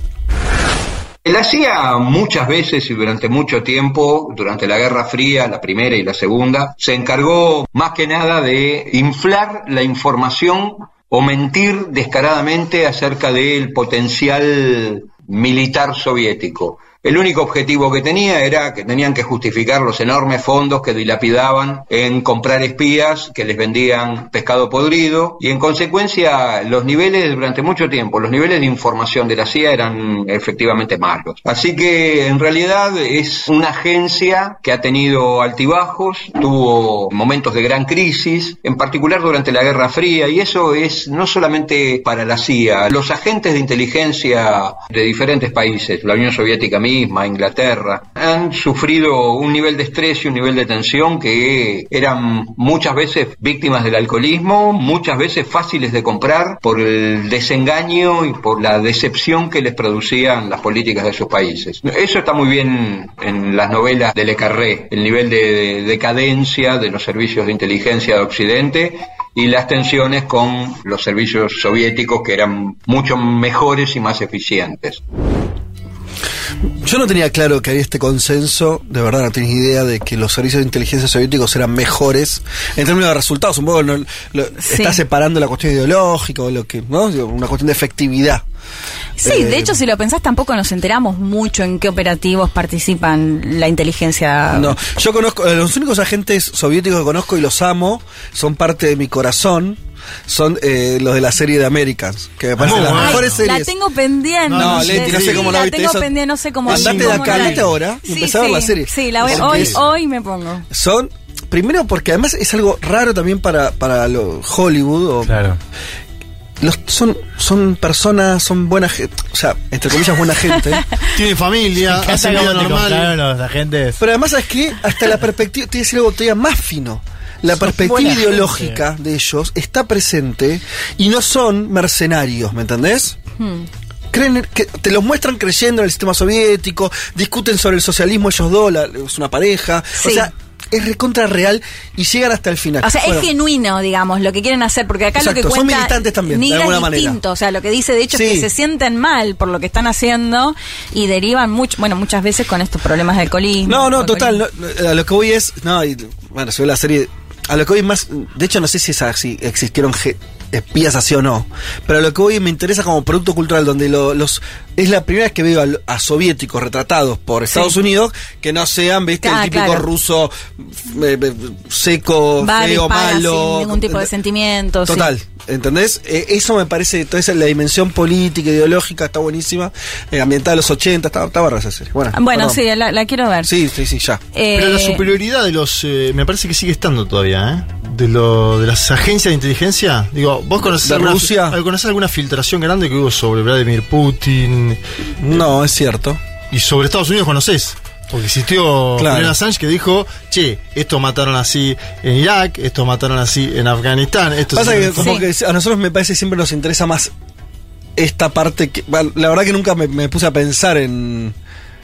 La CIA muchas veces y durante mucho tiempo, durante la Guerra Fría, la primera y la segunda, se encargó más que nada de inflar la información o mentir descaradamente acerca del potencial militar soviético. El único objetivo que tenía era que tenían que justificar los enormes fondos que dilapidaban en comprar espías que les vendían pescado podrido y en consecuencia los niveles durante mucho tiempo, los niveles de información de la CIA eran efectivamente malos. Así que en realidad es una agencia que ha tenido altibajos, tuvo momentos de gran crisis, en particular durante la Guerra Fría y eso es no solamente para la CIA, los agentes de inteligencia de diferentes países, la Unión Soviética misma, Inglaterra, han sufrido un nivel de estrés y un nivel de tensión que eran muchas veces víctimas del alcoholismo, muchas veces fáciles de comprar por el desengaño y por la decepción que les producían las políticas de sus países. Eso está muy bien en las novelas de Le Carré, el nivel de decadencia de los servicios de inteligencia de Occidente y las tensiones con los servicios soviéticos que eran mucho mejores y más eficientes. Yo no tenía claro que había este consenso, de verdad no tenía idea de que los servicios de inteligencia soviéticos eran mejores en términos de resultados. Un poco no- lo- Sí. está separando la cuestión ideológica o lo que, ¿no? Una cuestión de efectividad. Sí, Eh, de hecho, si lo pensás, tampoco nos enteramos mucho en qué operativos participan la inteligencia. No, yo conozco, eh, los únicos agentes soviéticos que conozco y los amo, son parte de mi corazón, son eh, los de la serie de Americans, que me parecen las Ay, mejores series. La tengo pendiente. No, no, Leti, no sé cómo la la viste tengo eso. pendiente, no sé cómo Andate de acá, ahora y Sí, empezá a ver la serie. Sí, la voy, hoy, es- hoy me pongo. Son, primero porque además es algo raro también para, para lo- Hollywood. O, Claro. los, son, son personas, son buena gente, o sea, entre comillas buena gente. (laughs) Tiene familia, Me hace encanta vida normal. los agentes. Pero además, ¿sabes qué? Hasta la perspectiva, te voy a decir algo todavía más fino. La Son perspectiva ideológica de ellos está presente y no son mercenarios, ¿me entendés? Hmm. Creen que te los muestran creyendo en el sistema soviético, discuten sobre el socialismo ellos dos, la- es una pareja, Sí. o sea, es recontra real y llegan hasta el final. O sea, Bueno, es genuino, digamos, lo que quieren hacer, porque acá Exacto, lo que son cuenta militantes también, de alguna manera. distinto, o sea, lo que dice de hecho es que se sienten mal por lo que están haciendo y derivan mucho, bueno, muchas veces con estos problemas de alcoholismo. No, no, total. no, no, a lo que voy es. No, y, bueno, se ve la serie. A lo que voy más. De hecho, no sé si es así. Existieron espías así o no. Pero lo que hoy me interesa como producto cultural, donde lo- los es la primera vez que veo a, a soviéticos retratados por Estados Sí. Unidos que no sean, viste, Ah, el típico claro. ruso eh, eh, seco, Va de feo, malo. sin ningún tipo de sentimientos. sí. Total, ¿entendés? Eh, eso me parece, toda esa la dimensión política, ideológica, está buenísima. Eh, ambientada a los 80, está, está barra esa serie. Bueno, Bueno, perdón. sí, la, la quiero ver. Sí, sí, sí, ya. Eh, Pero la superioridad de los. eh, me parece que sigue estando todavía, ¿eh? De, lo, de las agencias de inteligencia. Digo, ¿vos conocés, ¿De alguna, Rusia? fi- ¿conocés alguna filtración grande que hubo sobre Vladimir Putin? No, es cierto. Y sobre Estados Unidos conocés. Porque existió Claro. Julian Assange que dijo, che, esto mataron así en Irak, esto mataron así en Afganistán, esto Pasa que como que a nosotros me parece siempre nos interesa más esta parte que la verdad que nunca me, me puse a pensar en,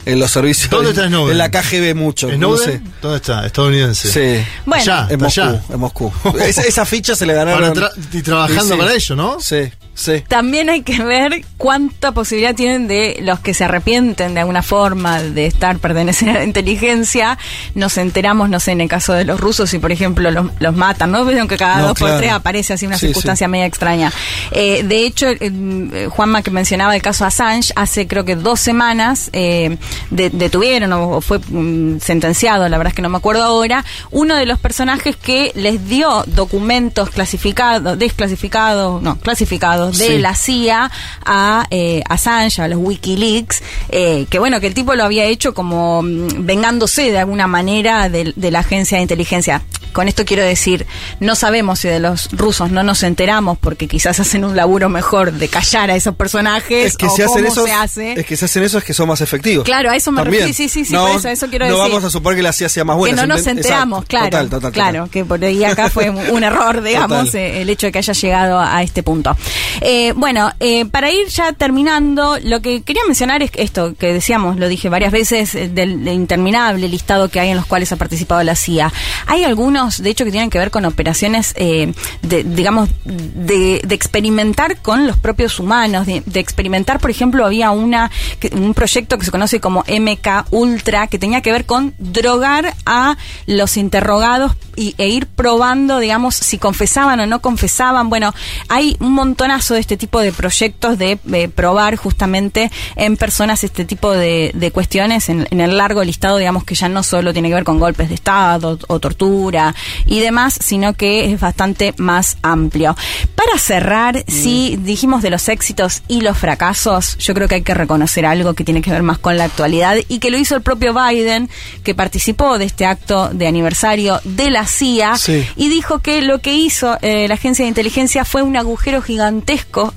en los servicios ¿Dónde está Snowden? en la KGB mucho no ¿Snowden? sé. ¿Dónde está? Estadounidense. Sí. Bueno. Allá, en Moscú, allá. en Moscú. (laughs) Esa, esa ficha se le ganaron Para tra- y trabajando Sí, sí. para ello, ¿no? Sí, sí. También hay que ver cuánta posibilidad tienen de los que se arrepienten de alguna forma de estar pertenecer a la inteligencia. Nos enteramos, no sé, en el caso de los rusos, si por ejemplo los, los matan, ¿no? Vieron que cada No, dos por tres aparece así una Sí, circunstancia media extraña. Eh, de hecho, eh, eh, Juanma que mencionaba el caso Assange, hace creo que dos semanas eh, de- detuvieron o, o fue mm, sentenciado, la verdad es que no me acuerdo ahora, uno de los personajes que les dio documentos clasificados, desclasificados, no, clasificados de Sí. la CIA a eh, Assange, a los Wikileaks, eh, que bueno, que el tipo lo había hecho como mm, vengándose de alguna manera de, de la agencia de inteligencia. Con esto quiero decir, no sabemos si de los rusos no nos enteramos porque quizás hacen un laburo mejor de callar a esos personajes Es que o si hacen cómo eso, se hace. es que si hacen eso es que son más efectivos. Claro, a eso me También. refiero. Sí, sí, sí, no, por eso, eso quiero no decir. vamos a suponer que la CIA sea más buena. que no nos enteramos, exacto. claro, Total, total, total. claro, que por ahí acá fue un, error, (laughs) digamos, eh, el hecho de que haya llegado a este punto. Eh, bueno, eh, para ir ya terminando, lo que quería mencionar es esto que decíamos, lo dije varias veces, eh, del, interminable listado que hay en los cuales ha participado la CIA. Hay algunos, de hecho, que tienen que ver con operaciones, eh, de, digamos, de, de experimentar con los propios humanos, de, experimentar, por ejemplo, había una un proyecto que se conoce como MK Ultra, que tenía que ver con drogar a los interrogados y, e ir probando, digamos, si confesaban o no confesaban. Bueno, hay un montonazo de este tipo de proyectos de, probar justamente en personas este tipo de, de cuestiones en, en el largo listado, digamos, que ya no solo tiene que ver con golpes de Estado o tortura y demás, sino que es bastante más amplio. Para cerrar, si dijimos de los éxitos y los fracasos, yo creo que hay que reconocer algo que tiene que ver más con la actualidad y que lo hizo el propio Biden, que participó de este acto de aniversario de la CIA Sí. y dijo que lo que hizo eh, la agencia de inteligencia fue un agujero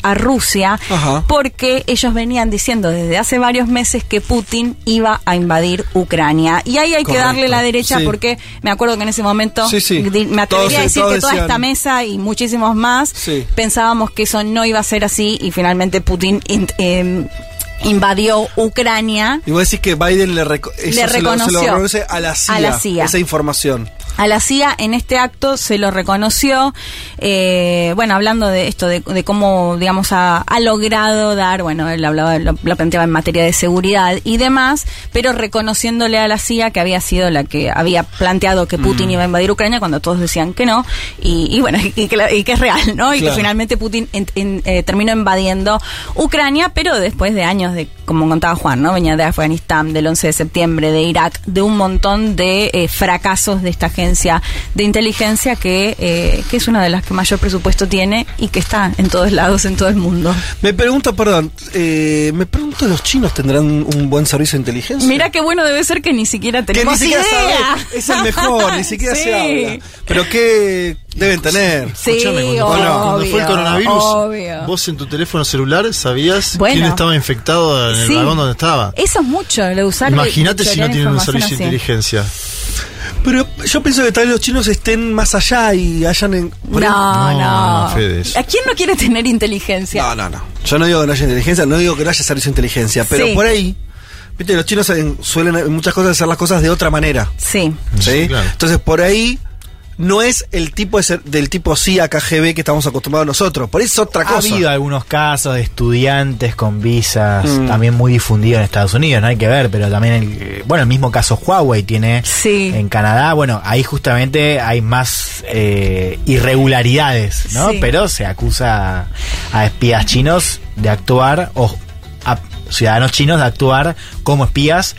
a Rusia Ajá. porque ellos venían diciendo desde hace varios meses que Putin iba a invadir Ucrania. Y ahí hay que darle la derecha sí. porque me acuerdo que en ese momento Sí, sí. di- me atrevería Todos- a decir que toda decían- esta mesa y muchísimos más pensábamos que eso no iba a ser así y finalmente Putin in- em, invadió Ucrania. Y vos decís que Biden le, reco- eso Le se lo- se lo reconoció reconoce a la CIA, a la CIA. esa información. A la CIA en este acto se lo reconoció, eh, bueno, hablando de esto, de, de cómo, digamos, ha, ha logrado dar, bueno, él hablaba, lo, lo planteaba en materia de seguridad y demás, pero reconociéndole a la CIA que había sido la que había planteado que Putin Mm. iba a invadir Ucrania cuando todos decían que no, y, y bueno, (laughs) y que, la- y que es real, ¿no? Y Claro. que finalmente Putin en- en- eh, terminó invadiendo Ucrania, pero después de años de, como contaba Juan, ¿no? Venía de Afganistán, del 11 de septiembre, de Irak, de un montón de eh, fracasos de esta agencia de inteligencia que, eh, que es una de las que mayor presupuesto tiene y que está en todos lados, en todo el mundo. Me pregunto, perdón, eh, me pregunto, ¿los chinos tendrán un buen servicio de inteligencia? Mira qué bueno debe ser que ni siquiera que tenemos ni siquiera idea. sabe, es el mejor, ni siquiera (laughs) Sí. se habla. Pero qué deben tener. Sí, Escúchame, cuando, obvio, cuando fue el coronavirus, obvio. vos en tu teléfono celular sabías Bueno. quién estaba infectado en el Sí. vagón donde estaba. Eso es mucho, lo de usar Imagínate si no tienen un servicio de inteligencia. Pero yo pienso que tal vez los chinos estén más allá y hayan... En, No, no. no, Fede, eso. ¿A quién no quiere tener inteligencia? No, no, no. Yo no digo que no haya inteligencia, no digo que no haya servicio de inteligencia, pero Sí. por ahí, viste, los chinos en- suelen en muchas cosas hacer las cosas de otra manera. Sí. ¿sí? Sí, claro. Entonces por ahí no es el tipo de ser- del tipo CIA KGB que estamos acostumbrados nosotros. Por eso es otra Ha cosa. habido algunos casos de estudiantes con visas Mm. también muy difundidos en Estados Unidos, no hay que ver, pero también, el, eh, bueno, el mismo caso Huawei tiene en Canadá, bueno, ahí justamente hay más eh, irregularidades, ¿no? Sí. Pero se acusa a espías chinos de actuar, o a ciudadanos chinos de actuar como espías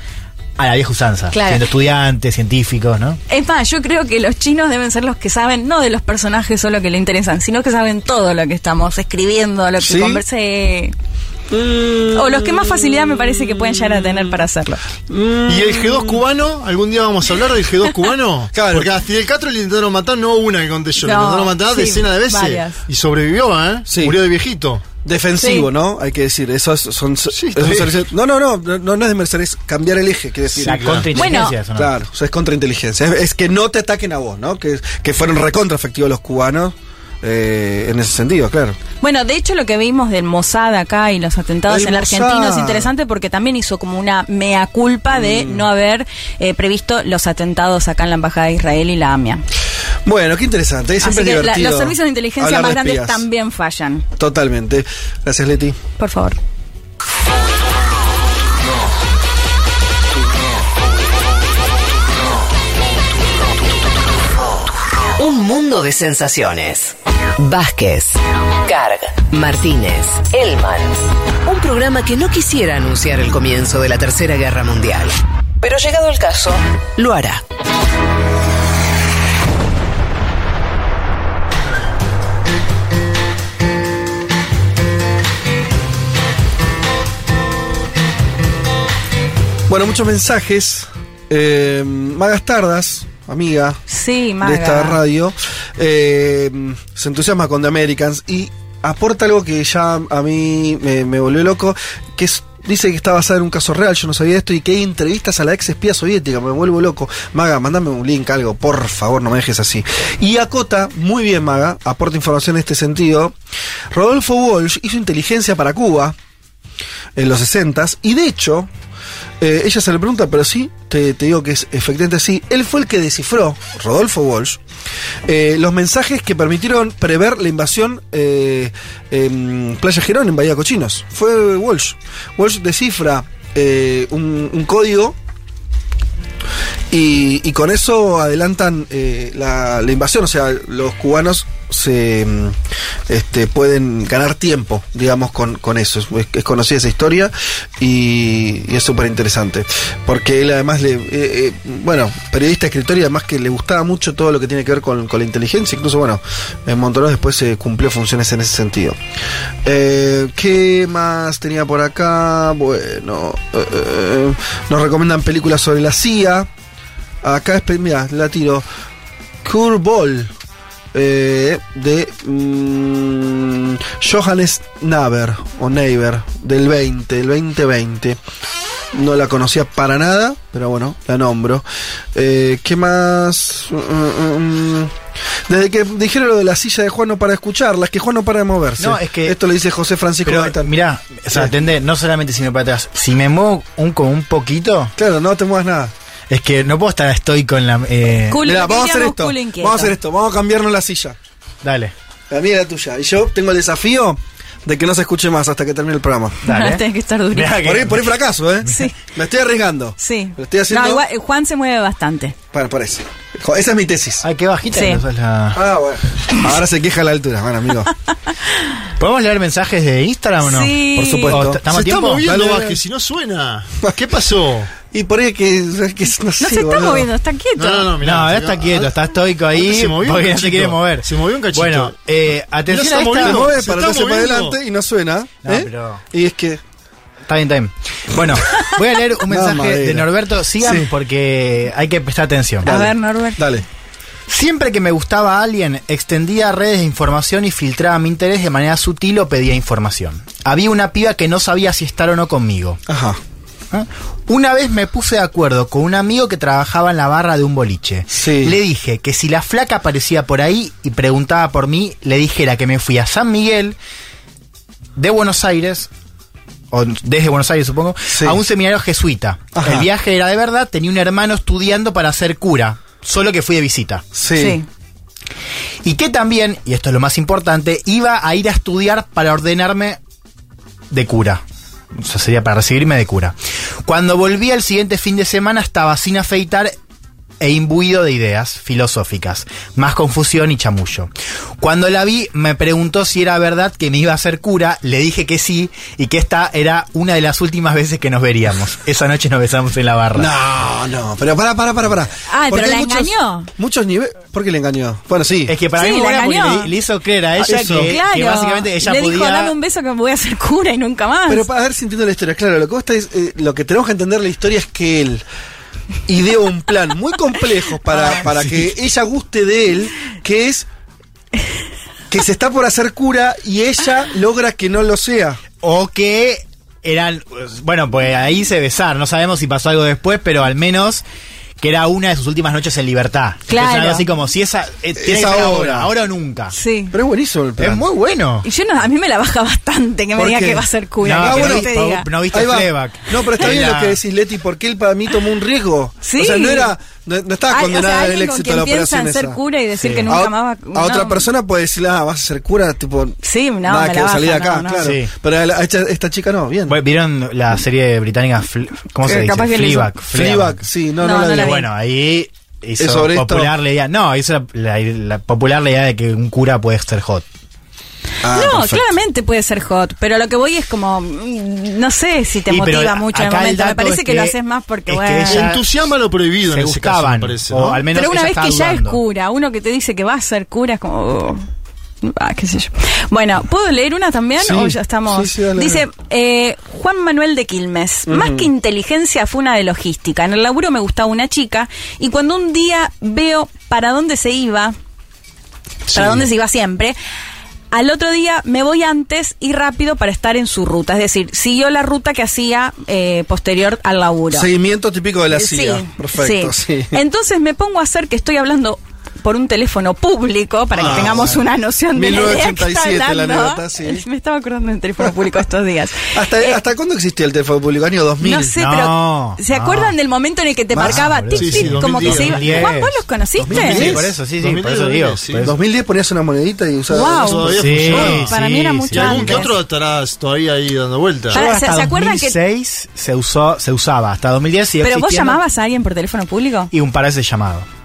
a la vieja usanza, Claro. siendo estudiantes, científicos, ¿no? Es más, yo creo que los chinos deben ser los que saben, no de los personajes solo que le interesan, sino que saben todo lo que estamos escribiendo, lo que ¿Sí? conversé. O los que más facilidad me parece que pueden llegar a tener para hacerlo. ¿Y el G2 cubano? ¿Algún día vamos a hablar del G2 cubano? (laughs) Claro. Porque a Fidel Castro le intentaron matar, no una que conté yo, le No, intentaron matar sí, decenas de veces. varias. Y sobrevivió, ¿eh? Murió de viejito. Defensivo, Sí. ¿no? Hay que decir, eso es, son, esos no, no, no, no, no es de mercería, es cambiar el eje, quiere decir. La contrainteligencia, eso no. Claro, o sea, es contrainteligencia. Es, es que no te ataquen a vos, ¿no? Que, que fueron recontra efectivos los cubanos eh, en ese sentido, claro. Bueno, de hecho lo que vimos del Mossad acá y los atentados El en la Argentina es interesante porque también hizo como una mea culpa de Mm. no haber eh, previsto los atentados acá en la Embajada de Israel y la AMIA. Bueno, qué interesante, es Así siempre que la- divertido. los servicios de inteligencia más de grandes también fallan. Totalmente. Gracias, Leti. Por favor. Un mundo de sensaciones. Vázquez, Carg, Martínez, Elman. Un programa que no quisiera anunciar el comienzo de la Tercera Guerra Mundial. Pero llegado el caso, lo hará. Bueno, muchos mensajes. Eh, Magas Tardas, amiga Sí, de esta radio, eh, se entusiasma con The Americans y aporta algo que ya a mí me, me volvió loco, que es Dice que está basada en un caso real, yo no sabía esto, y que hay entrevistas a la ex espía soviética, me vuelvo loco. Maga, mandame un link, algo, por favor, no me dejes así. Y acota, muy bien Maga, aporta información en este sentido. Rodolfo Walsh hizo inteligencia para Cuba en los 60 y de hecho, eh, ella se le pregunta, pero sí, te, digo que es efectivamente así. Él fue el que descifró, Rodolfo Walsh, eh, los mensajes que permitieron prever la invasión eh, en Playa Girón, en Bahía Cochinos. Fue Walsh. Walsh descifra un, código y, con eso adelantan la, la invasión, o sea, los cubanos se mm, este, pueden ganar tiempo, digamos, con, con eso. Es, es conocida esa historia y, es súper interesante. Porque él además, le, eh, eh, bueno, periodista, escritor y además que le gustaba mucho todo lo que tiene que ver con, con la inteligencia. Incluso, bueno, en Montoneros después se cumplió funciones en ese sentido. Eh, ¿Qué más tenía por acá? Bueno, nos recomiendan películas sobre la CIA. Acá es, mira, la tiro. Curveball. Eh, de mm, Johannes Naber o Neighbor del 20, del 2020. No la conocía para nada, pero bueno, la nombro. Eh, ¿Qué más? Mm, mm, Desde que dijeron lo de la silla de Juan no para de escucharla, es que Juan no para de moverse. No, es que- Esto lo dice José Francisco Pero Gaitán. mirá, o sea, Sí. atendé, no solamente si me para atrás, si me muevo un, como un poquito. Claro, no te muevas nada. Es que no puedo estar estoico en la. Eh, Mirá, vamos a hacer esto. Vamos a hacer esto. Vamos a cambiarnos la silla. Dale. La mía y la tuya. Y yo tengo el desafío de que no se escuche más hasta que termine el programa. Dale. (laughs) Tenés que estar durísimo. Por ahí, por ahí fracaso, ¿eh? Sí. Me estoy arriesgando. Sí. Lo estoy haciendo. No, igual, eh, Juan se mueve bastante. Bueno, por eso. Jo, Esa es mi tesis. Ay, qué bajita. Sí. la- Ah, bueno. Ahora se queja la altura, bueno, amigo. (laughs) ¿Podemos leer mensajes de Instagram o no? Sí. Por supuesto. ¿O t- ¿Estamos Se está moviendo Dale, dale. Vázquez, si no suena. ¿Qué pasó? Y por ahí que, es que no, No sé, se está boludo. moviendo, está quieto. No, no, no, mirá, no, ahora está quieto, está estoico ahí. Se movió un porque no se quiere mover. Se movió un cachito. Bueno, eh, atención Mirá, a se esta. Se movió. mueve Se para está atrás y para moviendo. adelante y no suena. No, ¿eh? pero- Y es que. Está bien, está bien. Bueno, voy a leer un (laughs) mensaje de Norberto. Sigan Sí. porque hay que prestar atención. A ver, Norbert. Dale. Siempre que me gustaba a alguien, extendía redes de información y filtraba mi interés de manera sutil o pedía información. Había una piba que no sabía si estar o no conmigo. Ajá. ¿Ah? Una vez me puse de acuerdo con un amigo que trabajaba en la barra de un boliche. Sí. Le dije que si la flaca aparecía por ahí y preguntaba por mí, le dijera que me fui a San Miguel de Buenos Aires, o desde Buenos Aires supongo, Sí. a un seminario jesuita. Ajá. El viaje era de verdad, tenía un hermano estudiando para ser cura, solo que fui de visita. Sí. Sí. Y que también, y esto es lo más importante, iba a ir a estudiar para ordenarme de cura. O sea, sería para recibirme de cura. Cuando volví el siguiente fin de semana estaba sin afeitar e imbuido de ideas filosóficas, más confusión y chamullo. Cuando la vi, me preguntó si era verdad que me iba a hacer cura, le dije que sí y que esta era una de las últimas veces que nos veríamos. Esa noche nos besamos en la barra. No, no, pero para, para, para, para. Ah, pero la muchos- engañó. Muchos niveles. ¿Por qué le engañó? Bueno, sí. Es que para Sí, mí buena porque engañó. le, le hizo creer a ella Eso. que, claro. que básicamente ella le podía... dijo, dame un beso que me voy a hacer cura y nunca más. Pero para ver si entiendo la historia, claro, lo que, vos estáis- eh, lo que tenemos que entender la historia es que él (laughs) ideó un plan muy complejo para, para que ella guste de él, que es que se está por hacer cura y ella logra que no lo sea. O que eran. Bueno, pues ahí se besaron. No sabemos si pasó algo después, pero al menos que era una de sus últimas noches en libertad. Claro. Entonces, así como si esa. eh, Es ahora. ahora, ahora o nunca. Sí. Pero es buenísimo el plan. Es muy bueno. Y yo no, a mí me la baja bastante que me ¿Por diga qué? que va a ser cura. No, Ah, no bueno, te diga. no viste. Fleabag. No, pero está En bien la- lo que decís, Leti, porque él para mí tomó un riesgo. Sí. O sea, no era. No, no estaba Ay, o condenada sea, al alguien con éxito de la piensa operación en ser esa. cura y decir Sí. que a, nunca ot- más va a no. otra persona puede decirle, ah, vas a ser cura, tipo. Sí, no, nada me que la salir de baja, acá, no, no. claro. Sí. Pero a la- a esta, esta chica no, bien. Bueno, ¿Vieron la serie británica? Fl- ¿Cómo se Eh, dice? le hizo- Fleabag. Fleabag, sí, no, no, No, la la Bueno, ahí hizo ¿Es sobre esto? popular la idea. No, hizo la, la- la popular la idea de que un cura puede ser hot. Ah, no, perfecto. claramente puede ser hot, pero lo que voy es como, mm, no sé si te Y, motiva mucho en el momento. Me parece es que, lo haces más porque, es que bueno. Entusiasma lo prohibido se en ese caso, gustaban, me parece. o ¿no? al menos Pero una vez que ya es cura, uno que te dice que va a ser cura es como... oh, Ah, qué sé yo. Bueno, ¿puedo leer una también? Sí. o ya estamos. Sí, sí, Dice eh, Juan Manuel de Quilmes. Más que inteligencia fue una de logística. En el laburo me gustaba una chica y cuando un día veo para dónde se iba, para dónde se iba siempre, al otro día me voy antes y rápido para estar en su ruta. Es decir, siguió la ruta que hacía eh, posterior al laburo. Seguimiento típico de la Eh, CIA. Perfecto, sí. Entonces me pongo a hacer que estoy hablando por un teléfono público para que Ah, tengamos bueno. una noción de la idea que está 1987 la hablando. anécdota, sí. (laughs) Me estaba acordando del teléfono público estos días. (laughs) ¿Hasta, Eh, ¿Hasta cuándo existía el teléfono público? Año 2000. no sé, No, pero ¿se no. acuerdan del momento en el que te Más, marcaba tic, Sí, sí, tic, como que se iba? 2010. Juan, ¿vos los conociste? 2010. Sí, por eso, sí, sí, por eso 2010, digo. sí. por En eso. 2010 ponías una monedita y usabas. Wow. Todavía Sí. Para mí era mucho Y algún que otro estarás todavía ahí dando vueltas. ¿se- acuerdan que- 2006 se usó, se usaba, hasta 2010 siguió ¿Pero vos llamabas a alguien por teléfono público? Y un par de llamado.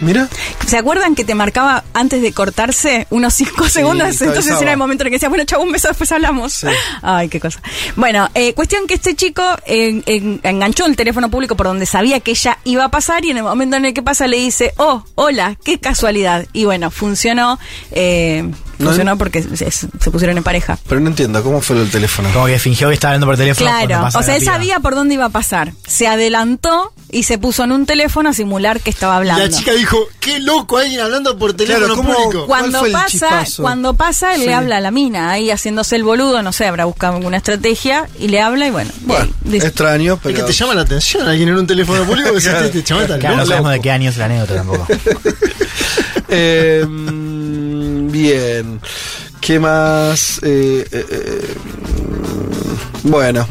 Mira. ¿Se acuerdan que te marcaba antes de cortarse unos 5 segundos? Entonces era el momento en el que decía, bueno, chau, un beso, después hablamos. Sí. Ay, qué cosa. Bueno, eh, cuestión que este chico eh, en- enganchó el teléfono público por donde sabía que ella iba a pasar y en el momento en el que pasa le dice, oh, hola, qué casualidad. Y bueno, funcionó, eh, No, funcionó porque se, se pusieron en pareja. Pero no entiendo, ¿cómo fue el teléfono? Como que fingió que estaba hablando por teléfono. Claro, o sea, él piba. sabía por dónde iba a pasar. Se adelantó y se puso en un teléfono a simular que estaba hablando. La chica dijo, qué loco alguien hablando por teléfono Claro, ¿cómo- público. ¿Cuál Cuando pasa, cuando pasa, él Sí. le habla a la mina, ahí haciéndose el boludo, no sé, habrá buscado alguna estrategia y le habla y bueno. Bueno, extraño, Es pero. que te llama la atención alguien en un teléfono público (laughs) que Claro. se te llama tal Claro, no sabemos de qué año es la anécdota tampoco. (laughs) Eh, bien. ¿Qué más? Eh, eh, eh, bueno.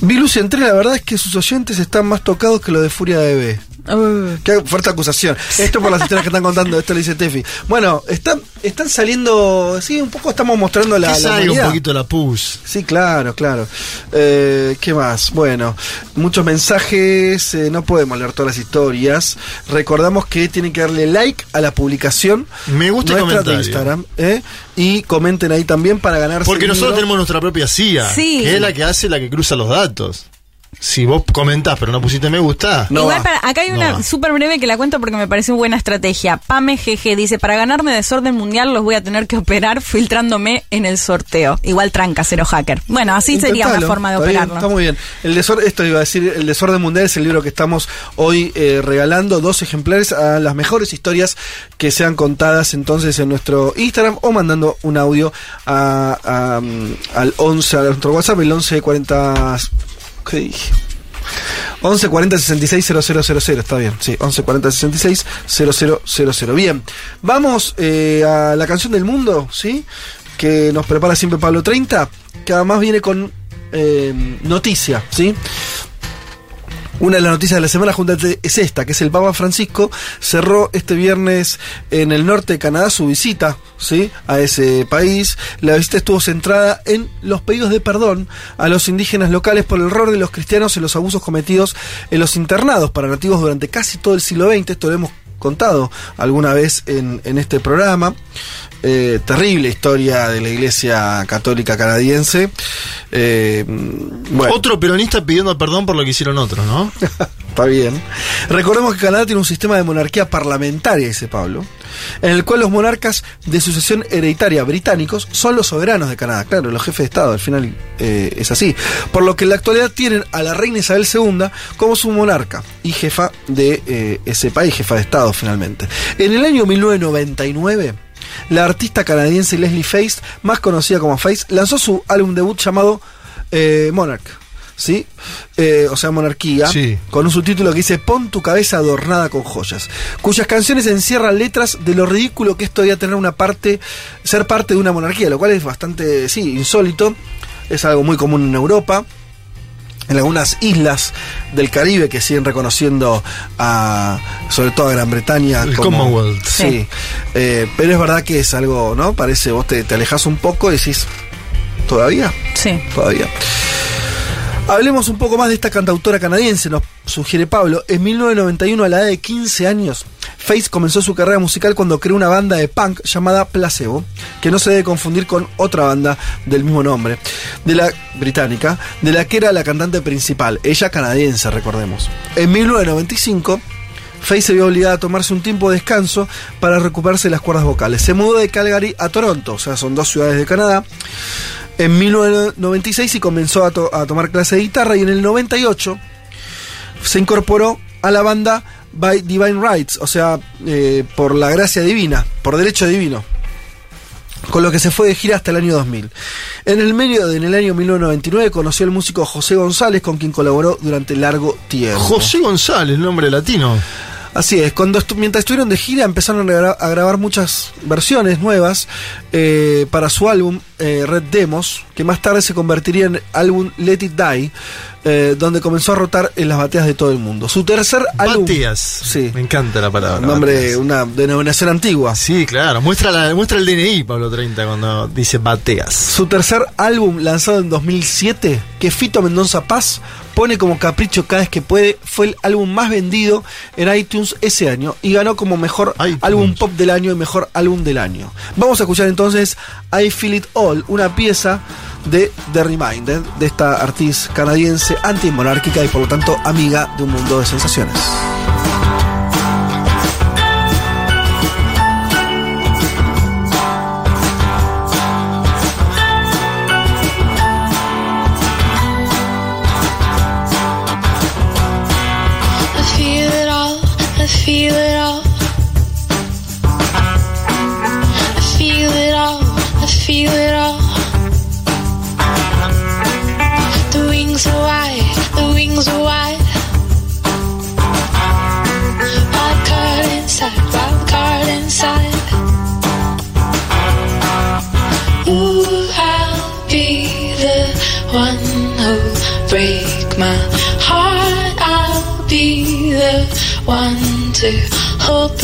Vi Lucy entré, la verdad es que sus oyentes están más tocados que lo de Furia de B. Uh, Qué fuerte acusación. Esto por las historias que están contando, esto lo dice Tefi. Bueno, están, están saliendo, sí, un poco estamos mostrando la, Que la salga un poquito la pus. Sí, claro, claro. Eh, ¿Qué más? Bueno, muchos mensajes, eh, no podemos leer todas las historias. Recordamos que tienen que darle like a la publicación. Me gusta el de. Instagram. ¿eh? Y comenten ahí también para ganarse Porque nosotros libro. tenemos nuestra propia CIA, Sí. que es la que hace la que cruza los datos. Si vos comentás pero no pusiste me gusta, No Igual va. para, acá hay No una súper breve que la cuento porque me parece una buena estrategia. Pame GG dice, para ganarme desorden mundial los voy a tener que operar filtrándome en el sorteo. Igual tranca, cero hacker. Bueno, así sería una forma de está bien, operarlo. está muy bien. El desorden, esto iba a decir, el desorden mundial es el libro que estamos hoy eh, regalando, dos ejemplares a las mejores historias que sean contadas entonces en nuestro Instagram o mandando un audio a, a, mm, al 11, a nuestro WhatsApp, el 11 40... ¿Qué dije? 11 40 66 000, está bien, sí, 11 40 66 000. Bien, vamos eh, a la canción del mundo, ¿sí? Que nos prepara siempre Pablo 30, que además viene con eh, noticia, ¿sí? Una de las noticias de la semana junta es esta, que es el Papa Francisco cerró este viernes en el norte de Canadá su visita, ¿sí? A ese país. La visita estuvo centrada en los pedidos de perdón a los indígenas locales por el error de los cristianos en los abusos cometidos en los internados para nativos durante casi todo el siglo XX. Esto lo contado alguna vez en, en este programa. Eh, terrible historia de la Iglesia Católica Canadiense. Eh, bueno. Otro peronista pidiendo perdón por lo que hicieron otros, ¿no? (laughs) Está bien. Recordemos que Canadá tiene un sistema de monarquía parlamentaria, dice Pablo, en el cual los monarcas de sucesión hereditaria británicos son los soberanos de Canadá. Claro, los jefes de Estado, al final eh, es así. Por lo que en la actualidad tienen a la reina Isabel II como su monarca y jefa de eh, ese país, jefa de Estado finalmente. En el año 1999, la artista canadiense Leslie Face, más conocida como Face, lanzó su álbum debut llamado eh, Monarch. ¿Sí? Eh, o sea, monarquía, Sí. con un subtítulo que dice Pon tu cabeza adornada con joyas, cuyas canciones encierran letras de lo ridículo que es todavía tener una parte, ser parte de una monarquía, lo cual es bastante, sí, insólito, es algo muy común en Europa, en algunas islas del Caribe que siguen reconociendo a, sobre todo a Gran Bretaña. El como- Commonwealth. Sí. Sí. Eh, pero es verdad que es algo, ¿no? Parece, vos te, te alejas un poco y decís, ¿todavía? Sí. Todavía. Hablemos un poco más de esta cantautora canadiense, nos sugiere Pablo. En 1991, a la edad de 15 años, Face comenzó su carrera musical cuando creó una banda de punk llamada Placebo, que no se debe confundir con otra banda del mismo nombre, de la británica, de la que era la cantante principal, ella canadiense, recordemos. En 1995, Faye se vio obligada a tomarse un tiempo de descanso para recuperarse las cuerdas vocales. Se mudó de Calgary a Toronto, o sea, son dos ciudades de Canadá. En 1996 y comenzó a, a tomar clase de guitarra y en el 98 se incorporó a la banda By Divine Rights, o sea, eh, por la gracia divina, por derecho divino. Con lo que se fue de gira hasta el año 2000. En el medio de en el año 1999 conoció al músico José González, con quien colaboró durante largo tiempo. José González, nombre latino. Así es, cuando estu- mientras estuvieron de gira empezaron a, gra- a grabar muchas versiones nuevas eh, para su álbum eh, Red Demos, que más tarde se convertiría en álbum Let It Die, eh, donde comenzó a rotar en las bateas de todo el mundo. Su tercer álbum... Bateas. Sí. Me encanta la palabra. Nombre, bateas. una denominación antigua. Sí, claro. Muestra, la, muestra el DNI, Pablo 30, cuando dice bateas. Su tercer álbum, lanzado en 2007, que Fito Mendoza Paz pone como capricho cada vez que puede, fue el álbum más vendido en iTunes ese año y ganó como mejor álbum pop del año y mejor álbum del año. Vamos a escuchar entonces I Feel It All, una pieza de The Reminded, de esta artista canadiense antimonárquica y por lo tanto amiga de un mundo de sensaciones. One to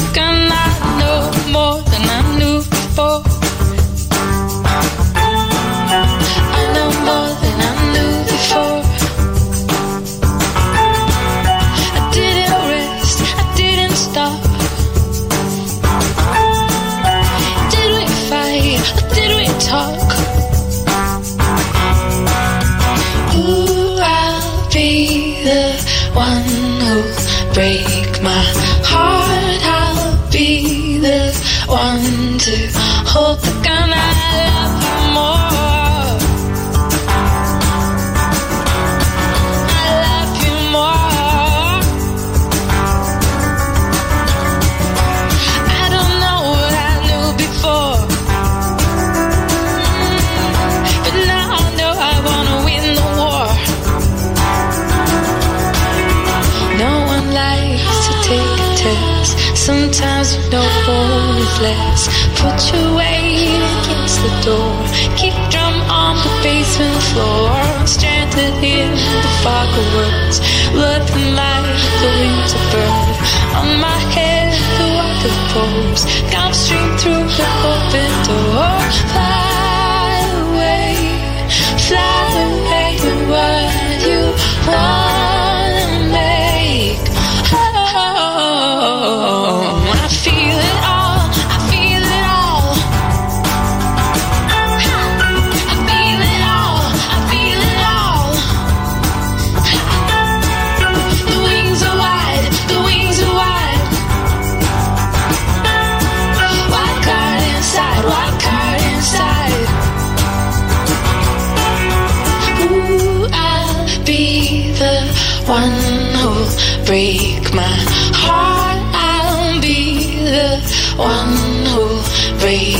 the basement floor. Stranded in the fog of words. looking like the wings of bird. On my head, the white of poles, downstream through the open door. Break my heart. I'll be the one who'll break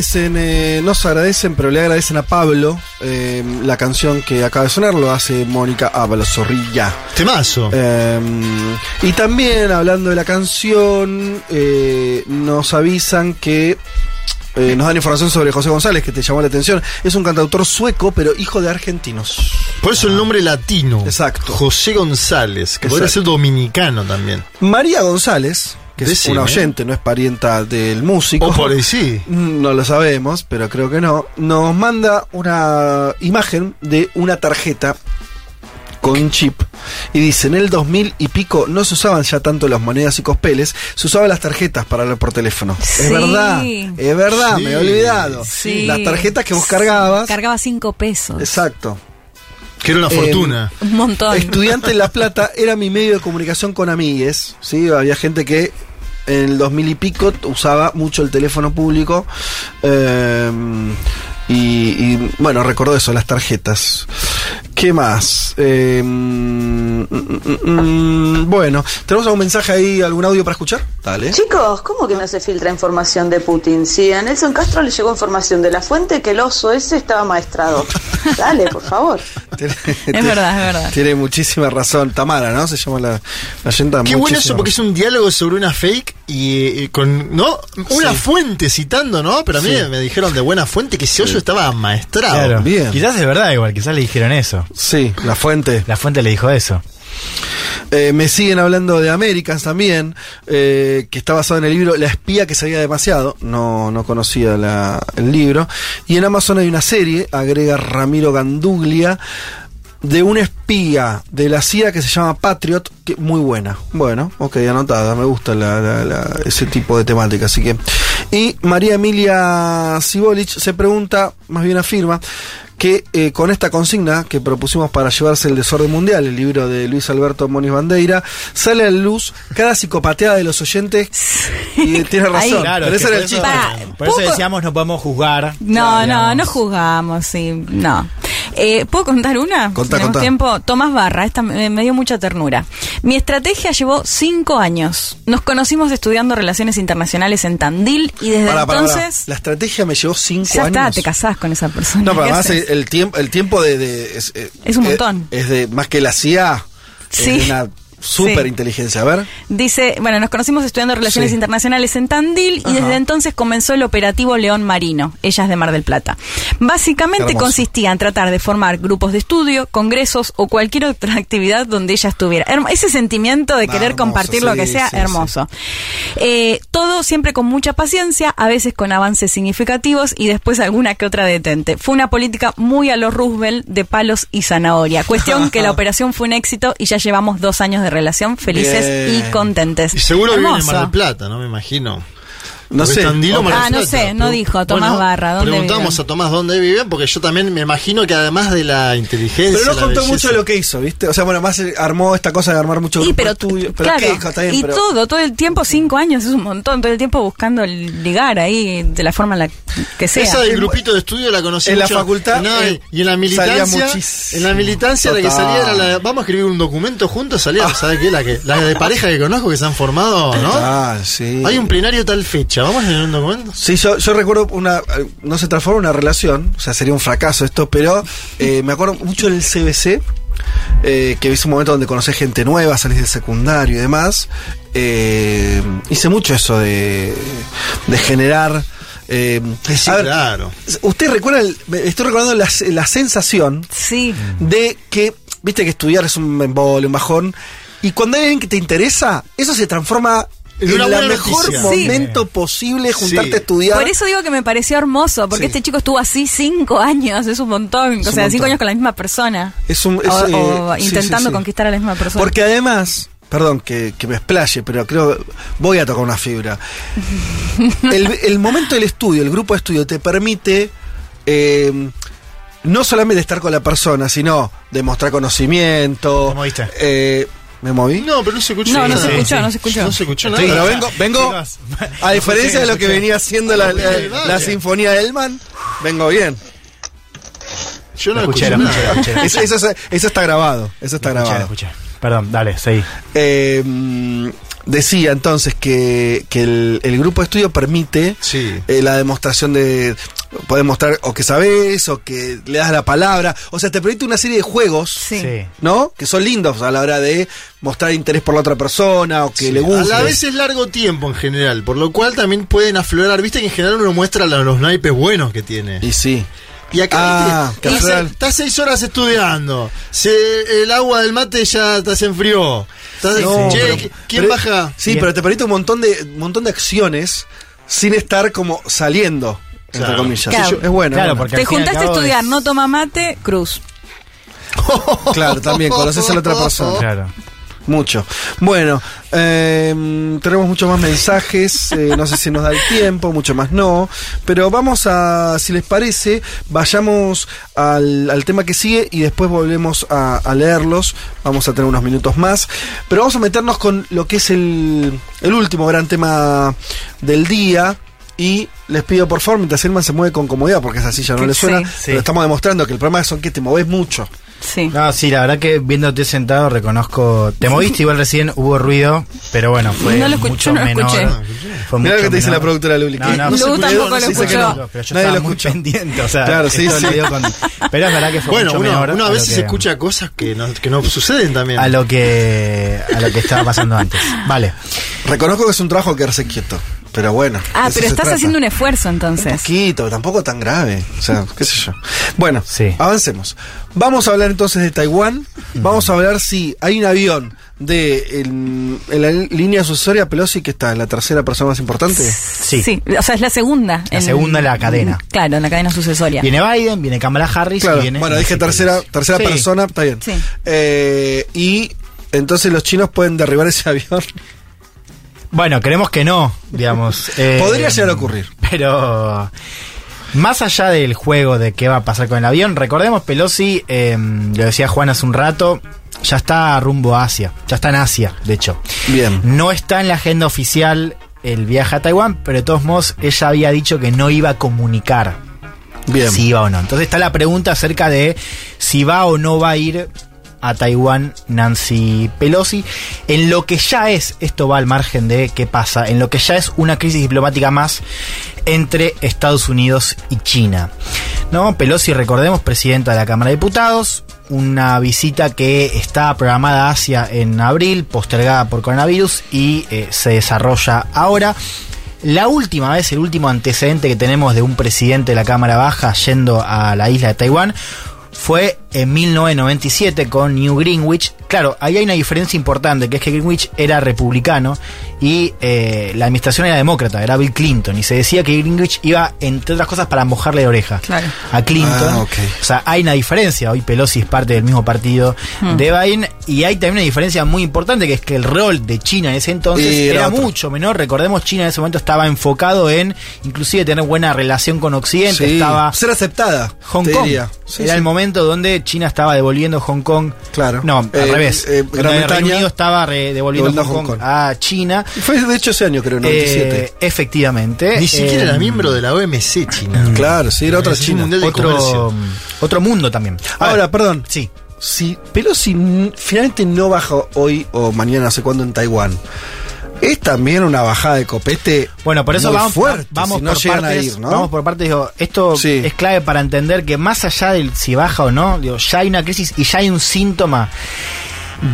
Agradecen, eh, no se agradecen, pero le agradecen a Pablo eh, la canción que acaba de sonar, lo hace Mónica Ábalos, Zorrilla. Temazo. Eh, y también, hablando de la canción, nos avisan que eh, nos dan información sobre José González, que te llamó la atención. Es un cantautor sueco, pero hijo de argentinos. Por eso el nombre latino. Exacto. José González, que podría ser Exacto. dominicano también. María González, que es una oyente, no es parienta del músico. O por ahí sí. (laughs) No lo sabemos, pero creo que no. Nos manda una imagen de una tarjeta con chip y dice en el 2000 y pico no se usaban ya tanto las monedas y cospeles, se usaban las tarjetas para hablar por teléfono. Es verdad, es verdad, Sí. me he olvidado. Sí. Las tarjetas que vos cargabas. Cargaba cinco pesos. Exacto. Que era una Eh, fortuna. Un montón. Estudiante en La Plata era mi medio de comunicación con amigues, ¿sí? Había gente que en el 2000 y pico usaba mucho el teléfono público. eh, y, y, bueno, recordó eso, las tarjetas. ¿Qué más? Eh, mm, mm, mm, bueno, ¿tenemos algún mensaje ahí, algún audio para escuchar? Dale. Chicos, ¿cómo que no se filtra información de Putin? Si a Nelson Castro le llegó información de la fuente que el oso ese estaba maestrado. (laughs) Dale, por favor. Es verdad, es verdad. Tiene muchísima razón. Tamara, ¿no? Se llama la, la oyenta. Qué bueno eso porque es un diálogo sobre una fake y, eh, con no una Sí. fuente citando, ¿no? Pero a mí Sí. me dijeron de buena fuente que ese oso estaba maestrado. Claro. bien. Quizás es verdad igual, quizás le dijeron eso. Sí, la fuente. La fuente le dijo eso. Eh, me siguen hablando de Américas también, eh, que está basado en el libro La espía que sabía demasiado. No, no conocía la- el libro. Y en Amazon hay una serie, agrega Ramiro Ganduglia, de un espía de la CIA que se llama Patriot, que muy buena. Bueno, ok, anotada, me gusta la- la- la- ese tipo de temática, así que. Y María Emilia Sibolich se pregunta, más bien afirma, que eh, con esta consigna que propusimos para llevarse el desorden mundial, el libro de Luis Alberto Moniz Bandeira, sale a la luz cada psicopateada de los oyentes. (laughs) Y tiene Ahí. razón, Claro, pero es ese que era por el eso- chiste. Para, Por eso decíamos no podemos juzgar. No, no, digamos. no juzgamos, sí, no. Eh, ¿Puedo contar una? Contá, tiempo. Tomás Barra, esta me, me dio mucha ternura. Mi estrategia llevó cinco años. Nos conocimos estudiando relaciones internacionales en Tandil y desde entonces La estrategia me llevó cinco ya años. está, te casás con esa persona. No, pero ¿Qué además el, el tiempo, el tiempo de, de- es, eh, Es un eh, montón. Es de más que la CIA. Sí. Es una Súper Sí. inteligencia. A ver. Dice, bueno, nos conocimos estudiando Relaciones Sí. Internacionales en Tandil y desde entonces comenzó el operativo León Marino, ellas de Mar del Plata. Básicamente consistía en tratar de formar grupos de estudio, congresos o cualquier otra (laughs) actividad donde ella estuviera. Ese sentimiento de Ah, querer hermoso, compartir lo que sea, hermoso. Eh, todo siempre con mucha paciencia, a veces con avances significativos y después alguna que otra detente. Fue una política muy a los Roosevelt de palos y zanahoria. Cuestión que la (laughs) operación fue un éxito y ya llevamos dos años de relación felices Bien. y contentes. Y seguro Hermoso. Mar del Plata, ¿no? Me imagino. No sé. Ah, no sé, no dijo Tomás Barra, ¿dónde Preguntamos viven? a Tomás dónde viven, porque yo también me imagino que además de la inteligencia. Pero no contó belleza- mucho lo que hizo, ¿viste? O sea, bueno, más armó esta cosa de armar mucho Y pero, de estudio. Pero claro, qué, hijo, está bien, y pero- todo, todo el tiempo, cinco años es un montón, todo el tiempo buscando ligar ahí de la forma en la que sea. Esa del grupito de estudio la conocí En la facultad, No, eh, y en la salía militancia. muchísimo. En la militancia la que Total. salía era la. Vamos a escribir un documento juntos, salía, (laughs) Ah. ¿sabes qué? La, que, la de pareja que conozco que se han formado, ¿no? Ah, sí. Hay un plenario tal fecha, ¿vamos a tener un documento? Sí, yo, yo recuerdo una. No se transforma en una relación, o sea, sería un fracaso esto, pero eh, me acuerdo mucho del CBC, eh, que hice un momento donde conocí gente nueva, salís del secundario y demás. Eh, hice mucho eso de, de generar. eh, Sí, a ver, claro. ¿Usted recuerda? el- estoy recordando la, la sensación Sí. de que, viste que estudiar es un embole, un bajón, y cuando hay alguien que te interesa, eso se transforma En el mejor noticia. momento posible juntarte Sí. a estudiar. Por eso digo que me pareció hermoso, porque Sí. este chico estuvo así cinco años, es un montón, Es o sea, cinco años con la misma persona. Es un, es, o, eh, o intentando sí, sí. conquistar a la misma persona. Porque además, perdón que, que me explaye, pero creo voy a tocar una fibra. (laughs) El, el momento del estudio, el grupo de estudio, te permite eh, no solamente estar con la persona, sino demostrar conocimiento. ¿Te moviste? eh, ¿Me moví? No, pero no se escuchó No, no nada. se escuchó, no se escuchó. No se escuchó nada. Sí, pero vengo, vengo a diferencia de lo que venía haciendo la, la- sinfonía de Elman, vengo bien. Yo no Lo escuché, escuché nada. escuché. Eso, eso- eso está grabado, eso está grabado. escuché. Perdón, dale, seguí. Eh, mm, decía entonces que, que el, el grupo de estudio permite Sí. eh, la demostración de. Puedes mostrar o que sabes o que le das la palabra. O sea, te permite una serie de juegos, Sí. ¿no? Que son lindos a la hora de mostrar interés por la otra persona o que Sí, le guste. A la vez es largo tiempo en general, por lo cual también pueden aflorar. Viste que en general uno muestra los naipes buenos que tiene. Y sí. Y acá Ah, estás, seis horas estudiando. Se, el agua del mate ya te se enfrió. Estás- No, che, pero- ¿qui- ¿quién pero- baja? Sí, Bien. pero te permite un montón de, un montón de acciones sin estar como saliendo, entre Claro. comillas. Claro. Es bueno. Claro, Te juntaste a estudiar, es- no toma mate, cruz. Claro, también conoces a la otra persona. Claro. Mucho. Bueno, eh, tenemos muchos más mensajes, eh, no sé si nos da el tiempo, mucho más no, pero vamos a, si les parece, vayamos al, al tema que sigue y después volvemos a, a leerlos, vamos a tener unos minutos más, pero vamos a meternos con lo que es el, el último gran tema del día. Y les pido por favor, mientras Elman se mueve con comodidad, porque esa silla no le suena, sí. pero estamos demostrando que el problema son que te moves mucho. Sí. No, sí, la verdad que viéndote sentado reconozco. Te moviste igual recién, hubo ruido, pero bueno, fue No lo escuché, mucho no lo menor. escuché. Fue Mirá lo mucho que te dice menor. la productora Luli. No, que no, se cuidó, tampoco lo dice que escuchó. no. Pero yo Nadie estaba lo muy pendiente, o sea, Claro, sí, sí. lo con- pero es verdad que fue Bueno, mucho uno, menor. uno a lo veces que- escucha cosas que no, que no suceden también. a lo que a lo que estaba pasando antes. Vale. Reconozco que es un trabajo que quedarse quieto, pero bueno. Ah, pero estás trata. haciendo un esfuerzo Un entonces. poquito, tampoco tan grave. O sea, qué sé yo. Bueno, Sí. avancemos. Vamos a hablar entonces de Taiwán. Vamos a hablar si hay un avión de en, en la línea sucesoria Pelosi que está en la tercera persona más importante. Sí. Sí, o sea, es la segunda. La segunda en la cadena. Claro, en la cadena sucesoria. Viene Biden, viene Kamala Harris Claro, y viene bueno, dije tercera, tercera Sí. persona, está bien. Sí. Eh, y entonces los chinos pueden derribar ese (laughs) avión. Bueno, creemos que no, digamos. Eh, Podría llegar a ocurrir. Pero más allá del juego de qué va a pasar con el avión, recordemos Pelosi, eh, lo decía Juan hace un rato, ya está rumbo a Asia, ya está en Asia, de hecho. Bien. No está en la agenda oficial el viaje a Taiwán, pero de todos modos ella había dicho que no iba a comunicar Bien. si iba o no. Entonces está la pregunta acerca de si va o no va a ir a Taiwán Nancy Pelosi, en lo que ya es, esto va al margen de qué pasa, en lo que ya es una crisis diplomática más entre Estados Unidos y China. ¿no? Pelosi, recordemos, presidenta de la Cámara de Diputados, una visita que está programada hacia en abril, postergada por coronavirus y eh, se desarrolla ahora. La última vez, el último antecedente que tenemos de un presidente de la Cámara Baja yendo a la isla de Taiwán fue en 1997 con New Greenwich. Claro, ahí hay una diferencia importante, que es que Greenwich era republicano y eh, la administración era demócrata, era Bill Clinton, y se decía que Greenwich iba, entre otras cosas, para mojarle la oreja a Clinton. Ah. O sea, hay una diferencia. Hoy Pelosi es parte del mismo partido Hmm. de Biden. Y hay también una diferencia muy importante, que es que el rol de China en ese entonces Y era mucho menor. Recordemos, China en ese momento estaba enfocado en, inclusive, tener buena relación con Occidente. Sí, Estaba ser aceptada. Hong Kong. Sí, era sí. el momento donde China estaba devolviendo Hong Kong. Claro. No, al Eh, revés. eh, Gran el Reino Unido estaba re- devolviendo devolviendo Hong, Hong Kong, Kong. a China. Fue de hecho ese año, creo, 97. Eh, efectivamente. Ni siquiera Eh, era miembro de la OMC China. Claro, sí, era otra China. mundial de otro, comercio. otro mundo también. A Ahora, ver, perdón. sí. Si Pelosi n- finalmente no baja hoy o mañana, no sé cuándo, en Taiwán, es también una bajada de copete. Bueno, por eso muy vamos, fuerte, vamos, si no por a partes, ir, ¿no? vamos por partes. Digo, esto Sí. es clave para entender que más allá del si baja o no, digo, ya hay una crisis y ya hay un síntoma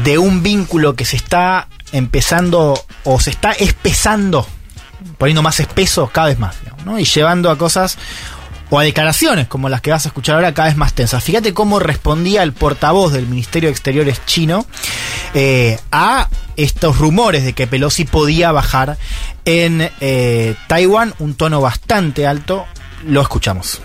de un vínculo que se está empezando o se está espesando, poniendo más espeso cada vez más, ¿no? Y llevando a cosas o a declaraciones como las que vas a escuchar ahora cada vez más tensas. Fíjate cómo respondía el portavoz del Ministerio de Exteriores chino eh, a estos rumores de que Pelosi podía bajar en eh, Taiwán, un tono bastante alto. Lo escuchamos.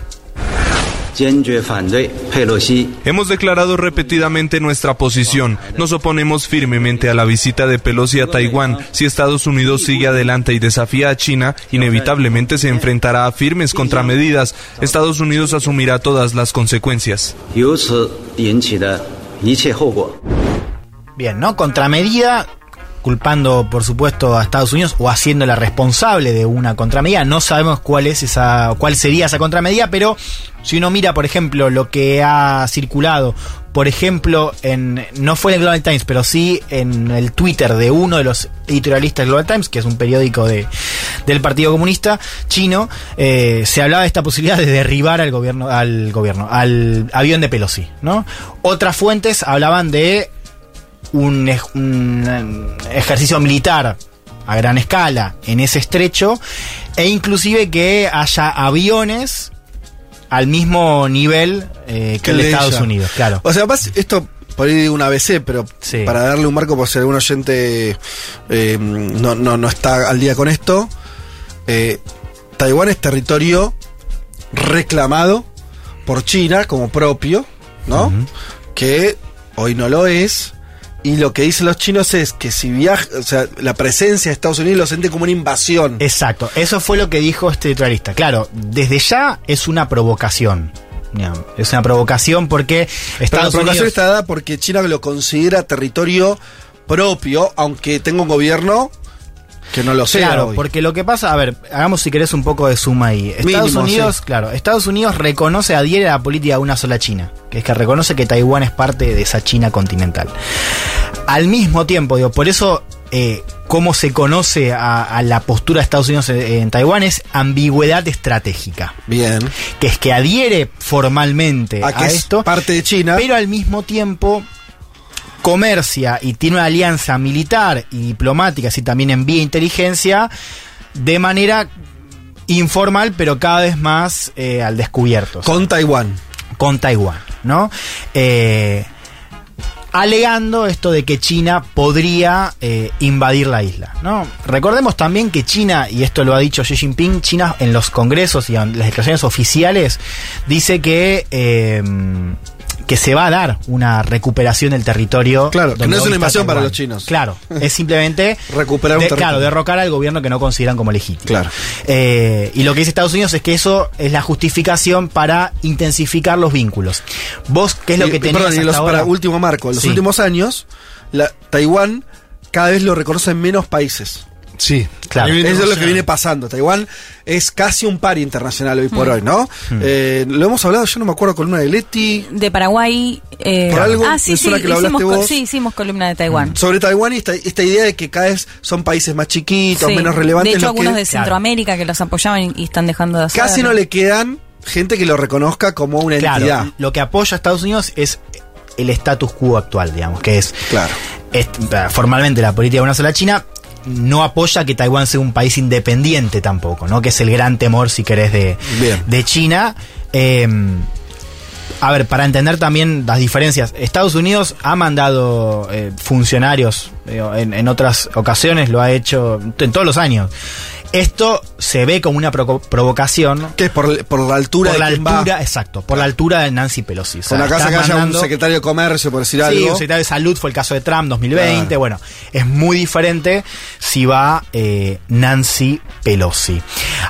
Hemos declarado repetidamente nuestra posición. Nos oponemos firmemente a la visita de Pelosi a Taiwán. Si Estados Unidos sigue adelante y desafía a China, inevitablemente se enfrentará a firmes contramedidas. Estados Unidos asumirá todas las consecuencias. Bien, ¿no? Contramedida, culpando por supuesto a Estados Unidos o haciéndola responsable de una contramedida. No sabemos cuál es esa, cuál sería esa contramedida, pero si uno mira, por ejemplo, lo que ha circulado, por ejemplo, en no fue en el Global Times, pero sí en el Twitter de uno de los editorialistas del Global Times, que es un periódico de, del Partido Comunista chino, eh, se hablaba de esta posibilidad de derribar al gobierno, al gobierno, al avión de Pelosi, ¿no? Otras fuentes hablaban de un, un ejercicio militar a gran escala en ese estrecho e inclusive que haya aviones al mismo nivel eh, que el de Estados ella. Unidos, claro. O sea, además, esto por ahí digo un ABC, pero Sí. para darle un marco, por si algún oyente eh, no, no, no está al día con esto, eh, Taiwán es territorio reclamado por China como propio, ¿no? Que hoy no lo es. Y lo que dicen los chinos es que si viaja, o sea, la presencia de Estados Unidos lo siente como una invasión. Exacto, eso fue lo que dijo este editorialista. Claro, desde ya es una provocación. Es una provocación porque Pero la Estados provocación Unidos... está dada porque China lo considera territorio propio, aunque tenga un gobierno que no lo sea. Claro, hoy. porque lo que pasa, a ver, hagamos si querés un poco de suma ahí. Estados Mínimo, Unidos, sí. claro, Estados Unidos reconoce, adhiere a la política de una sola China, que es que reconoce que Taiwán es parte de esa China continental. Al mismo tiempo, digo, por eso eh, cómo se conoce a, a la postura de Estados Unidos en, en Taiwán es ambigüedad estratégica. Bien. Que es que adhiere formalmente A a, que es esto, parte de China. pero al mismo tiempo comercia y tiene una alianza militar y diplomática, así también envía inteligencia, de manera informal, pero cada vez más eh, al descubierto. Con Taiwán. Con Taiwán, ¿no? Eh, alegando esto de que China podría eh, invadir la isla, ¿no? Recordemos también que China, y esto lo ha dicho Xi Jinping, China en los congresos y en las declaraciones oficiales dice que que se va a dar una recuperación del territorio. Claro, que no es una invasión para los chinos. Claro, (laughs) es simplemente Recuperar un de- territorio. claro, derrocar al gobierno que no consideran como legítimo. Claro. Eh, y lo que dice Estados Unidos es que eso es la justificación para intensificar los vínculos. Vos, ¿qué es lo Y- que y tenés perdón, y hasta los- ahora? para último marco, en los Sí. últimos años, la, Taiwán cada vez lo reconocen menos países. Sí, Claro. Eso es lo que viene pasando. Taiwán es casi un par internacional hoy por Mm. hoy, ¿no? Eh, lo hemos hablado, yo no me acuerdo, columna de Leti, De Paraguay. eh, Por algo, ah, sí, sí, que lo hicimos, hablaste co- vos. sí, hicimos columna de Taiwán. sobre Taiwán y esta, esta idea de que cada vez son países más chiquitos, Sí. menos relevantes. De hecho, que- algunos de Centroamérica que los apoyaban y, y están dejando de hacer. Casi no le quedan gente que lo reconozca como una Claro, entidad. lo que apoya a Estados Unidos es el status quo actual, digamos, que es, Claro. es, formalmente la política de una sola China. No apoya que Taiwán sea un país independiente tampoco, ¿no? Que es el gran temor, si querés, de, de China. Eh, a ver, para entender también las diferencias, Estados Unidos ha mandado eh, funcionarios eh, en, en otras ocasiones, lo ha hecho en todos los años. Esto se ve como una proco- provocación. Que es por, por la altura Por la de quien va. altura, exacto, por la altura de Nancy Pelosi. O sea, la casa que haya un mandando- secretario de comercio, por decir Sí, algo. un secretario de salud fue el caso de Trump 2020. Claro. Bueno, es muy diferente si va eh, Nancy Pelosi.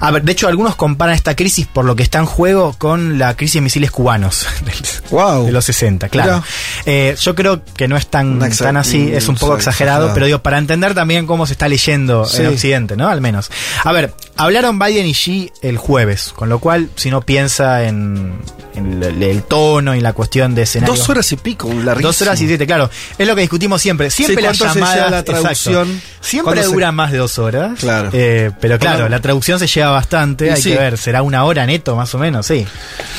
A ver, de hecho, algunos comparan esta crisis por lo que está en juego con la crisis de misiles cubanos (laughs) Wow. de los 60, claro. Eh, yo creo que no es tan, tan así, es un poco exa- exagerado, exagerado. pero digo, para entender también cómo se está leyendo Sí. en Occidente, ¿no? Al menos. A ver, hablaron Biden y Xi el jueves, con lo cual, si no piensa en, en el, el tono y la cuestión de escenario. Dos horas y pico, un larguísimo. Dos horas y siete, claro. Es lo que discutimos siempre. Siempre Sí, las ¿cuánto se llamadas. la exacto. traducción? Siempre ¿Cuánto se- dura más de dos horas. Claro. Eh, pero claro, Bueno. la traducción se lleva bastante. Y Hay sí. que ver, será una hora neto más o menos, sí.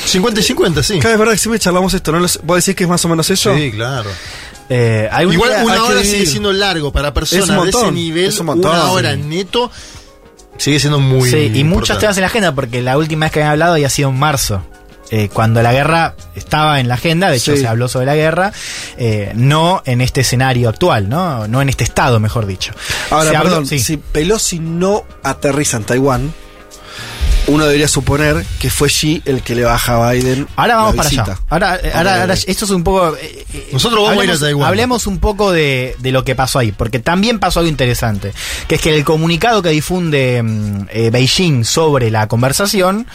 50 y 50, sí. Claro, es verdad que siempre charlamos esto, ¿no? ¿Vos decís que es más o menos eso? Sí, claro. Eh, Igual una hora sigue siendo largo para personas Es un de ese nivel. es un montón, una hora sí. neto sigue siendo muy. Sí, y muchos importante. temas en la agenda, porque la última vez que habían hablado había sido en marzo. eh, cuando la guerra estaba en la agenda, de hecho Sí. se habló sobre la guerra, eh, no en este escenario actual, ¿no? No en este estado, mejor dicho. Ahora, Se habló- perdón, sí. si Pelosi no aterriza en Taiwán, uno debería suponer que fue Xi el que le baja a Biden. Ahora vamos la para allá. Ahora, eh, ahora, ahora, esto es un poco. eh, eh, Nosotros vamos a ir a hablemos- Taiwán. Hablemos un poco de, de lo que pasó ahí, porque también pasó algo interesante, que es que el comunicado que difunde mm, eh, Beijing sobre la conversación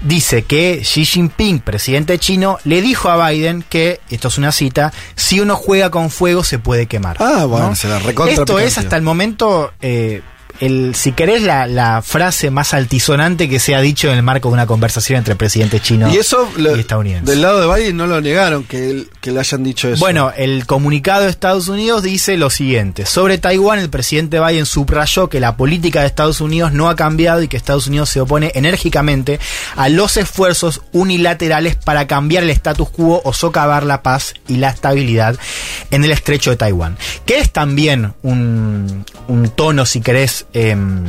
dice que Xi Jinping, presidente chino, le dijo a Biden que, esto es una cita, si uno juega con fuego se puede quemar. Ah, bueno, ¿no? se la recontra Esto es hasta el momento... eh, el, si querés la, la frase más altisonante que se ha dicho en el marco de una conversación entre presidentes chinos Y eso, lo- y estadounidenses. del lado de Biden no lo negaron, que, él- que le hayan dicho eso. Bueno, el comunicado de Estados Unidos dice lo siguiente. Sobre Taiwán, el presidente Biden subrayó que la política de Estados Unidos no ha cambiado y que Estados Unidos se opone enérgicamente a los esfuerzos unilaterales para cambiar el status quo o socavar la paz y la estabilidad en el estrecho de Taiwán. Que es también un, un tono, si querés, em,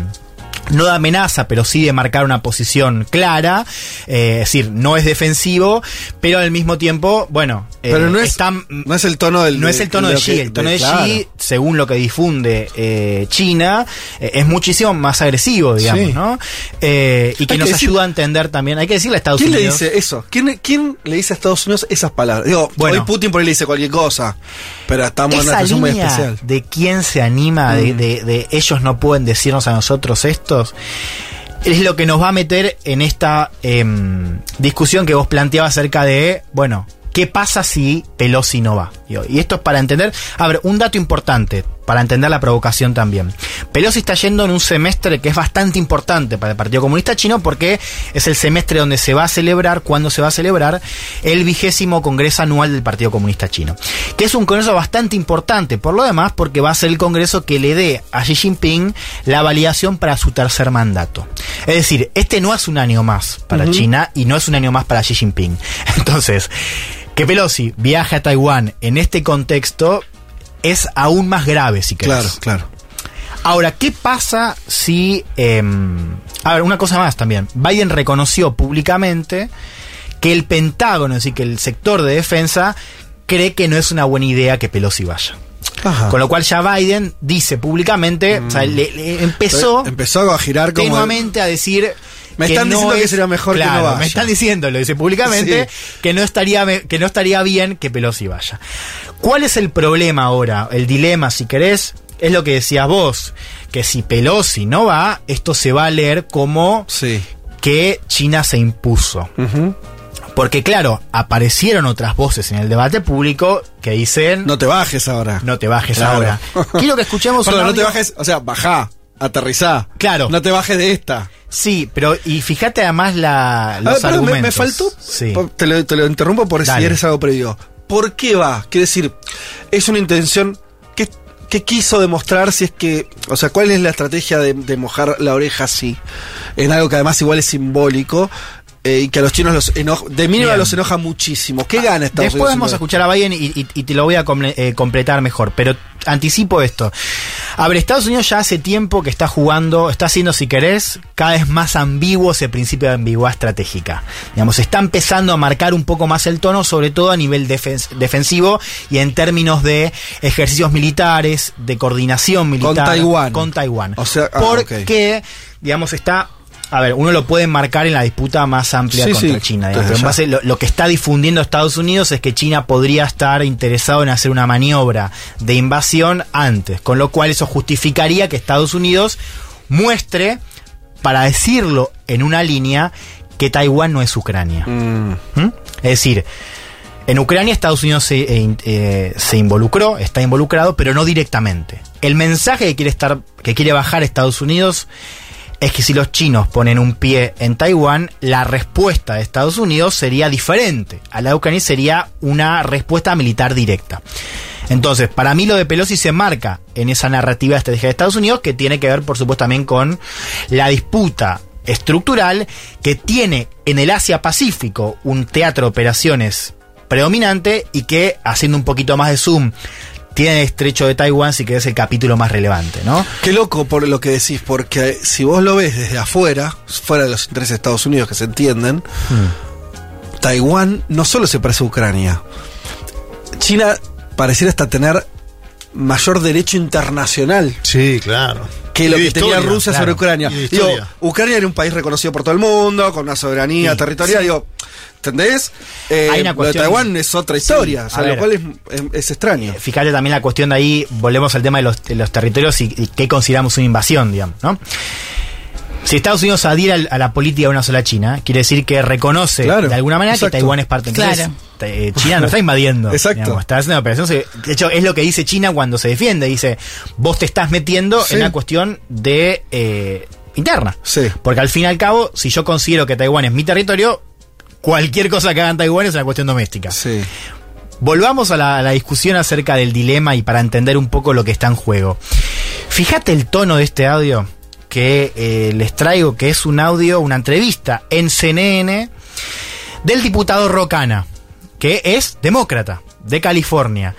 no de amenaza, pero sí de marcar una posición clara, eh, es decir, no es defensivo, pero al mismo tiempo, bueno, eh, Pero no es, están- no es el tono del. no es el tono de Xi, que- el tono de, claro. Xi, según lo que difunde eh, China, eh, es muchísimo más agresivo, digamos, Sí. ¿no? Eh, y que Hay que nos decir- ayuda a entender también, hay que decirle a Estados ¿Quién le Unidos. dice eso? ¿Quién, quién le dice a Estados Unidos esas palabras? Digo, Bueno. hoy Putin por ahí le dice cualquier cosa, pero estamos en una situación muy línea especial. de quién se anima, de, Mm. de- de ellos no pueden decirnos a nosotros es lo que nos va a meter en esta em, discusión que vos planteabas acerca de, bueno, ¿qué pasa si Pelosi no va? Y esto es para entender, a ver, un dato importante, para entender la provocación también. Pelosi está yendo en un semestre que es bastante importante para el Partido Comunista Chino porque es el semestre donde se va a celebrar, cuando se va a celebrar, el vigésimo Congreso Anual del Partido Comunista Chino. Que es un congreso bastante importante, por lo demás, porque va a ser el congreso que le dé a Xi Jinping la validación para su tercer mandato. Es decir, este no es un año más para. China y no es un año más para Xi Jinping. (laughs) Entonces, que Pelosi viaje a Taiwán en este contexto es aún más grave, si querés. Claro, claro. Ahora, ¿qué pasa si... em, a ver, una cosa más también. Biden reconoció públicamente que el Pentágono, es decir, que el sector de defensa, cree que no es una buena idea que Pelosi vaya. Ajá. Con lo cual ya Biden dice públicamente, o sea, le- le empezó Empezó a girar como. tenuamente a decir Me están diciendo que sería mejor que no vaya. Me están diciendo, lo dice públicamente, que no estaría que no estaría bien que Pelosi vaya. ¿Cuál es el problema ahora? El dilema, si querés, es lo que decías vos, que si Pelosi no va, esto se va a leer como Sí. que China se impuso. Porque claro, aparecieron otras voces en el debate público que dicen No te bajes ahora. no te bajes Claro. ahora. (laughs) Quiero que escuchemos un Perdón, no te bajes, o sea, bajá, aterrizá. Claro. No te bajes de esta. Sí, pero y fíjate además la, A los ver, perdón, me, me argumentos. faltó. Sí. Te, lo, te lo interrumpo por si Dale. eres algo previo. ¿Por qué va? Quiere decir, es una intención. ¿Qué, qué quiso demostrar si es que. O sea, ¿cuál es la estrategia de, de mojar la oreja así? En algo que además igual es simbólico. Eh, y que a los chinos los enoja, de mínima los enoja muchísimo. ¿Qué gana Estados Después Unidos? vamos a escuchar a Biden y, y- y te lo voy a comple- eh, completar mejor, pero anticipo esto. A ver, Estados Unidos ya hace tiempo que está jugando, está haciendo, si querés, cada vez más ambiguo ese principio de ambigüedad estratégica. Digamos, está empezando a marcar un poco más el tono, sobre todo a nivel defen- defensivo y en términos de ejercicios militares, de coordinación militar. Con Taiwán. Con Taiwán. O sea, ah, porque, digamos, está... A ver, uno lo puede marcar en la disputa más amplia Sí, contra sí, China. pero en base- lo, lo que está difundiendo Estados Unidos es que China podría estar interesado en hacer una maniobra de invasión antes, con lo cual eso justificaría que Estados Unidos muestre, para decirlo en una línea, que Taiwán no es Ucrania. ¿Mm? Es decir, en Ucrania Estados Unidos se, eh, eh, se involucró, está involucrado, pero no directamente. El mensaje que quiere estar, que quiere bajar Estados Unidos es que si los chinos ponen un pie en Taiwán, la respuesta de Estados Unidos sería diferente. A la Ucrania sería una respuesta militar directa. Entonces, para mí lo de Pelosi se marca en esa narrativa estratégica de Estados Unidos que tiene que ver, por supuesto, también con la disputa estructural que tiene en el Asia-Pacífico un teatro de operaciones predominante y que, haciendo un poquito más de zoom, tiene el estrecho de Taiwán, sí que es el capítulo más relevante, ¿no? Qué loco por lo que decís, porque si vos lo ves desde afuera, fuera de los intereses de Estados Unidos que se entienden, Taiwán no solo se parece a Ucrania. China pareciera hasta tener mayor derecho internacional Sí, claro. que lo que tenía Rusia claro. sobre Ucrania. Digo. Ucrania era un país reconocido por todo el mundo, con una soberanía Sí. territorial. Sí. Digo, ¿entendés? Eh, Hay una lo de Taiwán es otra Sí, historia, o sea, lo ver. cual es, es- es extraño. Fíjate también la cuestión de ahí, volvemos al tema de los, de los territorios y, y qué consideramos una invasión, digamos, ¿no? Si Estados Unidos adhiere a la política de una sola China, quiere decir que reconoce Claro, de alguna manera exacto. que Taiwán es parte. Entonces, Claro. eh, China no (laughs) está invadiendo. Exacto. digamos, está haciendo una operación. De hecho, es lo que dice China cuando se defiende. Dice, vos te estás metiendo Sí. en una cuestión de eh, interna. Sí. Porque al fin y al cabo, si yo considero que Taiwán es mi territorio, cualquier cosa que haga en Taiwán es una cuestión doméstica. Sí. Volvamos a la, a la discusión acerca del dilema y para entender un poco lo que está en juego. Fíjate el tono de este audio que eh, les traigo, que es un audio, una entrevista en CNN del diputado Rocana, que es demócrata de California.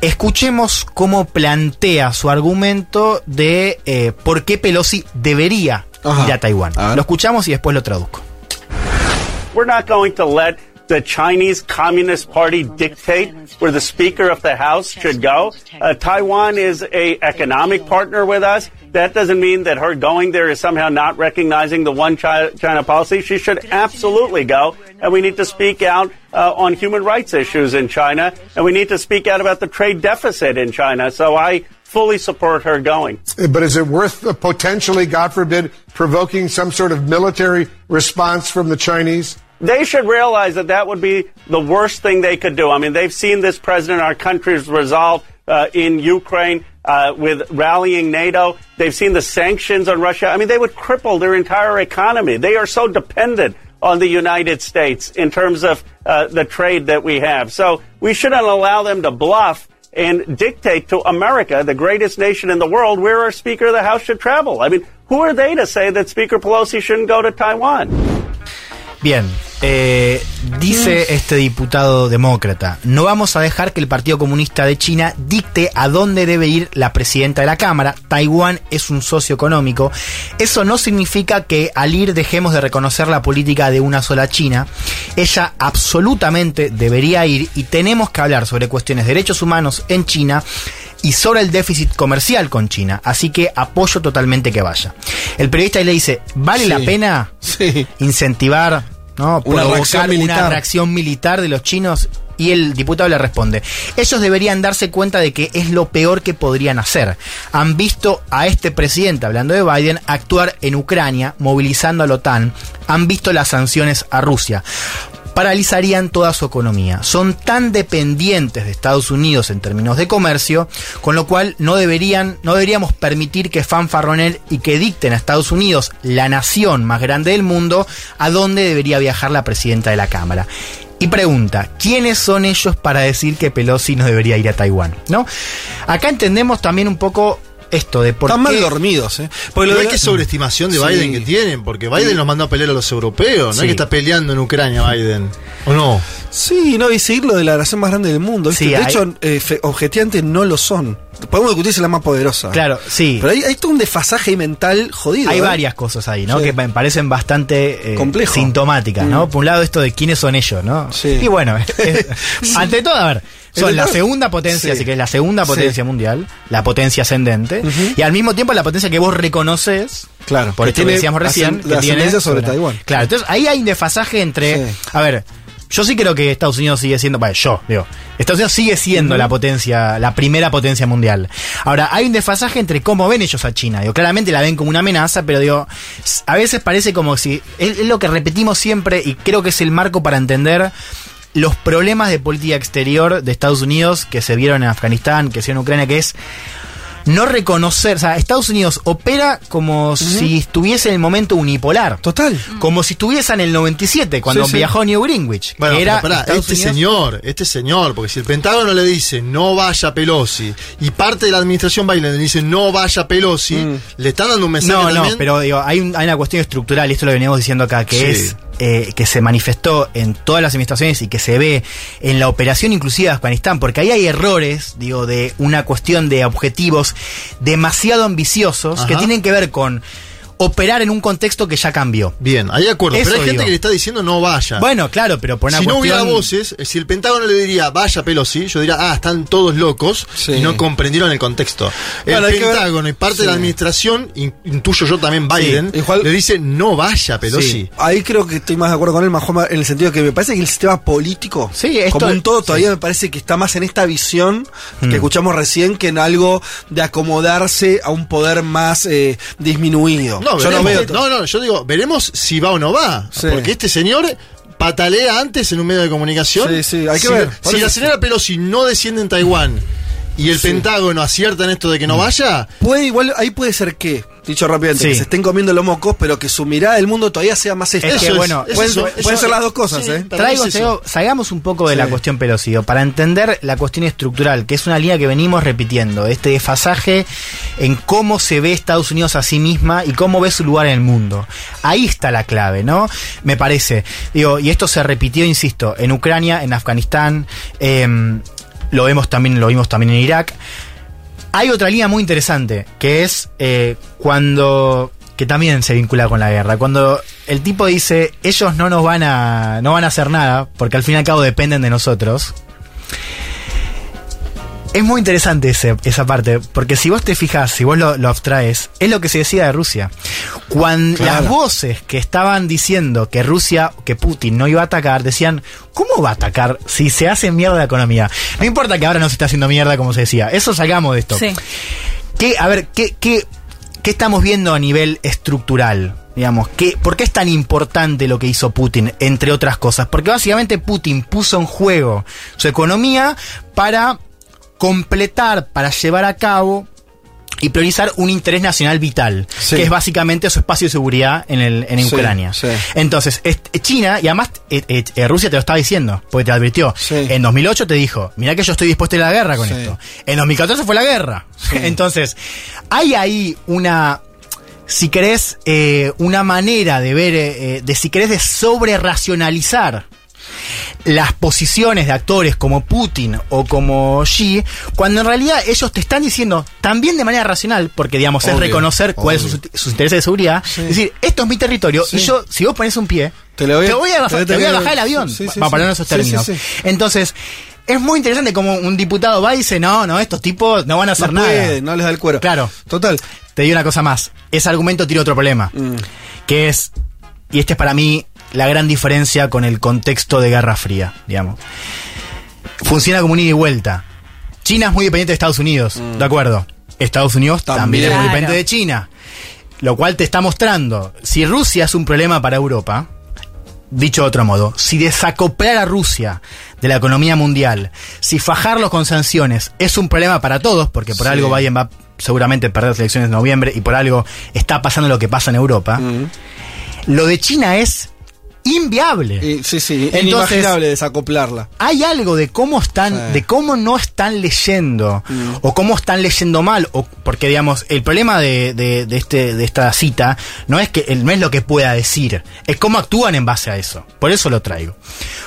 Escuchemos cómo plantea su argumento de eh, por qué Pelosi debería Ajá. ir a Taiwán. A. Lo escuchamos y después lo traduzco. We're not going to let the Chinese Communist Party dictate where the Speaker of the House should go. Uh, Taiwan is a economic partner with us. That doesn't mean that her going there is somehow not recognizing the one China, policy. She should absolutely go, and we need to speak out uh, on human rights issues in China, and we need to speak out about the trade deficit in China. So I fully support her going. But is it worth potentially, God forbid, provoking some sort of military response from the Chinese? They should realize that that would be the worst thing they could do. I mean, they've seen this president, our country's resolve uh, in Ukraine uh, with rallying NATO. They've seen the sanctions on Russia. I mean, they would cripple their entire economy. They are so dependent on the United States in terms of uh, the trade that we have. So we shouldn't allow them to bluff and dictate to America, the greatest nation in the world, where our Speaker of the House should travel. I mean, who are they to say that Speaker Pelosi shouldn't go to Taiwan? Bien, eh, dice este diputado demócrata, no vamos a dejar que el Partido Comunista de China dicte a dónde debe ir la presidenta de la Cámara. Taiwán es un socio económico. Eso no significa que al ir dejemos de reconocer la política de una sola China. Ella absolutamente debería ir y tenemos que hablar sobre cuestiones de derechos humanos en China y sobre el déficit comercial con China. Así que apoyo totalmente que vaya. El periodista ahí le dice, ¿vale Sí. la pena Sí. incentivar, ¿no? Una provocar reacción una reacción militar de los chinos? Y el diputado le responde, ellos deberían darse cuenta de que es lo peor que podrían hacer. Han visto a este presidente, hablando de Biden, actuar en Ucrania, movilizando a la OTAN. Han visto las sanciones a Rusia paralizarían toda su economía. Son tan dependientes de Estados Unidos en términos de comercio, con lo cual no deberían, no deberíamos permitir que fanfarronen y que dicten a Estados Unidos, la nación más grande del mundo, a dónde debería viajar la presidenta de la Cámara. Y pregunta, ¿quiénes son ellos para decir que Pelosi no debería ir a Taiwán? ¿No? Acá entendemos también un poco esto de por Están mal qué- dormidos, ¿eh? Porque lo de- que sobreestimación de Sí. Biden que tienen, porque Biden Sí. los mandó a pelear a los europeos, no Sí. es que está peleando en Ucrania Biden. ¿O no? Sí, no, y seguir lo de la nación más grande del mundo. de hay- hecho, eh, objetivamente no lo son. Podemos discutir si es la más poderosa. Claro, sí. Pero hay, hay todo un desfasaje mental jodido. Hay ¿eh? varias cosas ahí, ¿no? Que me parecen bastante eh, sintomáticas, ¿no? Mm. Por un lado esto de quiénes son ellos, ¿no? Sí. Y bueno, (laughs) es- ante todo, a ver, son la segunda potencia, Sí. así que es la segunda Sí. potencia mundial, la potencia ascendente, y al mismo tiempo la potencia que vos reconoces, Claro, por esto que decíamos recién, ascend- que la tiene sobre Taiwán. Claro, entonces ahí hay un desfasaje entre, Sí. a ver, yo sí creo que Estados Unidos sigue siendo, bueno, yo digo, Estados Unidos sigue siendo la potencia, la primera potencia mundial. Ahora, hay un desfasaje entre cómo ven ellos a China. Digo, claramente la ven como una amenaza, pero digo, a veces parece como si, es, es lo que repetimos siempre y creo que es el marco para entender los problemas de política exterior de Estados Unidos que se vieron en Afganistán, que se vieron en Ucrania, que es no reconocer, o sea, Estados Unidos opera como si estuviese en el momento unipolar. Total. Como si estuviese en el 97, cuando Sí, sí. viajó a New Greenwich. Bueno, que era pero pará, este Unidos- señor, este señor, porque si el Pentágono le dice no vaya Pelosi y parte de la administración Biden le dice no vaya Pelosi, le están dando un mensaje No, no, pero digo, hay, un- hay una cuestión estructural, y esto lo veníamos diciendo acá, que Sí. es eh, que se manifestó en todas las administraciones y que se ve en la operación inclusive de Afganistán, porque ahí hay errores, digo, de una cuestión de objetivos demasiado ambiciosos que tienen que ver con operar en un contexto que ya cambió. Bien, hay acuerdo. Eso pero hay gente que le está diciendo no vaya. Bueno, claro, pero por una si no hubiera voces, eh, si el Pentágono le diría vaya Pelosi, yo diría, ah, están todos locos Sí. y no comprendieron el contexto. Bueno, el que ver- Pentágono y parte de la administración, in- intuyo yo también Biden, Sí, igual- le dice no vaya Pelosi. Sí, ahí creo que estoy más de acuerdo con él, Majoma, en el sentido que me parece que el sistema político, Sí, esto- como un todo, sí. todavía me parece que está más en esta visión que Mm. escuchamos recién que en algo de acomodarse a un poder más eh, disminuido. No, Yo no veo. no, no, yo digo, veremos si va o no va. Sí. Porque este señor patalea antes en un medio de comunicación. Sí, sí, hay que si, ver. Si la señora Pelosi no desciende en Taiwán y el Sí. Pentágono acierta en esto de que no vaya, Puede igual, ahí puede ser que, dicho rápidamente, Sí. que se estén comiendo los mocos, pero que su mirada del mundo todavía sea más Es esta. que, es, bueno, es pueden, eso, pueden eso- ser las dos cosas, sí, ¿eh? Traigo, es salgamos un poco de la cuestión Pelosi, digo, para entender la cuestión estructural, que es una línea que venimos repitiendo, este desfasaje en cómo se ve Estados Unidos a sí misma y cómo ve su lugar en el mundo. Ahí está la clave, ¿no? Me parece. Digo, y esto se repitió, insisto, en Ucrania, en Afganistán, em, lo vemos también, lo vimos también en Irak. Hay otra línea muy interesante, que es eh, cuando que también se vincula con la guerra. Cuando el tipo dice, ellos no nos van a, no van a hacer nada, porque al fin y al cabo dependen de nosotros. Es muy interesante ese- esa parte, porque si vos te fijas, si vos lo, lo abstraes, es lo que se decía de Rusia. Cuando Claro. las voces que estaban diciendo que Rusia, que Putin no iba a atacar, decían, ¿cómo va a atacar si se hace mierda la economía? No importa que ahora no se está haciendo mierda, como se decía. Eso salgamos de esto. Sí. ¿Qué, a ver, ¿qué, qué, qué estamos viendo a nivel estructural? Digamos, ¿qué, ¿por qué es tan importante lo que hizo Putin, entre otras cosas? Porque básicamente Putin puso en juego su economía para completar, para llevar a cabo y priorizar un interés nacional vital, Sí. que es básicamente su espacio de seguridad en, el, en Sí, Ucrania. sí. Entonces, China, y además eh, eh, eh, Rusia te lo estaba diciendo, porque te advirtió. En 2008 te dijo, mira que yo estoy dispuesto a ir a la guerra con esto. En 2014 fue la guerra. (laughs) Entonces, hay ahí una, si querés, eh, una manera de ver, de si querés, de sobre racionalizar las posiciones de actores como Putin o como Xi, cuando en realidad ellos te están diciendo también de manera racional, porque digamos es reconocer cuáles son sus, sus intereses de seguridad, Sí. es decir, esto es mi territorio Sí. y yo, si vos pones un pie, Te voy te voy a, bajar- te- voy a bajar el avión, sí, para poner esos términos. Entonces, es muy interesante como un diputado va y dice, no, no, estos tipos no van a hacer no nada. no les da el cuero. Claro. Total. Te digo una cosa más. Ese argumento tiene otro problema. Mm. Que es, y este es para mí la gran diferencia con el contexto de Guerra Fría, digamos. Funciona como un ida y vuelta. China es muy dependiente de Estados Unidos, ¿de acuerdo? Estados Unidos también, También. es muy Claro. dependiente de China. Lo cual te está mostrando, si Rusia es un problema para Europa, dicho de otro modo, si desacoplar a Rusia de la economía mundial, si fajarlos con sanciones es un problema para todos, porque por Sí. algo Biden va seguramente a perder las elecciones de noviembre y por algo está pasando lo que pasa en Europa, Mm. lo de China es inviable. Y- sí, sí, Entonces- inimaginable desacoplarla. hay algo de cómo están, Sí. de cómo no están leyendo, o cómo están leyendo mal, o porque digamos, el problema de, de- de este, de esta cita no es que no es lo que pueda decir, es cómo actúan en base a eso. Por eso lo traigo.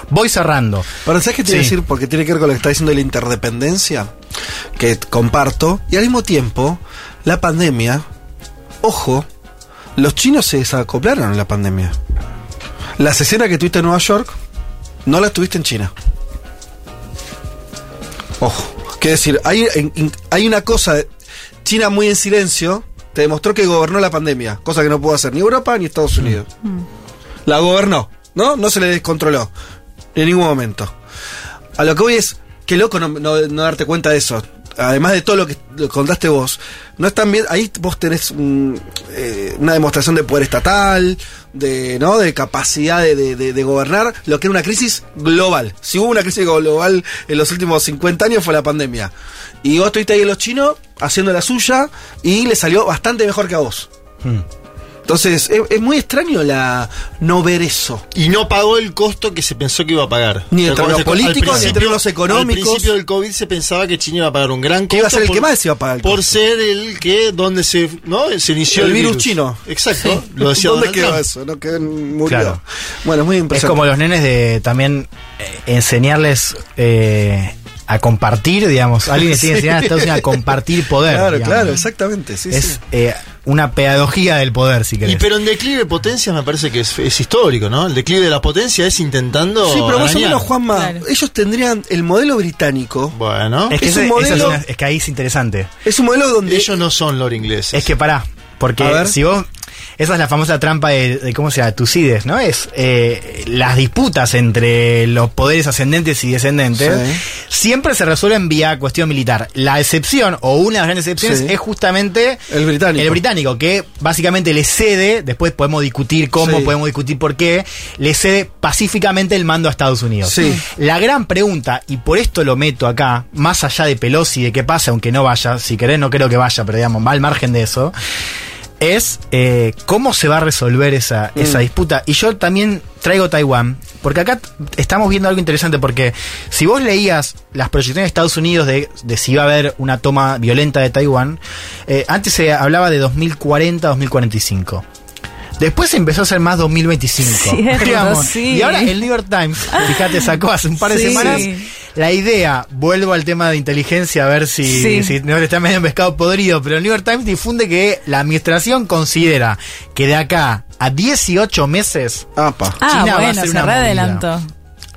Voy cerrando. Pero ¿sabes qué te iba a Sí. decir? Porque tiene que ver con lo que está diciendo de la interdependencia, que comparto, y al mismo tiempo, la pandemia, ojo, los chinos se desacoplaron en la pandemia. Las escenas que tuviste en Nueva York, no las tuviste en China. Ojo, quiero decir, hay, hay una cosa, China muy en silencio, te demostró que gobernó la pandemia, cosa que no pudo hacer ni Europa ni Estados Unidos. La gobernó, ¿no? No se le descontroló en ningún momento. A lo que voy es, qué loco no, no- no darte cuenta de eso. Además de todo lo que contaste vos, no es tan bien, ahí vos tenés eh, una demostración de poder estatal, de, ¿no? de capacidad de, de- gobernar, lo que era una crisis global. Si hubo una crisis global en los últimos 50 años fue la pandemia. Y vos estuviste ahí en los chinos haciendo la suya y le salió bastante mejor que a vos. Entonces, es, es muy extraño la no ver eso. Y no pagó el costo que se pensó que iba a pagar. Ni en ¿Te acuerdas? términos políticos, ni en principio- términos económicos. Al principio del COVID se pensaba que China iba a pagar un gran costo. Que iba a ser el por- que más iba a pagar el Por costo. ser el que, donde se, ¿no? se inició el el, virus, chino. Exacto. Lo decía ¿Dónde Donald quedó Trump. eso? ¿No? Que murió. Claro. Bueno, es muy Es impresionante. como los nenes de también eh, enseñarles eh, a compartir, digamos. Alguien les tiene que enseñar a (laughs) Estados Unidos a compartir poder. Claro, digamos. claro, exactamente. Sí, es sí. eh, una pedagogía del poder, si Y querés. pero en declive de potencias me parece que es, es histórico, ¿no? El declive de la potencia es intentando. Sí, pero más o menos, Juanma, ellos tendrían el modelo británico. Bueno. es, que es ese- un modelo- es, una- es que ahí es interesante. Es un modelo donde. Ellos no son lord ingleses. Es que pará, porque si vos. Esa es la famosa trampa de, de ¿cómo se llama? Tucides, ¿no? Es eh, las disputas entre los poderes ascendentes y descendentes Sí. siempre se resuelven vía cuestión militar. La excepción, o una de las grandes excepciones, Sí. es justamente El británico. el británico, que básicamente le cede, después podemos discutir cómo, Sí. podemos discutir por qué, le cede pacíficamente el mando a Estados Unidos. Sí. La gran pregunta, y por esto lo meto acá, más allá de Pelosi, de qué pasa, aunque no vaya, si querés no creo que vaya, pero digamos, va al margen de eso, es eh, cómo se va a resolver esa, esa disputa. Y yo también traigo Taiwán, porque acá estamos viendo algo interesante, porque si vos leías las proyecciones de Estados Unidos de, de si iba a haber una toma violenta de Taiwán, eh, antes se hablaba de 2040-2045. Después se empezó a hacer más 2025. (laughs) Cierto, (laughs) sí. Y ahora el New York Times, fíjate, sacó hace un par de Sí. semanas la idea, vuelvo al tema de inteligencia a ver si, Sí. si no le está medio en pescado podrido, pero el New York Times difunde que la administración considera que de acá a 18 meses Apa. Ah, China va a bueno, hacer se una movida. readelantó.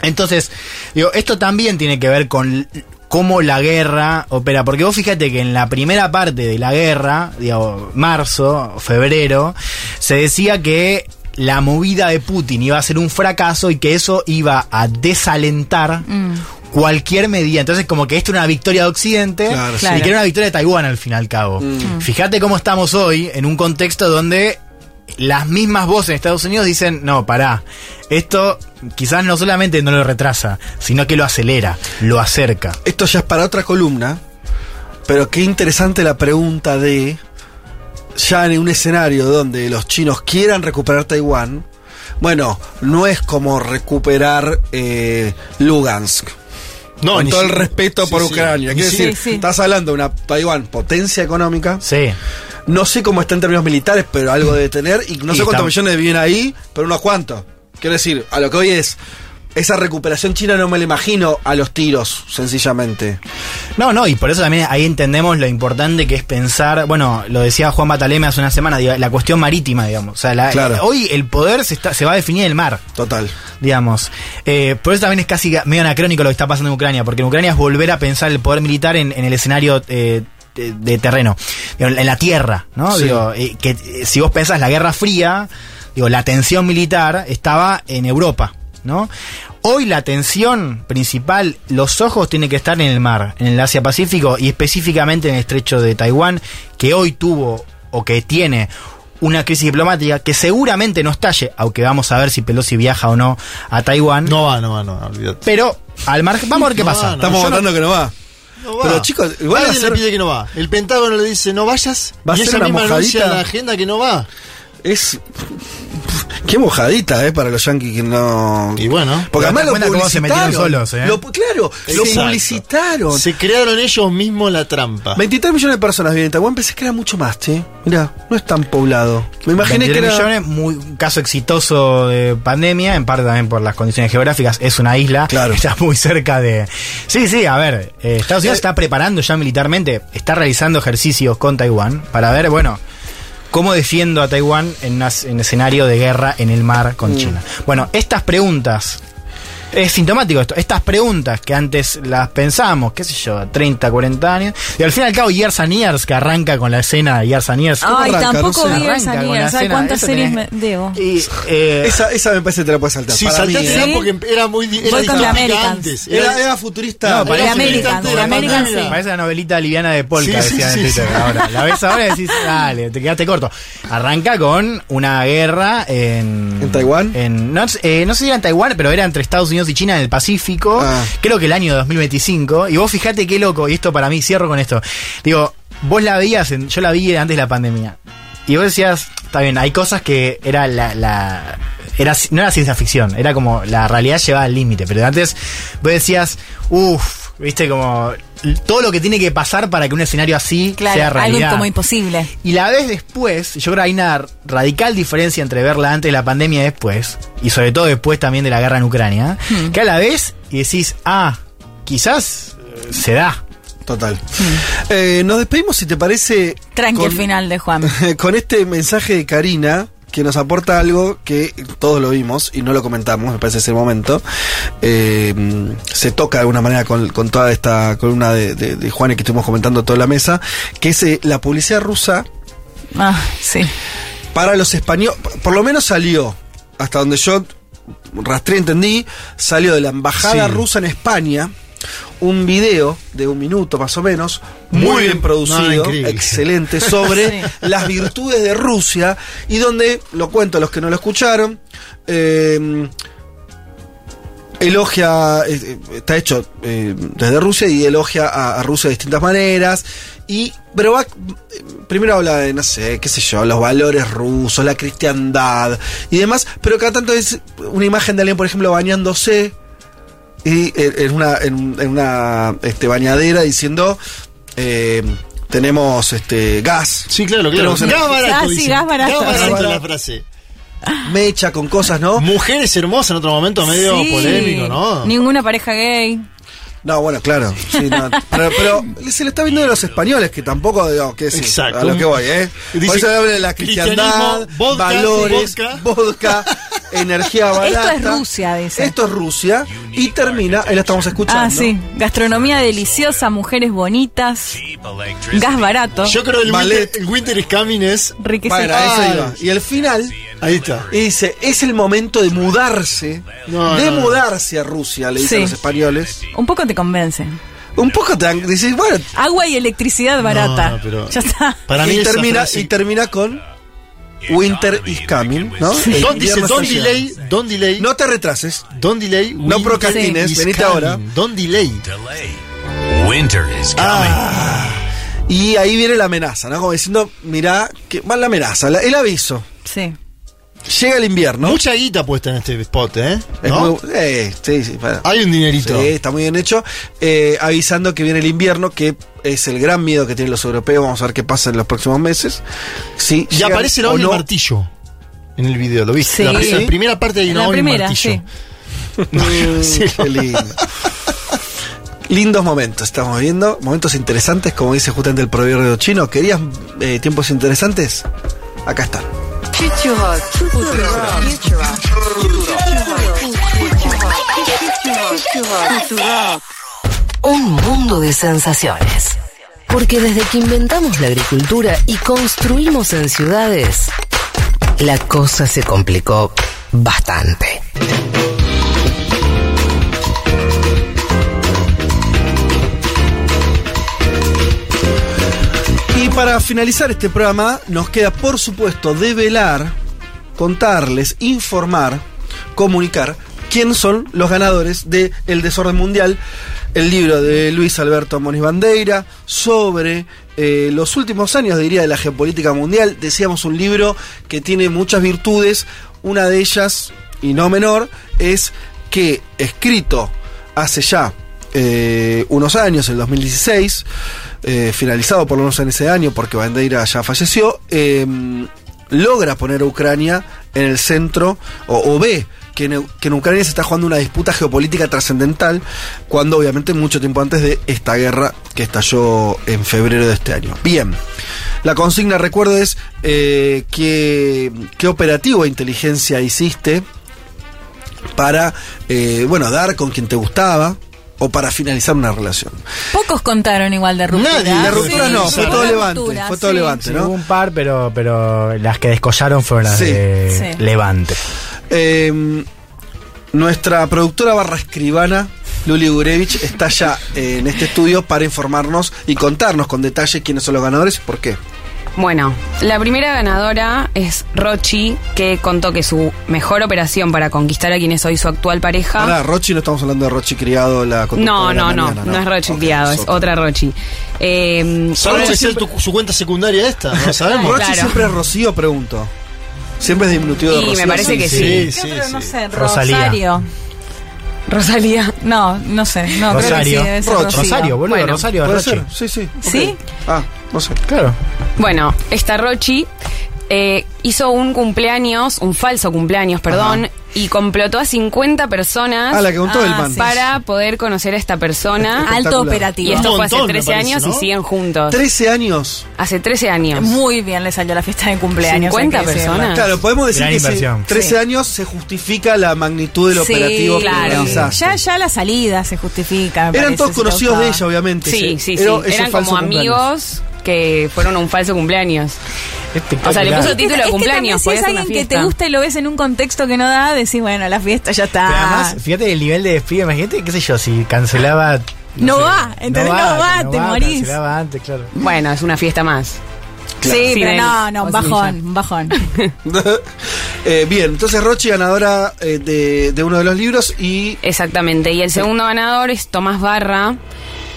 Entonces, digo, esto también tiene que ver con cómo la guerra opera. Porque vos fíjate que en la primera parte de la guerra, digo, marzo, febrero, se decía que la movida de Putin iba a ser un fracaso y que eso iba a desalentar Mm. cualquier medida. Entonces, como que esto era una victoria de Occidente Claro, y Claro. que era una victoria de Taiwán al fin y al cabo. Mm. Fíjate cómo estamos hoy en un contexto donde las mismas voces en Estados Unidos dicen, no, pará, esto quizás no solamente no lo retrasa, sino que lo acelera, lo acerca. Esto ya es para otra columna, pero qué interesante la pregunta de, ya en un escenario donde los chinos quieran recuperar Taiwán, bueno, no es como recuperar eh, Lugansk. No, con todo el respeto sí, por sí. Ucrania. Ni Quiero decir, Sí, sí. estás hablando de una Taiwán potencia económica. Sí. No sé cómo está en términos militares, pero algo debe tener. Y no Y sé cuántos millones viven ahí, pero unos cuantos. Quiero decir, a lo que hoy es. Esa recuperación china no me la imagino a los tiros, sencillamente. No, no, y por eso también ahí entendemos lo importante que es pensar, bueno, lo decía Juan Bataleme hace una semana, la cuestión marítima, digamos. O sea, la- Claro. hoy el poder se, está, se va a definir en el mar. Total. digamos. Eh, por eso también es casi medio anacrónico lo que está pasando en Ucrania, porque en Ucrania es volver a pensar el poder militar en, en el escenario eh, de, de terreno, en la tierra, ¿no? Sí. Digo, eh, que eh, si vos pensás la Guerra Fría, digo, la tensión militar estaba en Europa, ¿no? Hoy la tensión principal, los ojos tienen que estar en el mar, en el Asia Pacífico y específicamente en el estrecho de Taiwán, que hoy tuvo o que tiene una crisis diplomática que seguramente no estalle, aunque vamos a ver si Pelosi viaja o no a Taiwán. No va, no va, no va, olvídate. Pero al margen, vamos a ver qué No pasa. va, no. Estamos no- votando que no va. No va. Pero chicos, igual ser- le pide que no va. El Pentágono le dice no vayas. Va a y ser una misma mojadita. la agenda que no va. Es. Qué mojadita, ¿eh? Para los yankees que no. Y bueno. Porque además lo cómo se metieron publicitaron. solos, ¿eh? Lo- claro, lo Exacto. publicitaron. Se crearon ellos mismos la trampa. 23 millones de personas viven en Taiwán. Pensé que era mucho más, che. Mirá, no es tan poblado. Me imaginé que 23 era. millones, muy, un caso exitoso de pandemia, en parte también por las condiciones geográficas. Es una isla, (laughs) está muy cerca de... Sí, sí, a ver, eh, Estados Unidos está preparando ya militarmente, está realizando ejercicios con Taiwán para ver, bueno, cómo defiendo a Taiwán en escenario de guerra en el mar con Mm. China. Bueno, estas preguntas... Es sintomático esto. Estas preguntas que antes las pensamos, qué sé yo, 30, 40 años. Y al fin y al cabo, Years and Years, que arranca con la escena de Years and Years. ¿Cómo Ay, arranca? tampoco No sé. la ¿Sabes escena, cuántas series tenés- me debo? Eh, esa, esa me parece que te la puedes saltar. Sí, Para mí, saltátela ¿eh? porque era muy. Era Voy con antes. Era, era futurista. No, parece, de la Americans, pandemia. sí. parece la novelita liviana de Polka, Sí, sí, decían sí, en Twitter. sí. Ahora, la ves ahora y decís, dale, te quedaste corto. Arranca con una guerra en. ¿En Taiwán? En, no, eh, no sé si era en Taiwán, pero era entre Estados Unidos y China en el Pacífico. Ah. Creo que el año 2025. Y vos fijate qué loco, y esto para mí, cierro con esto. Digo, vos la veías, en- yo la vi antes de la pandemia. Y vos decías, está bien, hay cosas que era la. la era, no era ciencia ficción, era como la realidad llevada al límite. Pero antes vos decías, uff, viste, como todo lo que tiene que pasar para que un escenario así Claro, sea algo realidad. como imposible. Y la ves después, yo creo que hay una radical diferencia entre verla antes de la pandemia y después, y sobre todo después también de la guerra en Ucrania, Hmm. que a la vez y decís, ah, quizás eh, se da. Total. Eh, nos despedimos, si te parece. Tranqui con- el final de Juan. (laughs) con este mensaje de Karina que nos aporta algo que todos lo vimos y no lo comentamos, me parece ese momento. Eh, se toca de alguna manera con, con toda esta columna de, de, de Juan y que estuvimos comentando toda la mesa, que es eh, la publicidad rusa Ah, sí. para los españoles, por lo menos salió, hasta donde yo rastré, entendí, salió de la embajada Sí. rusa en España un video de un minuto más o menos, muy, Muy bien producido, No, excelente, (laughs) sobre Sí. las virtudes de Rusia y donde, lo cuento a los que no lo escucharon, eh, elogia, eh, eh, está hecho eh, desde Rusia y elogia a, a Rusia de distintas maneras. Y, pero va, primero habla de, no sé, qué sé yo, los valores rusos, la cristiandad y demás, pero cada tanto es una imagen de alguien, por ejemplo, bañándose y en en una, en, en una este, bañadera diciendo, eh, tenemos este gas. Sí, claro, claro. Tenemos. Gas barato, Ah, sí, dice. gas barato. Gas barato Sí. la frase. mecha con cosas, ¿no? Mujeres hermosas en otro momento, medio Sí. polémico, ¿no? Ninguna pareja gay. No, bueno, claro. sí, no, pero, pero se le está viendo de los españoles, que tampoco, digamos, que sí, Exacto. a lo que voy, ¿eh? Dice, Por eso habla de la cristiandad, valores, vodka. vodka, (laughs) energía barata. Esto es Rusia, dice. Esto es Rusia. Y termina, ahí la estamos escuchando. Ah, sí. Gastronomía deliciosa, mujeres bonitas, gas barato. Yo creo que el Ballet. winter, el winter is coming es. Bueno, iba. Y el final, Ahí está. y dice, es el momento de mudarse, No, de no, mudarse a Rusia, le dicen Sí. los españoles. Un poco te convence. Un poco te dan- dices, bueno, Agua y electricidad barata. no, pero- Ya está. Para mí y termina, frase- y termina con Winter is coming, ¿no? El Don't, dice, invierno don't está llegando. delay, don't delay, No te retrases. don't delay. No procrastines, venite coming. ahora. Don't delay. Winter is coming. Y ahí viene la amenaza, ¿no? Como diciendo, mirá, que va la amenaza, la- el aviso. Sí. Llega el invierno. Mucha guita puesta en este spot, ¿eh? Es ¿No? muy- eh, sí, sí, para- Hay un dinerito. Sí, está muy bien hecho. Eh, avisando que viene el invierno, que es el gran miedo que tienen los europeos. Vamos a ver qué pasa en los próximos meses. Sí, Y llegan aparece la no. el martillo en el video, ¿lo viste? Sí. La, la primera parte En una primera, martillo. sí. (laughs) Mm, Sí, qué lindo. Lindos momentos estamos viendo, momentos interesantes, como dice justamente el proverbio chino. ¿Querías eh, tiempos interesantes? Acá están. Un mundo de sensaciones. Porque desde que inventamos la agricultura y construimos en ciudades, la cosa se complicó bastante. Para finalizar este programa, nos queda, por supuesto, develar, contarles, informar, comunicar quién son los ganadores de El Desorden Mundial, el libro de Luis Alberto Moniz Bandeira sobre eh, los últimos años, diría, de la geopolítica mundial. Decíamos un libro que tiene muchas virtudes, Una de ellas, y no menor, es que escrito hace ya eh, unos años, el 2016, eh, finalizado por lo menos en ese año, porque Bandeira ya falleció, eh, logra poner a Ucrania en el centro, o, ve que en, que Ucrania se está jugando una disputa geopolítica trascendental, cuando obviamente mucho tiempo antes de esta guerra que estalló en febrero de este año. Bien, la consigna, recuerdo, es eh, qué, qué operativo de inteligencia hiciste para, eh, bueno, dar con quien te gustaba o para finalizar una relación. Pocos contaron igual de ruptura. Nadie, de ruptura no, fue todo levante, ruptura, fue todo sí. levante, hubo un par, pero, pero las que descollaron fueron las Sí. de Sí. Levante. Eh, nuestra productora barra escribana, Luli Gurevich, está ya eh, en este estudio para informarnos y contarnos con detalle quiénes son los ganadores y por qué. Bueno, la primera ganadora es Rochi, que contó que su mejor operación para conquistar a quien es hoy su actual pareja. Ahora, Rochi, no estamos hablando de Rochi criado, la no, de la no, no, mañana, no, es Rochi criado, es otra Rochi. Eh, ¿Sabe Rochi ser tu- su cuenta secundaria esta? No (laughs) sabemos. Rochi Claro. siempre es Rocío, pregunto. Siempre es diminutivo de Y me Rocío. parece que sí. Sí, ¿Qué otro? no sé, Rosalía. Rosario. Rosalía. No, no sé. No, creo que sí, Rosario. Rosario, boludo, Bueno, Rosario, ¿Puede Rochi. Sí, sí. ¿Sí? Ah, no sé. Claro. Bueno, esta Rochi eh, hizo un cumpleaños, un falso cumpleaños, perdón, y complotó a 50 personas Ah, la que contó Ah, el man. sí. para poder conocer a esta persona. Alto operativo. Y esto Un fue hace montón, me 13 parece, años ¿no? y siguen juntos. 13 años. Hace 13 años. Muy bien le salió la fiesta de cumpleaños. 50 hay que decirlo. personas. Claro, podemos decir Gran que inversión. si 13 Sí. años se justifica la magnitud del Sí, operativo que claro. realizaste. Ya, ya la salida se justifica. Eran parece, todos conocidos de ella, obviamente. Sí, sí, sí. era Eran como cumpleaños. amigos que fueron a un falso cumpleaños. O sea, le puso Es que- título de es que cumpleaños. si es alguien que te gusta y lo ves en un contexto que no da, decís, bueno, la fiesta ya está. Pero además, fíjate el nivel de despido. Imagínate, qué sé yo, si cancelaba. No sé, va, ¿entendés? No va, te morís. Cancelaba antes, claro. Bueno, es una fiesta más. Sí, Sí, pero no, no, bajón, un bajón. (laughs) (laughs) Eh, bien, entonces Rochi, ganadora eh, de, de uno de los libros y Exactamente. Y el segundo ganador es Tomás Barra,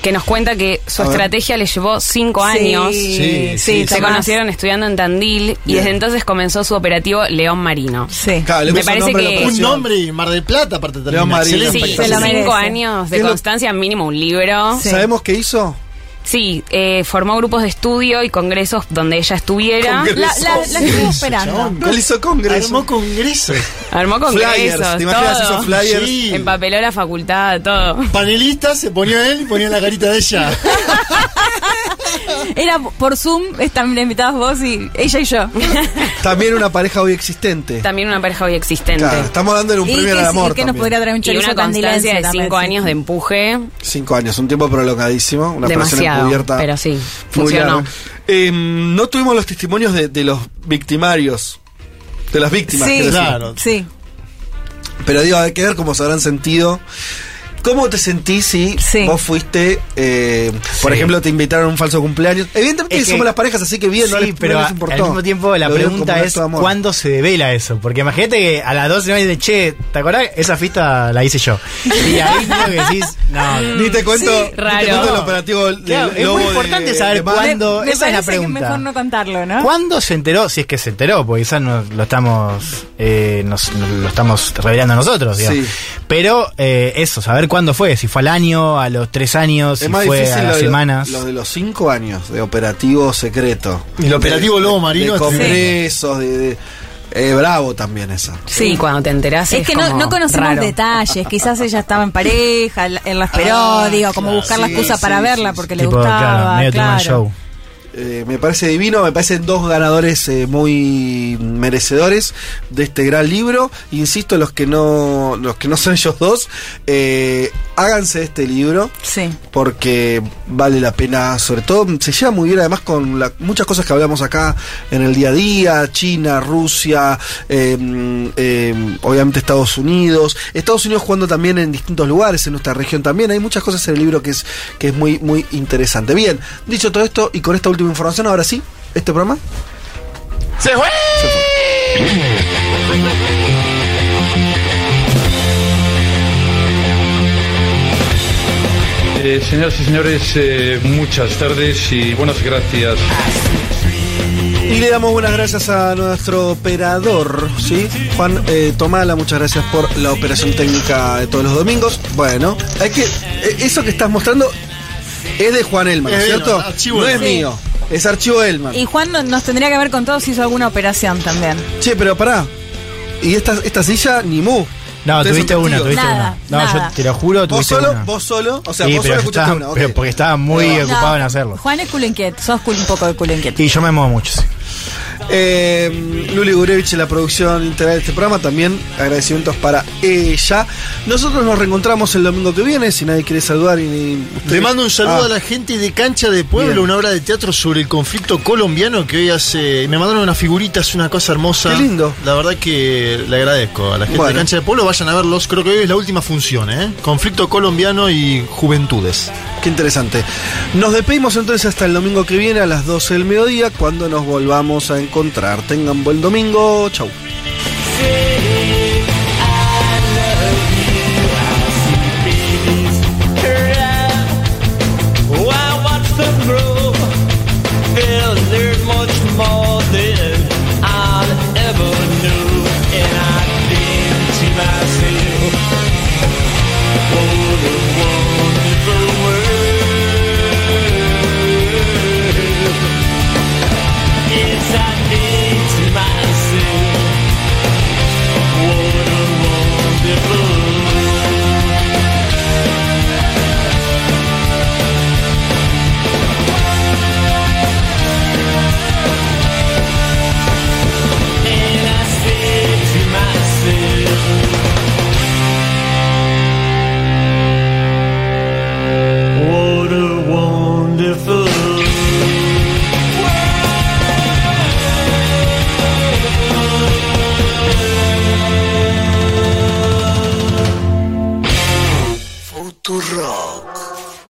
que nos cuenta que su A ver. estrategia le llevó cinco Sí, años. sí, sí, Se Tomás. conocieron estudiando en Tandil y Bien. desde entonces comenzó su operativo León Marino. Sí. Claro, le Me parece que- Un nombre y Mar del Plata, aparte León también. Marino. Excelente. Sí, cinco años ¿Qué de constancia, mínimo un libro. Sí. ¿Sabemos qué hizo? Sí, eh, formó grupos de estudio y congresos donde ella estuviera. Congresos. La, la, la estuve esperando. Él hizo congreso. Armó congreso. Armó congresos, Flyers, ¿te imaginas? todo. Hizo flyers. Sí. Empapeló la facultad, todo. Panelista, se ponía él y ponía la carita de ella. Era por Zoom, están invitados vos y ella y yo. También una pareja hoy existente. También una pareja hoy existente. Claro, estamos dándole un premio al amor. que nos podría traer un Y una constancia de también, cinco sí. años de empuje. Cinco años, un tiempo prolongadísimo. Una operación Encubierta. pero sí, funcionó. Eh, no tuvimos los testimonios de, de los victimarios. De las víctimas, Sí. Claro. Sí. Pero digo, hay que ver cómo se habrán sentido. ¿Cómo te sentís si Sí. vos fuiste, eh, por Sí. ejemplo, te invitaron a un falso cumpleaños? Evidentemente Es que- somos las parejas, así que bien, no sí, les, pero no les importó. al mismo tiempo la Lo pregunta es de. ¿cuándo se devela eso? Porque imagínate que a las 12 de che, ¿te acordás? Esa fiesta la hice yo. Y ahí (laughs) creo que decís, no. Ni te cuento, Sí, ni te cuento el operativo del Claro, es muy de- importante de saber Mar. cuándo. Me esa es la parece que pregunta. mejor no contarlo, ¿no? ¿Cuándo se enteró? Si es que se enteró, porque quizás no, lo estamos eh, nos, nos lo estamos revelando nosotros, digamos. Sí. Pero eh, eso, saber cuándo fue, si fue al año, a los tres años, si Es fue a las lo- semanas. lo de los cinco años de operativo secreto. Y el operativo De- Lobo Marino De congresos, de. de- eh, bravo también esa. Sí, cuando te enterás Es que no, como no conocemos raro. detalles. Quizás ella estaba en pareja, él la esperó, digo, como buscar la excusa sí, para sí, verla porque sí. le tipo, gustaba. claro, medio claro. Show. Eh, me parece divino, me parecen dos ganadores eh, muy merecedores de este gran libro. Insisto, los que no, los que no son ellos dos, eh, háganse este libro. Sí. Porque vale la pena, sobre todo, se lleva muy bien además con la- muchas cosas que hablamos acá en el día a día, China, Rusia, eh, eh, obviamente Estados Unidos, Estados Unidos jugando también en distintos lugares, en nuestra región también, hay muchas cosas en el libro que es, que es muy, muy interesante. Bien, dicho todo esto y con esta última información, ahora sí, este programa. ¡Se fue! Eh, señoras y señores, eh, muchas tardes y buenas gracias. Y le damos buenas gracias a nuestro operador, ¿sí? Juan eh, Tomala, muchas gracias por la operación técnica de todos los domingos. Bueno, hay que. Eso que estás mostrando es de Juan Elman, Es ¿cierto? archivo no es mío, es archivo Elman. Y Juan no- nos tendría que haber contado si hizo alguna operación también. Che, pero pará. Y esta, esta silla, ni mu. No, Ustedes tuviste una, testigos. tuviste Nada, una. No, nada. yo te lo juro, Vos tuviste solo, una. vos solo, o sea, Sí, vos pero solo escuchaste estaba- una. pero porque estaba muy No. ocupado en hacerlo. Juan es culo inquieto, sos culo- un poco de culo inquieto. Y yo me muevo mucho, sí. Eh, Luli Gurevich en la producción integral de este programa. También agradecimientos para ella. Nosotros nos reencontramos el domingo que viene. Si nadie quiere saludar y ni. Le mando un saludo Ah. a la gente de Cancha de Pueblo, Bien. una obra de teatro sobre el conflicto colombiano que hoy hace. Me mandaron unas figuritas, una cosa hermosa. Qué lindo. La verdad que le agradezco a la gente Bueno. de Cancha de Pueblo. Vayan a verlos, creo que hoy es la última función, ¿eh? Conflicto colombiano y juventudes. Qué interesante. Nos despedimos entonces hasta el domingo que viene a las 12 del mediodía cuando nos volvamos a encontrar. Tengan buen domingo. Chau.